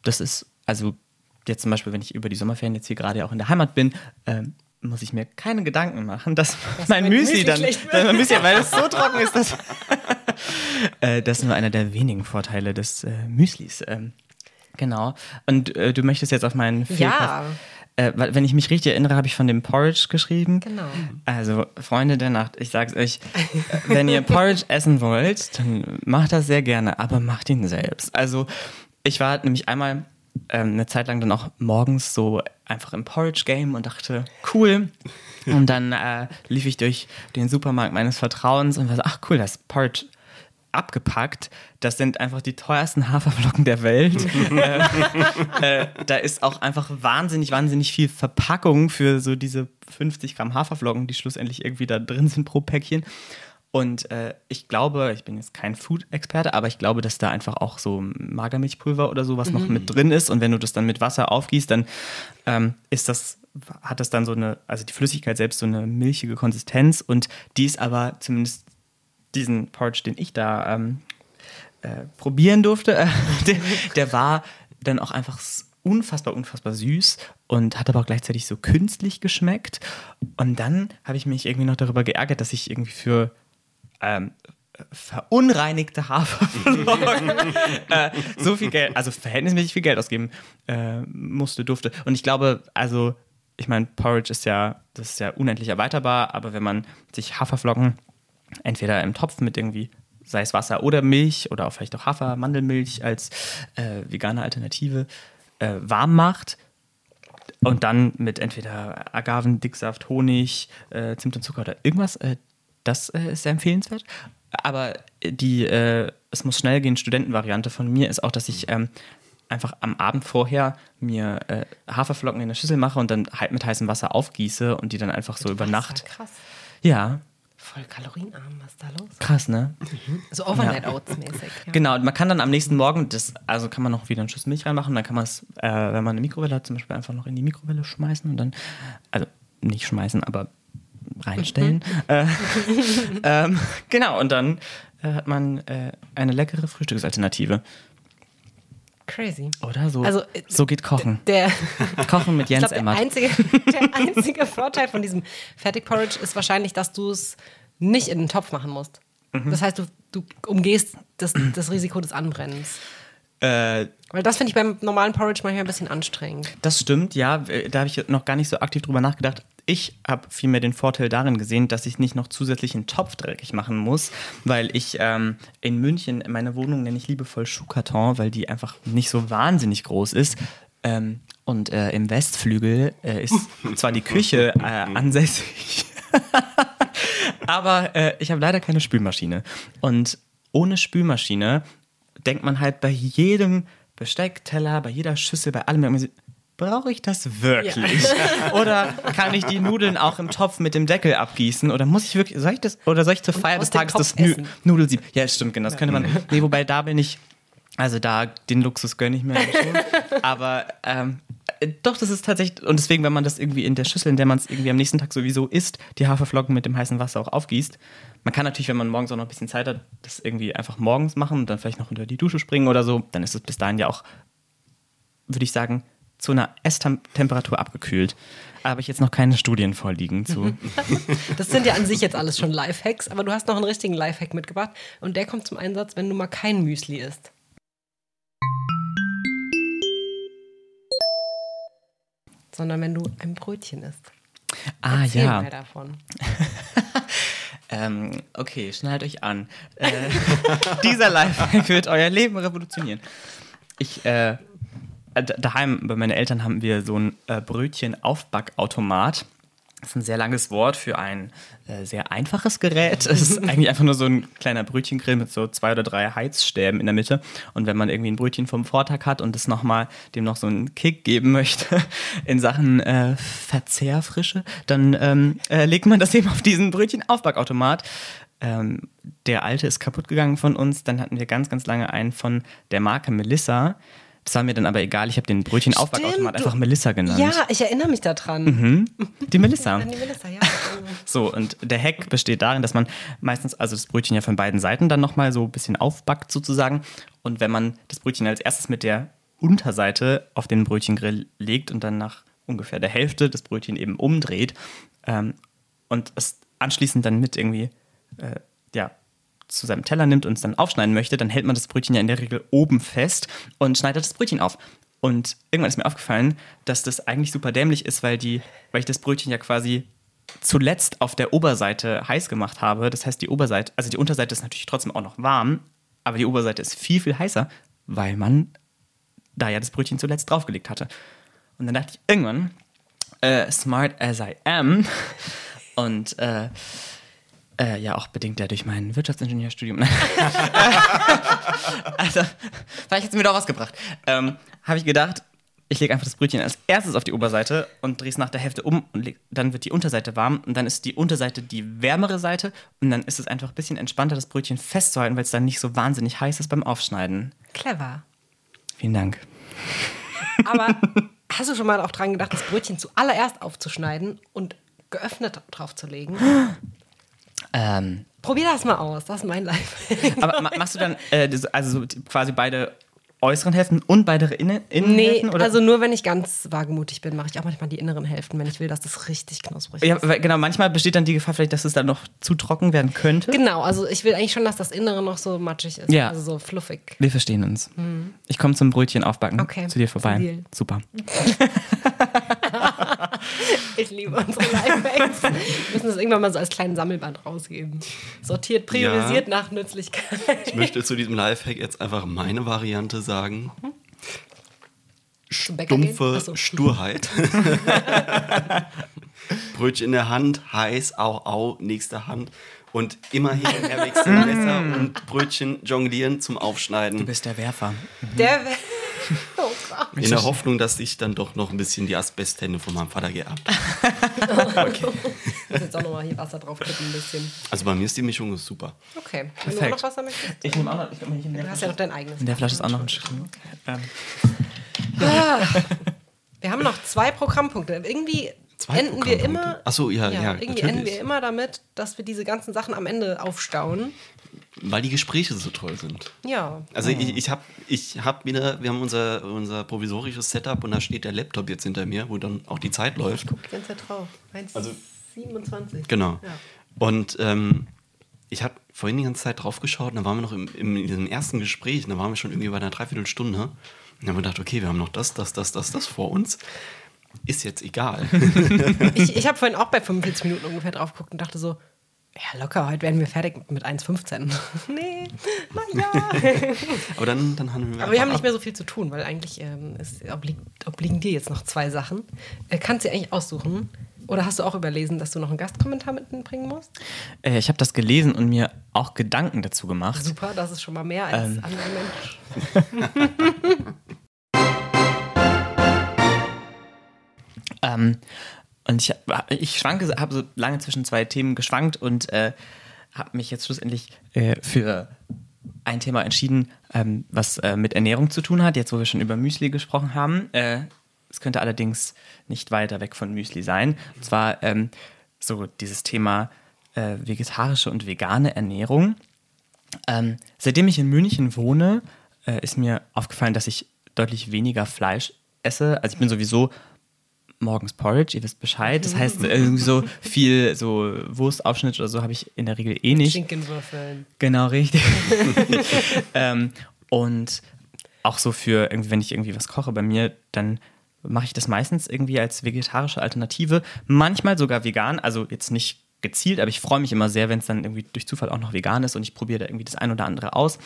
das ist, also jetzt zum Beispiel, wenn ich über die Sommerferien jetzt hier gerade auch in der Heimat bin, ähm, muss ich mir keine Gedanken machen, dass, mein mein Müsli dann, dass mein Müsli, weil es so trocken ist, dass (laughs) äh, das ist nur einer der wenigen Vorteile des äh, Müslis. Ähm, genau. Und äh, du möchtest jetzt auf meinen Ja. äh, wenn ich mich richtig erinnere, habe ich von dem Porridge geschrieben. Genau. Also, Freunde der Nacht, ich sag's euch, wenn ihr Porridge (laughs) essen wollt, dann macht das sehr gerne, aber macht ihn selbst. Also, ich war nämlich einmal ähm, eine Zeit lang dann auch morgens so einfach im Porridge-Game und dachte, cool. Und dann äh, lief ich durch den Supermarkt meines Vertrauens und war so, ach cool, das Porridge abgepackt. Das sind einfach die teuersten Haferflocken der Welt. (laughs) äh, äh, da ist auch einfach wahnsinnig, wahnsinnig viel Verpackung für so diese 50 Gramm Haferflocken, die schlussendlich irgendwie da drin sind pro Päckchen. Und äh, ich glaube, ich bin jetzt kein Food-Experte, aber ich glaube, dass da einfach auch so Magermilchpulver oder sowas noch mit drin ist. Und wenn du das dann mit Wasser aufgießt, dann ähm, ist das, hat das dann so eine, also die Flüssigkeit selbst so eine milchige Konsistenz. Und die ist aber zumindest diesen Porridge, den ich da ähm, äh, probieren durfte, äh, (laughs) der, der war dann auch einfach unfassbar, unfassbar süß und hat aber auch gleichzeitig so künstlich geschmeckt. Und dann habe ich mich irgendwie noch darüber geärgert, dass ich irgendwie für ähm, verunreinigte Haferflocken (laughs) äh, so viel Geld, also verhältnismäßig viel Geld ausgeben äh, musste, durfte. Und ich glaube, also, ich meine, Porridge ist ja, das ist ja unendlich erweiterbar, aber wenn man sich Haferflocken entweder im Topf mit irgendwie, sei es Wasser oder Milch oder auch vielleicht auch Hafer, Mandelmilch als äh, vegane Alternative äh, warm macht und dann mit entweder Agaven, Dicksaft, Honig, äh, Zimt und Zucker oder irgendwas, äh, das äh, ist sehr empfehlenswert. Aber die, äh, es muss schnell gehen, Studentenvariante von mir ist auch, dass ich ähm, einfach am Abend vorher mir äh, Haferflocken in der Schüssel mache und dann halt mit heißem Wasser aufgieße und die dann einfach so über Das Nacht. krass. Ja, Voll kalorienarm, was ist da los? krass, ne? So Overnight Oats mäßig. Ja. Genau, und man kann dann am nächsten Morgen, das, also kann man noch wieder einen Schuss Milch reinmachen, dann kann man es, äh, wenn man eine Mikrowelle hat, zum Beispiel einfach noch in die Mikrowelle schmeißen und dann, also nicht schmeißen, aber reinstellen. äh, (laughs) ähm, genau, und dann äh, hat man äh, eine leckere Frühstücksalternative. Crazy. Oder so? Also, äh, so geht Kochen. Der, (laughs) Kochen mit ich Jens glaube, der Emmert. einzige, (laughs) der einzige Vorteil von diesem Fertigporridge ist wahrscheinlich, dass du es nicht in den Topf machen musst. Mhm. Das heißt, du, du umgehst das, das Risiko des Anbrennens. Äh, Weil das finde ich beim normalen Porridge manchmal ein bisschen anstrengend. Das stimmt, ja. äh, Da habe ich noch gar nicht so aktiv drüber nachgedacht. Ich habe vielmehr den Vorteil darin gesehen, dass ich nicht noch zusätzlich einen Topf dreckig machen muss, weil ich ähm, in München meine Wohnung nenne ich liebevoll Schuhkarton, weil die einfach nicht so wahnsinnig groß ist. Ähm, und äh, im Westflügel äh, ist (laughs) zwar die Küche äh, ansässig, (laughs) aber äh, ich habe leider keine Spülmaschine. Und ohne Spülmaschine denkt man halt bei jedem Besteckteller, bei jeder Schüssel, bei allem irgendwie Brauche ich das wirklich? (laughs) Oder kann ich die Nudeln auch im Topf mit dem Deckel abgießen? Oder muss ich wirklich, soll ich das, oder soll ich zur Feier des Tages das essen. Nudelsieb? Ja, stimmt, genau, das könnte man. (laughs) Nee, wobei da bin ich, also da, den Luxus gönne ich mir schon. (laughs) Aber ähm, äh, doch, das ist tatsächlich, und deswegen, wenn man das irgendwie in der Schüssel, in der man es irgendwie am nächsten Tag sowieso isst, die Haferflocken mit dem heißen Wasser auch aufgießt. Man kann natürlich, wenn man morgens auch noch ein bisschen Zeit hat, das irgendwie einfach morgens machen und dann vielleicht noch unter die Dusche springen oder so, dann ist es bis dahin ja auch, würde ich sagen, zu einer Esstemperatur abgekühlt. Habe ich jetzt noch keine Studien vorliegen zu. (laughs) Das sind ja an sich jetzt alles schon Lifehacks, aber du hast noch einen richtigen Lifehack mitgebracht und der kommt zum Einsatz, wenn du mal kein Müsli isst. Sondern wenn du ein Brötchen isst. Ah Erzähl ja. mal davon. (laughs) Ähm, okay, schnallt euch an. Äh, (laughs) dieser Lifehack wird euer Leben revolutionieren. Ich, äh, daheim bei meinen Eltern haben wir so ein äh, Brötchen-Aufbackautomat. Das ist ein sehr langes Wort für ein äh, sehr einfaches Gerät. Es ist (laughs) eigentlich einfach nur so ein kleiner Brötchengrill mit so zwei oder drei Heizstäben in der Mitte. Und wenn man irgendwie ein Brötchen vom Vortag hat und es nochmal dem noch so einen Kick geben möchte (laughs) in Sachen äh, Verzehrfrische, dann ähm, äh, legt man das eben auf diesen Brötchenaufbackautomat. Ähm, der alte ist kaputt gegangen von uns. Dann hatten wir ganz, ganz lange einen von der Marke Melissa. Das war mir dann aber egal. Ich habe den Brötchenaufbackautomat einfach Melissa genannt. Ja, ich erinnere mich daran. Mhm. (laughs) Die Melissa. Die Melissa, ja. (laughs) So, und der Hack besteht darin, dass man meistens, also das Brötchen ja von beiden Seiten dann nochmal so ein bisschen aufbackt sozusagen. Und wenn man das Brötchen als erstes mit der Unterseite auf den Brötchengrill legt und dann nach ungefähr der Hälfte das Brötchen eben umdreht ähm, und es anschließend dann mit irgendwie, äh, ja, zu seinem Teller nimmt und es dann aufschneiden möchte, dann hält man das Brötchen ja in der Regel oben fest und schneidet das Brötchen auf. Und irgendwann ist mir aufgefallen, dass das eigentlich super dämlich ist, weil, die, weil ich das Brötchen ja quasi zuletzt auf der Oberseite heiß gemacht habe. Das heißt, die Oberseite, also die Unterseite ist natürlich trotzdem auch noch warm, aber die Oberseite ist viel, viel heißer, weil man da ja das Brötchen zuletzt draufgelegt hatte. Und dann dachte ich irgendwann, äh, smart as I am, (laughs) und äh, äh, ja, auch bedingt ja durch mein Wirtschaftsingenieurstudium. (laughs) also, vielleicht hat es mir doch was gebracht. Ähm, Habe ich gedacht, ich lege einfach das Brötchen als erstes auf die Oberseite und drehe es nach der Hälfte um und leg, dann wird die Unterseite warm und dann ist die Unterseite die wärmere Seite und dann ist es einfach ein bisschen entspannter, das Brötchen festzuhalten, weil es dann nicht so wahnsinnig heiß ist beim Aufschneiden. Clever. Vielen Dank. Aber (laughs) hast du schon mal auch dran gedacht, das Brötchen zuallererst aufzuschneiden und geöffnet draufzulegen? (gasps) Ähm, Probier das mal aus. Das ist mein Life. (laughs) aber ma- machst du dann äh, also so quasi beide äußeren Hälften und beide Innen Nee, Innenhälften? oder? also nur wenn ich ganz wagemutig bin, mache ich auch manchmal die inneren Hälften, wenn ich will, dass das richtig knusprig ja, ist. genau, manchmal besteht dann die Gefahr vielleicht, dass es dann noch zu trocken werden könnte. Genau, also ich will eigentlich schon, dass das Innere noch so matschig ist. Ja. Also so fluffig. Wir verstehen uns. Ich komme zum Brötchen aufbacken Okay, zu dir vorbei. Super. (laughs) (laughs) (laughs) Ich liebe unsere Lifehacks. Wir müssen das irgendwann mal so als kleinen Sammelband rausgeben. Sortiert, priorisiert nach Nützlichkeit. Ich möchte zu diesem Lifehack jetzt einfach meine Variante sagen. Zum Bäcker gehen? Dumpfe Ach so. Sturheit. (laughs) (laughs) Brötchen in der Hand, heiß, au, au, nächste Hand. Und immer hin und her wechseln, Messer und Brötchen jonglieren zum Du Aufschneiden. bist der Werfer. Der wär- (laughs) oh. In der Hoffnung, dass ich dann doch noch ein bisschen die Asbesthände von meinem Vater geerbt habe. (laughs) Ich muss jetzt auch nochmal hier Wasser drauf kippen, ein bisschen. Also bei mir ist die Mischung super. Okay. Wenn du Perfekt. noch Wasser möchtest. Ich nehme auch noch. Ich glaub, in, Du hast ja noch dein eigenes. in der Flasche ist auch noch ein Stück. Ähm, Wir haben noch zwei Programmpunkte. Irgendwie Zwei enden wir immer. Ach so, ja, ja, irgendwie natürlich. enden wir immer damit, dass wir diese ganzen Sachen am Ende aufstauen. Weil die Gespräche so toll sind. Ja. Also ich, ich habe ich hab wieder, wir haben unser, unser provisorisches Setup und da steht der Laptop jetzt hinter mir, wo dann auch die Zeit läuft. Guck die ganze Zeit drauf. 1, Also- 27. Genau. Ja. Und ähm, ich habe vorhin die ganze Zeit drauf geschaut und da waren wir noch im, im, in diesem ersten Gespräch, und da waren wir schon irgendwie bei einer Dreiviertelstunde. Und dann haben wir gedacht, okay, wir haben noch das, das, das, das, das vor uns. Ist jetzt egal. Ich, ich habe vorhin auch bei 45 Minuten ungefähr drauf geguckt und dachte so, ja, locker, heute werden wir fertig mit 1,15. (laughs) nee, naja. (laughs) Aber dann, dann haben wir. Aber wir haben nicht mehr so viel zu tun, weil eigentlich ähm, ist, oblig, obliegen dir jetzt noch zwei Sachen. Äh, kannst du eigentlich aussuchen? Oder hast du auch überlesen, dass du noch einen Gastkommentar mitbringen musst? äh, ich habe das gelesen und mir auch Gedanken dazu gemacht. Super, das ist schon mal mehr als Ähm. anderer Mensch. (laughs) Ähm, und ich, ich schwanke, habe so lange zwischen zwei Themen geschwankt und äh, habe mich jetzt schlussendlich äh, für ein Thema entschieden, ähm, was äh, mit Ernährung zu tun hat, jetzt wo wir schon über Müsli gesprochen haben. Äh, es könnte allerdings nicht weiter weg von Müsli sein. Und zwar ähm, so dieses Thema äh, vegetarische und vegane Ernährung. Ähm, seitdem ich in München wohne, äh, ist mir aufgefallen, dass ich deutlich weniger Fleisch esse. Also ich bin sowieso morgens Porridge, ihr wisst Bescheid. Das heißt, irgendwie so viel so Wurstaufschnitt oder so habe ich in der Regel eh nicht. Schinkenwürfeln. Genau, richtig. (laughs) ähm, und auch so für irgendwie, wenn ich irgendwie was koche bei mir, dann mache ich das meistens irgendwie als vegetarische Alternative. Manchmal sogar vegan, also jetzt nicht gezielt, aber ich freue mich immer sehr, wenn es dann irgendwie durch Zufall auch noch vegan ist und ich probiere da irgendwie das ein oder andere aus.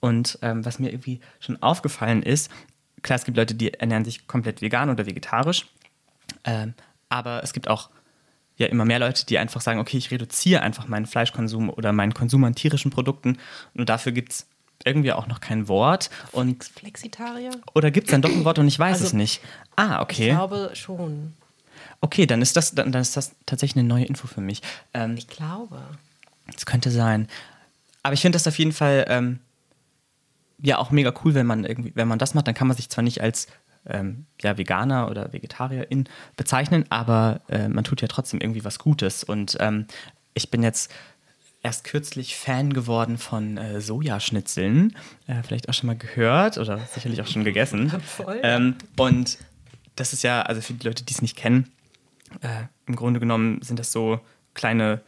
Und ähm, was mir irgendwie schon aufgefallen ist, klar, es gibt Leute, die ernähren sich komplett vegan oder vegetarisch, ähm, aber es gibt auch ja immer mehr Leute, die einfach sagen, okay, ich reduziere einfach meinen Fleischkonsum oder meinen Konsum an tierischen Produkten und dafür gibt es irgendwie auch noch kein Wort. Und, Flexitarier? oder gibt es dann doch ein Wort und ich weiß Also, es nicht. Ah, okay. Ich glaube schon. Okay, dann ist das, dann, dann ist das tatsächlich eine neue Info für mich. Ähm, Ich glaube. das könnte sein. Aber ich finde das auf jeden Fall ähm, ja auch mega cool, wenn man irgendwie, wenn man das macht, dann kann man sich zwar nicht als ähm, ja, Veganer oder Vegetarierin bezeichnen, aber äh, man tut ja trotzdem irgendwie was Gutes. Und ähm, ich bin jetzt erst kürzlich Fan geworden von äh, Sojaschnitzeln. Äh, vielleicht auch schon mal gehört oder sicherlich auch schon gegessen. (laughs) Voll. Ähm, und das ist ja, also für die Leute, die es nicht kennen, äh, im Grunde genommen sind das so kleine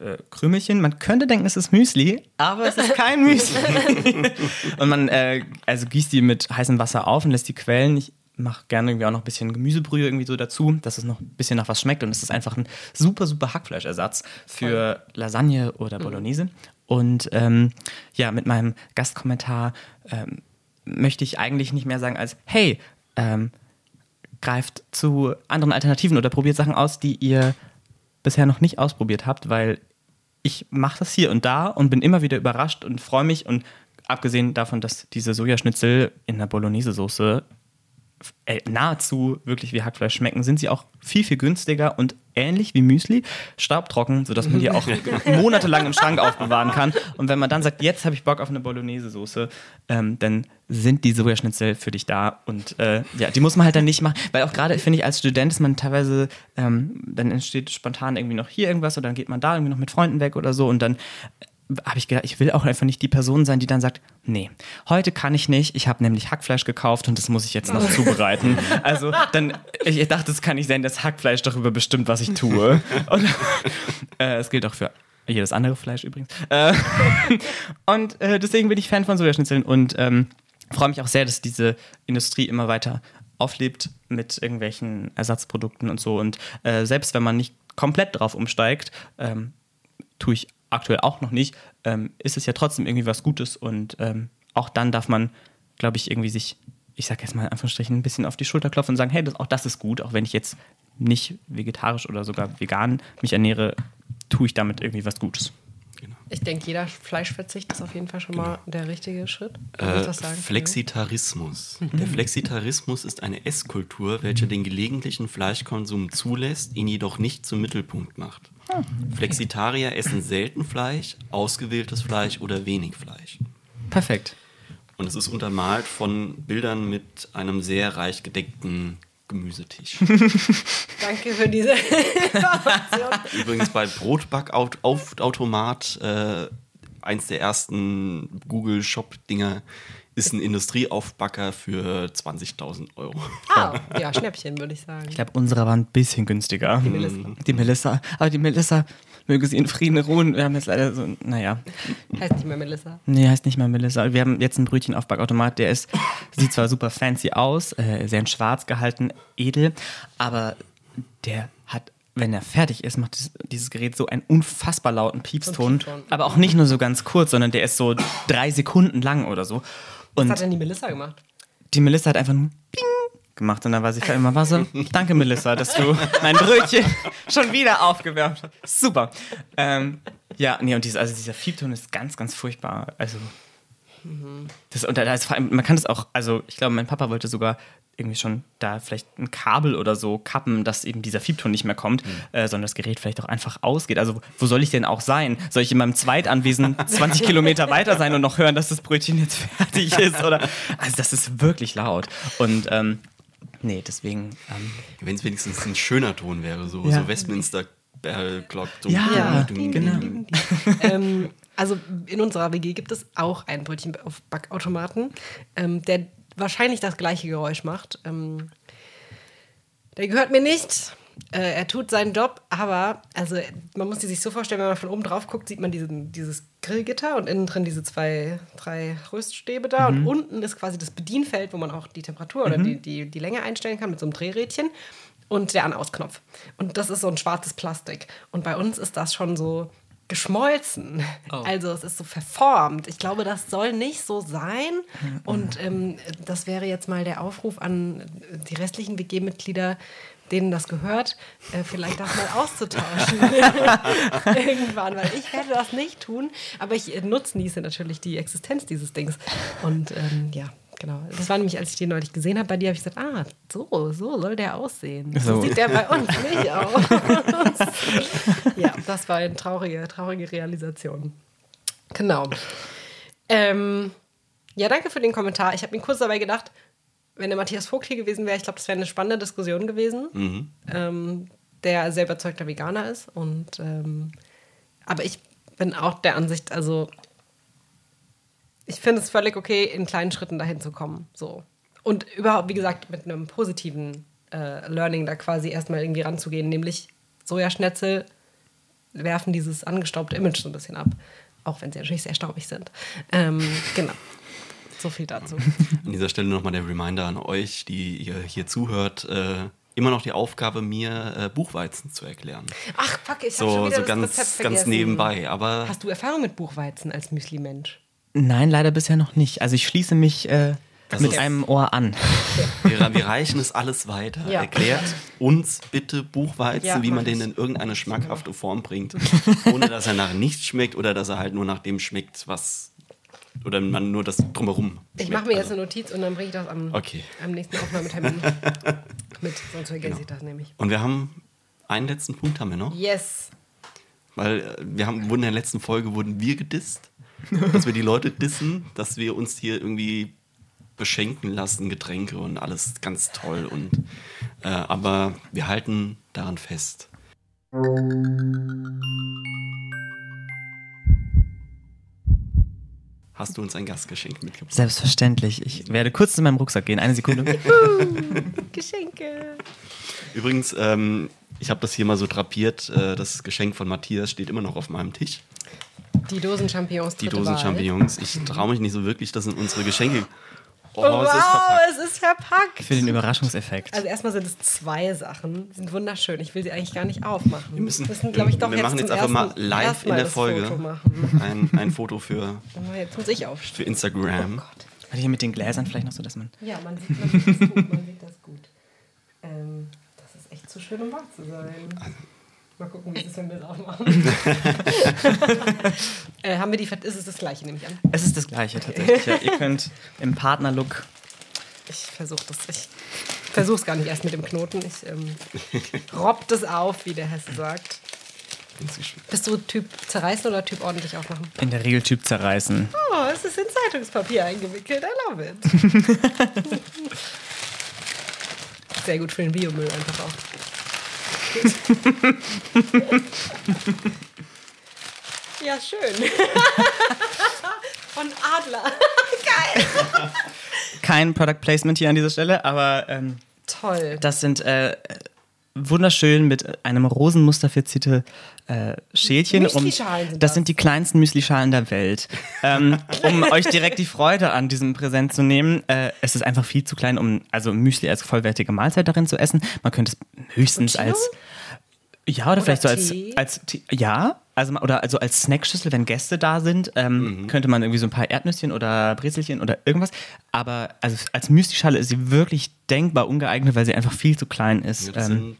äh, Krümelchen. Man könnte denken, es ist Müsli, aber es ist kein (laughs) Müsli. (laughs) und man äh, also gießt die mit heißem Wasser auf und lässt die quellen. Ich mache gerne irgendwie auch noch ein bisschen Gemüsebrühe irgendwie so dazu, dass es noch ein bisschen nach was schmeckt. Und es ist einfach ein super, super Hackfleischersatz für Lasagne oder Bolognese. Und ähm, ja, mit meinem Gastkommentar ähm, möchte ich eigentlich nicht mehr sagen als, hey, ähm, greift zu anderen Alternativen oder probiert Sachen aus, die ihr bisher noch nicht ausprobiert habt, weil ich mache das hier und da und bin immer wieder überrascht und freue mich und abgesehen davon, dass diese Sojaschnitzel in der Bolognese-Soße äh, nahezu wirklich wie Hackfleisch schmecken, sind sie auch viel, viel günstiger und ähnlich wie Müsli, staubtrocken, sodass man die auch (laughs) monatelang im Schrank aufbewahren kann. Und wenn man dann sagt, jetzt habe ich Bock auf eine Bolognese-Soße, ähm, dann sind die Sojaschnitzel für dich da. Und äh, ja, die muss man halt dann nicht machen, weil auch gerade, finde ich, als Student ist man teilweise, ähm, dann entsteht spontan irgendwie noch hier irgendwas oder dann geht man da irgendwie noch mit Freunden weg oder so und dann habe ich gedacht, ich will auch einfach nicht die Person sein, die dann sagt, nee, heute kann ich nicht, ich habe nämlich Hackfleisch gekauft und das muss ich jetzt noch (laughs) zubereiten. Also dann, ich dachte, es kann nicht sein, dass Hackfleisch darüber bestimmt, was ich tue. (laughs) Und äh, es gilt auch für jedes andere Fleisch übrigens. Äh, (laughs) und äh, deswegen bin ich Fan von Sojaschnitzeln und ähm, freue mich auch sehr, dass diese Industrie immer weiter auflebt mit irgendwelchen Ersatzprodukten und so. Und äh, selbst wenn man nicht komplett drauf umsteigt, ähm, tue ich aktuell auch noch nicht, ähm, ist es ja trotzdem irgendwie was Gutes und ähm, auch dann darf man, glaube ich, irgendwie sich, ich sage jetzt mal in Anführungsstrichen, ein bisschen auf die Schulter klopfen und sagen, hey, das, auch das ist gut, auch wenn ich jetzt nicht vegetarisch oder sogar vegan mich ernähre, tue ich damit irgendwie was Gutes. Ich denke, jeder Fleischverzicht ist auf jeden Fall schon mal der richtige Schritt. Äh, sagen? Flexitarismus. Der Flexitarismus ist eine Esskultur, welche den gelegentlichen Fleischkonsum zulässt, ihn jedoch nicht zum Mittelpunkt macht. Flexitarier essen selten Fleisch, ausgewähltes Fleisch oder wenig Fleisch. Perfekt. Und es ist untermalt von Bildern mit einem sehr reich gedeckten Gemüsetisch. (laughs) Danke für diese Information. Übrigens bei Brotbackautomat, äh, eins der ersten Google-Shop-Dinger, ist ein Industrieaufbacker für 20.000 Euro. Ah, ja, Schnäppchen, würde ich sagen. Ich glaube, unsere waren ein bisschen günstiger. Die Melissa. Die Melissa. Aber die Melissa, möge sie in Frieden ruhen. Wir haben jetzt leider so, naja. Heißt nicht mehr Melissa. Nee, heißt nicht mal Melissa. Wir haben jetzt einen Brötchenaufbackautomat, der ist, sieht zwar super fancy aus, äh, sehr in schwarz gehalten, edel, aber der hat, wenn er fertig ist, macht dieses, dieses Gerät so einen unfassbar lauten Piepston. Piepston. Aber auch nicht nur so ganz kurz, sondern der ist so drei Sekunden lang oder so. Was Und hat denn die Melissa gemacht? die Melissa hat einfach nur Ping gemacht und dann war sie für immer war so, (laughs) danke Melissa, dass du mein Brötchen (laughs) schon wieder aufgewärmt hast. Super. Ähm, ja, nee, und dieses, also dieser Fiebton ist ganz, ganz furchtbar. Also, das, und da ist vor allem, man kann das auch, also ich glaube, mein Papa wollte sogar irgendwie schon da vielleicht ein Kabel oder so kappen, dass eben dieser Fiebton nicht mehr kommt, äh, sondern das Gerät vielleicht auch einfach ausgeht. Also wo soll ich denn auch sein? Soll ich in meinem Zweitanwesen (laughs) 20 Kilometer weiter sein und noch hören, dass das Brötchen jetzt fertig (laughs) ist? Oder also das ist wirklich laut. Und ähm, nee, deswegen. Ähm, Wenn es wenigstens ein schöner Ton wäre, so, Ja. so Westminster Bell Clock. So Ja, ding, ding, genau. ding. ähm, also in unserer WG gibt es auch einen Brötchen auf Backautomaten, ähm, der wahrscheinlich das gleiche Geräusch macht. Ähm, Der gehört mir nicht. Äh, er tut seinen Job, aber also man muss sich so vorstellen, wenn man von oben drauf guckt, sieht man diesen, dieses Grillgitter und innen drin diese zwei, drei Röststäbe da. Und unten ist quasi das Bedienfeld, wo man auch die Temperatur oder die, die, die Länge einstellen kann mit so einem Drehrädchen und der An-Aus-Knopf. Und das ist so ein schwarzes Plastik. Und bei uns ist das schon so geschmolzen. Also es ist so verformt. Ich glaube, das soll nicht so sein. Und ähm, das wäre jetzt mal der Aufruf an die restlichen WG-Mitglieder, denen das gehört, äh, vielleicht das mal auszutauschen. (laughs) (laughs) Irgendwann, weil ich werde das nicht tun. Aber ich äh, nutznieße natürlich die Existenz dieses Dings. Und ähm, ja, genau. Das war nämlich, als ich den neulich gesehen habe, bei dir habe ich gesagt, ah, so, so soll der aussehen. So, So. sieht der bei uns (laughs) nicht aus. ja, das war eine traurige, traurige Realisation. Genau. Ähm, ja, danke für den Kommentar. Ich habe mir kurz dabei gedacht, wenn der Matthias Vogt hier gewesen wäre, ich glaube, das wäre eine spannende Diskussion gewesen. Ähm, der sehr überzeugter Veganer ist. Und ähm, aber ich bin auch der Ansicht, also ich finde es völlig okay, in kleinen Schritten dahin zu kommen. So. Und überhaupt, wie gesagt, mit einem positiven äh, Learning da quasi erstmal irgendwie ranzugehen, nämlich Sojaschnetzel werfen dieses angestaubte Image so ein bisschen ab. Auch wenn sie natürlich sehr staubig sind. Ähm, genau. So viel dazu. (laughs) An dieser Stelle nochmal der Reminder an euch, die ihr hier zuhört, äh, immer noch die Aufgabe, mir äh, Buchweizen zu erklären. Ach, fuck, ich habe schon So, wieder so das ganz, Rezept vergessen. ganz nebenbei. Aber Hast du Erfahrung mit Buchweizen als Müsli-Mensch? Nein, leider bisher noch nicht. Also ich schließe mich äh, mit ist- einem Ohr an. (laughs) wir, wir reichen es alles weiter. Ja. Erklärt uns bitte Buchweizen, Ja, wie man den in irgendeine schmackhafte Form bringt, (laughs) ohne dass er nach nichts schmeckt oder dass er halt nur nach dem schmeckt, was oder man nur das drumherum. Ich mache mir jetzt Also- eine Notiz und dann bringe ich das am, Okay. am nächsten Aufnahmetermin (laughs) mit. Sonst vergesse ich das nämlich. Und wir haben einen letzten Punkt haben wir noch, Yes. weil äh, wir haben wurden in der letzten Folge wurden wir gedisst, (laughs) dass wir die Leute dissen, dass wir uns hier irgendwie beschenken lassen, Getränke und alles ganz toll und äh, aber wir halten daran fest. Hast du uns ein Gastgeschenk mitgebracht? Selbstverständlich. Ich werde kurz in meinem Rucksack gehen. Eine Sekunde. (laughs) Geschenke. Übrigens, ähm, ich habe das hier mal so drapiert. Äh, das Geschenk von Matthias steht immer noch auf meinem Tisch. Die Dosen Champignons. Die dritte Dosen Wahl. Champignons. Ich traue mich nicht so wirklich, das sind unsere Geschenke. Oh, Oh, es ist wow, verpackt. es ist verpackt. Für den Überraschungseffekt. Also erstmal sind es zwei Sachen, sind wunderschön. Ich will sie eigentlich gar nicht aufmachen. Wir müssen, glaube ich, doch wir jetzt machen jetzt einfach mal live in der Folge ein, ein Foto für, Jetzt muss ich aufstehen. für Instagram. Oh Gott. Warte, hier mit den Gläsern vielleicht noch so, dass man. Ja, man sieht, man sieht das gut. Man sieht das gut. Ähm, das ist echt zu schön, um wahr zu sein. Mal gucken, wie sie es, wenn wir es aufmachen. (laughs) äh, haben wir die, Ver- ist es das gleiche, nehme ich an. Es ist das gleiche tatsächlich. Ja, ihr könnt im Partnerlook. Ich versuche das. Ich versuche es gar nicht erst mit dem Knoten. Ich ähm, robb das auf, wie der Hesse sagt. Bist du Typ zerreißen oder Typ ordentlich aufmachen? In der Regel Typ zerreißen. Oh, es ist in Zeitungspapier eingewickelt. I love it. (laughs) Sehr gut für den Biomüll einfach auch. (laughs) ja, schön. (laughs) Von Adler. (laughs) Geil. Kein Product Placement hier an dieser Stelle, aber ähm, Toll. das sind äh, wunderschön mit einem Rosenmuster verzierte äh, Schälchen. Müslischalen sind das sind die kleinsten Müslischalen der Welt. ähm, (laughs) um euch direkt die Freude an diesem Präsent zu nehmen, äh, es ist einfach viel zu klein, um also Müsli als vollwertige Mahlzeit darin zu essen. Man könnte es höchstens als ja, oder, vielleicht so als, Tee? als Tee- ja, also oder also als Snackschüssel, wenn Gäste da sind, ähm, könnte man irgendwie so ein paar Erdnüsschen oder Brezelchen oder irgendwas. Aber also als Müslischale ist sie wirklich denkbar ungeeignet, weil sie einfach viel zu klein ist. Ja, ähm,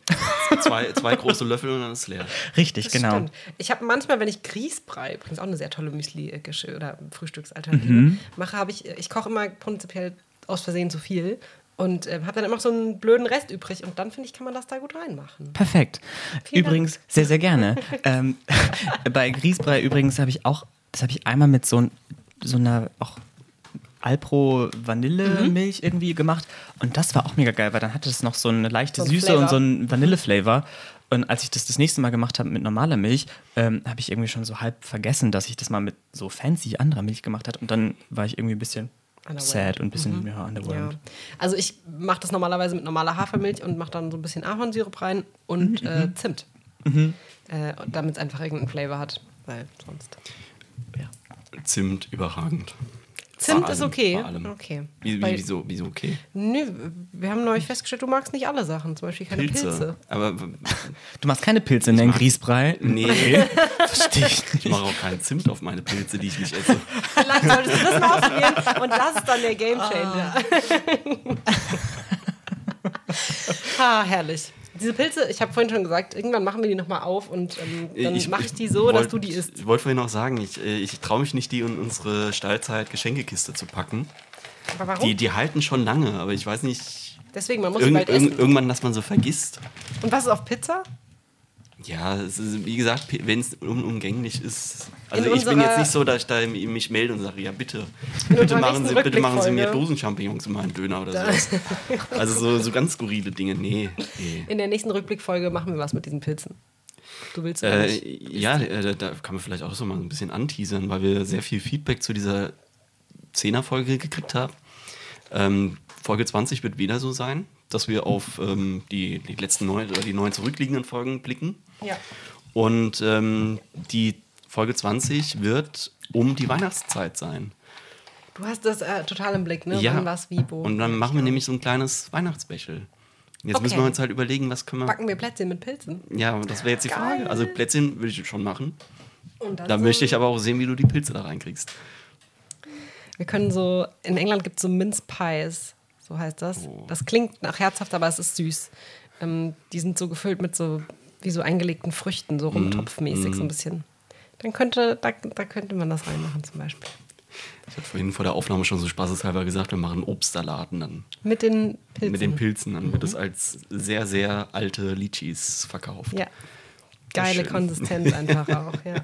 zwei, zwei große Löffel und dann ist es leer. (laughs) richtig, Das genau. Stimmt. Ich habe manchmal, wenn ich Grießbrei, übrigens auch eine sehr tolle Müsli oder Frühstücksalternative, Mhm. mache, habe ich, ich koche immer prinzipiell aus Versehen zu viel und äh, habe dann immer noch so einen blöden Rest übrig und dann finde ich, kann man das da gut reinmachen. Perfekt. Vielen übrigens, sehr, sehr gerne. (laughs) ähm, (laughs) bei Grießbrei übrigens habe ich auch, das habe ich einmal mit so, so einer auch Alpro Vanillemilch irgendwie gemacht und das war auch mega geil, weil dann hatte es noch so eine leichte So ein Süße Flavor. und so ein Vanille-Flavor. Und als ich das das nächste Mal gemacht habe mit normaler Milch, ähm, habe ich irgendwie schon so halb vergessen, dass ich das mal mit so fancy anderer Milch gemacht habe. Und dann war ich irgendwie ein bisschen. Sad und ein bisschen ja, underwhelmed. Ja. Also ich mache das normalerweise mit normaler Hafermilch und mache dann so ein bisschen Ahornsirup rein und äh, Zimt. Äh, Damit es einfach irgendeinen Flavor hat, weil sonst. Ja. Zimt überragend. Zimt Bei ist allem, okay. allem. okay. Wie, Weil- wie, wieso, wieso okay? Nö, wir haben neulich festgestellt, du magst nicht alle Sachen, zum Beispiel keine Pilze. Aber Du machst keine Pilze in deinen Grießbrei? nee, (laughs) Verstehe ich nicht. ich mache auch keinen Zimt auf meine Pilze, die ich nicht esse. (laughs) Vielleicht solltest du das mal ausprobieren und das ist dann der Gamechanger. ah, (laughs) herrlich. Diese Pilze, ich habe vorhin schon gesagt, irgendwann machen wir die nochmal auf und ähm, dann mache ich die so, dass wollt- du die isst. Ich wollte vorhin noch sagen, ich, äh, ich traue mich nicht, die in unsere Stallzeit-Geschenkekiste zu packen. Aber warum? Die, die halten schon lange, aber ich weiß nicht, Deswegen, man muss sie irgend, bald essen. irgend, irgendwann, dass man so vergisst. Und was ist auf Pizza? Ja, ist, wie gesagt, wenn es unumgänglich ist. In Also ich bin jetzt nicht so, dass ich da mich melde und sage, ja bitte, In bitte machen, Sie, bitte machen Sie mir. Dosenchampignons in meinen Döner oder sowas. (laughs) Also so, so ganz skurrile Dinge, nee. nee. In der nächsten Rückblickfolge machen wir was mit diesen Pilzen. Du willst Äh, nicht? ja, äh, da, da kann man vielleicht auch so mal ein bisschen anteasern, weil wir sehr viel Feedback zu dieser Zehner-Folge gekriegt haben. Ähm, Folge 20 wird wieder so sein, dass wir auf ähm, die, die letzten neun oder die neun zurückliegenden Folgen blicken. Ja. Und ähm, die Folge 20 wird um die Weihnachtszeit sein. Du hast das äh, total im Blick, ne? Ja. Wann was, wie, wo. Und dann machen wir nämlich so ein kleines Weihnachtsspecial. Jetzt Okay. müssen wir uns halt überlegen, was können wir. Backen wir Plätzchen mit Pilzen. Ja, das wäre jetzt die Frage. Geil. Also Plätzchen würde ich schon machen. Und dann Da so, möchte ich aber auch sehen, wie du die Pilze da reinkriegst. Wir können so, in England gibt es so Mince Pies, so heißt das. Oh. Das klingt nach herzhaft, aber es ist süß. Ähm, die sind so gefüllt mit so, wie so eingelegten Früchten, Mhm. so rumtopfmäßig so ein bisschen. Dann könnte, da, da könnte man das reinmachen zum Beispiel. Ich hatte vorhin vor der Aufnahme schon so spaßeshalber gesagt, wir machen Obstsalaten dann Mit den Pilzen. mit den Pilzen. Dann wird es als sehr, sehr alte Litchis verkauft. Ja. Geile. Konsistenz (laughs) einfach auch, ja.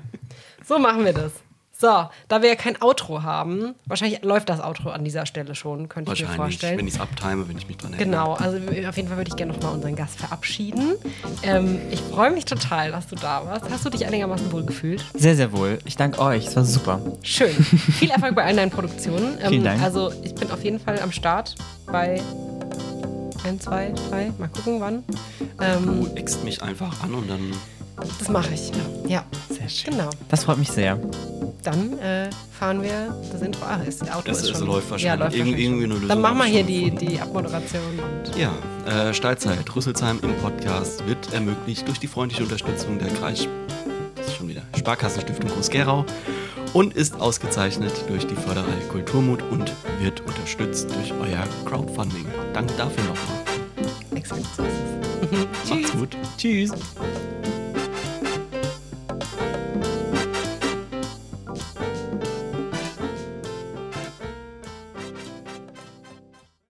So machen wir das. So, da wir ja kein Outro haben, wahrscheinlich läuft das Outro an dieser Stelle schon, könnte ich mir Wahrscheinlich, vorstellen. wenn ich es abtime, wenn ich mich dran erinnere. Genau, also auf jeden Fall würde ich gerne nochmal unseren Gast verabschieden. Ähm, ich freue mich total, dass du da warst. Hast du dich einigermaßen wohl gefühlt? Sehr, sehr wohl. Ich danke euch. Es war super. Schön. (laughs) Viel Erfolg bei allen deinen Produktionen. Ähm, Vielen Dank. Also ich bin auf jeden Fall am Start bei 1, 2, 3, mal gucken wann. Ähm, Du eckst mich einfach an und dann das mache ich. Ja, Sehr schön. genau. Das freut mich sehr. Dann äh, fahren wir das Intro. Ah, ist, Auto Es- ist es schon. läuft wahrscheinlich. Ja, läuft irgendwie schon. eine Lösung Dann machen wir hier schon die, die Abmoderation. Und Ja, äh, Steilzeit, Rüsselsheim im Podcast wird ermöglicht durch die freundliche Unterstützung der Kreis das ist schon wieder Sparkassenstiftung Groß-Gerau und ist ausgezeichnet durch die Förderei Kulturmut und wird unterstützt durch euer Crowdfunding. Danke dafür nochmal. exakt. Macht's (laughs) gut. Tschüss.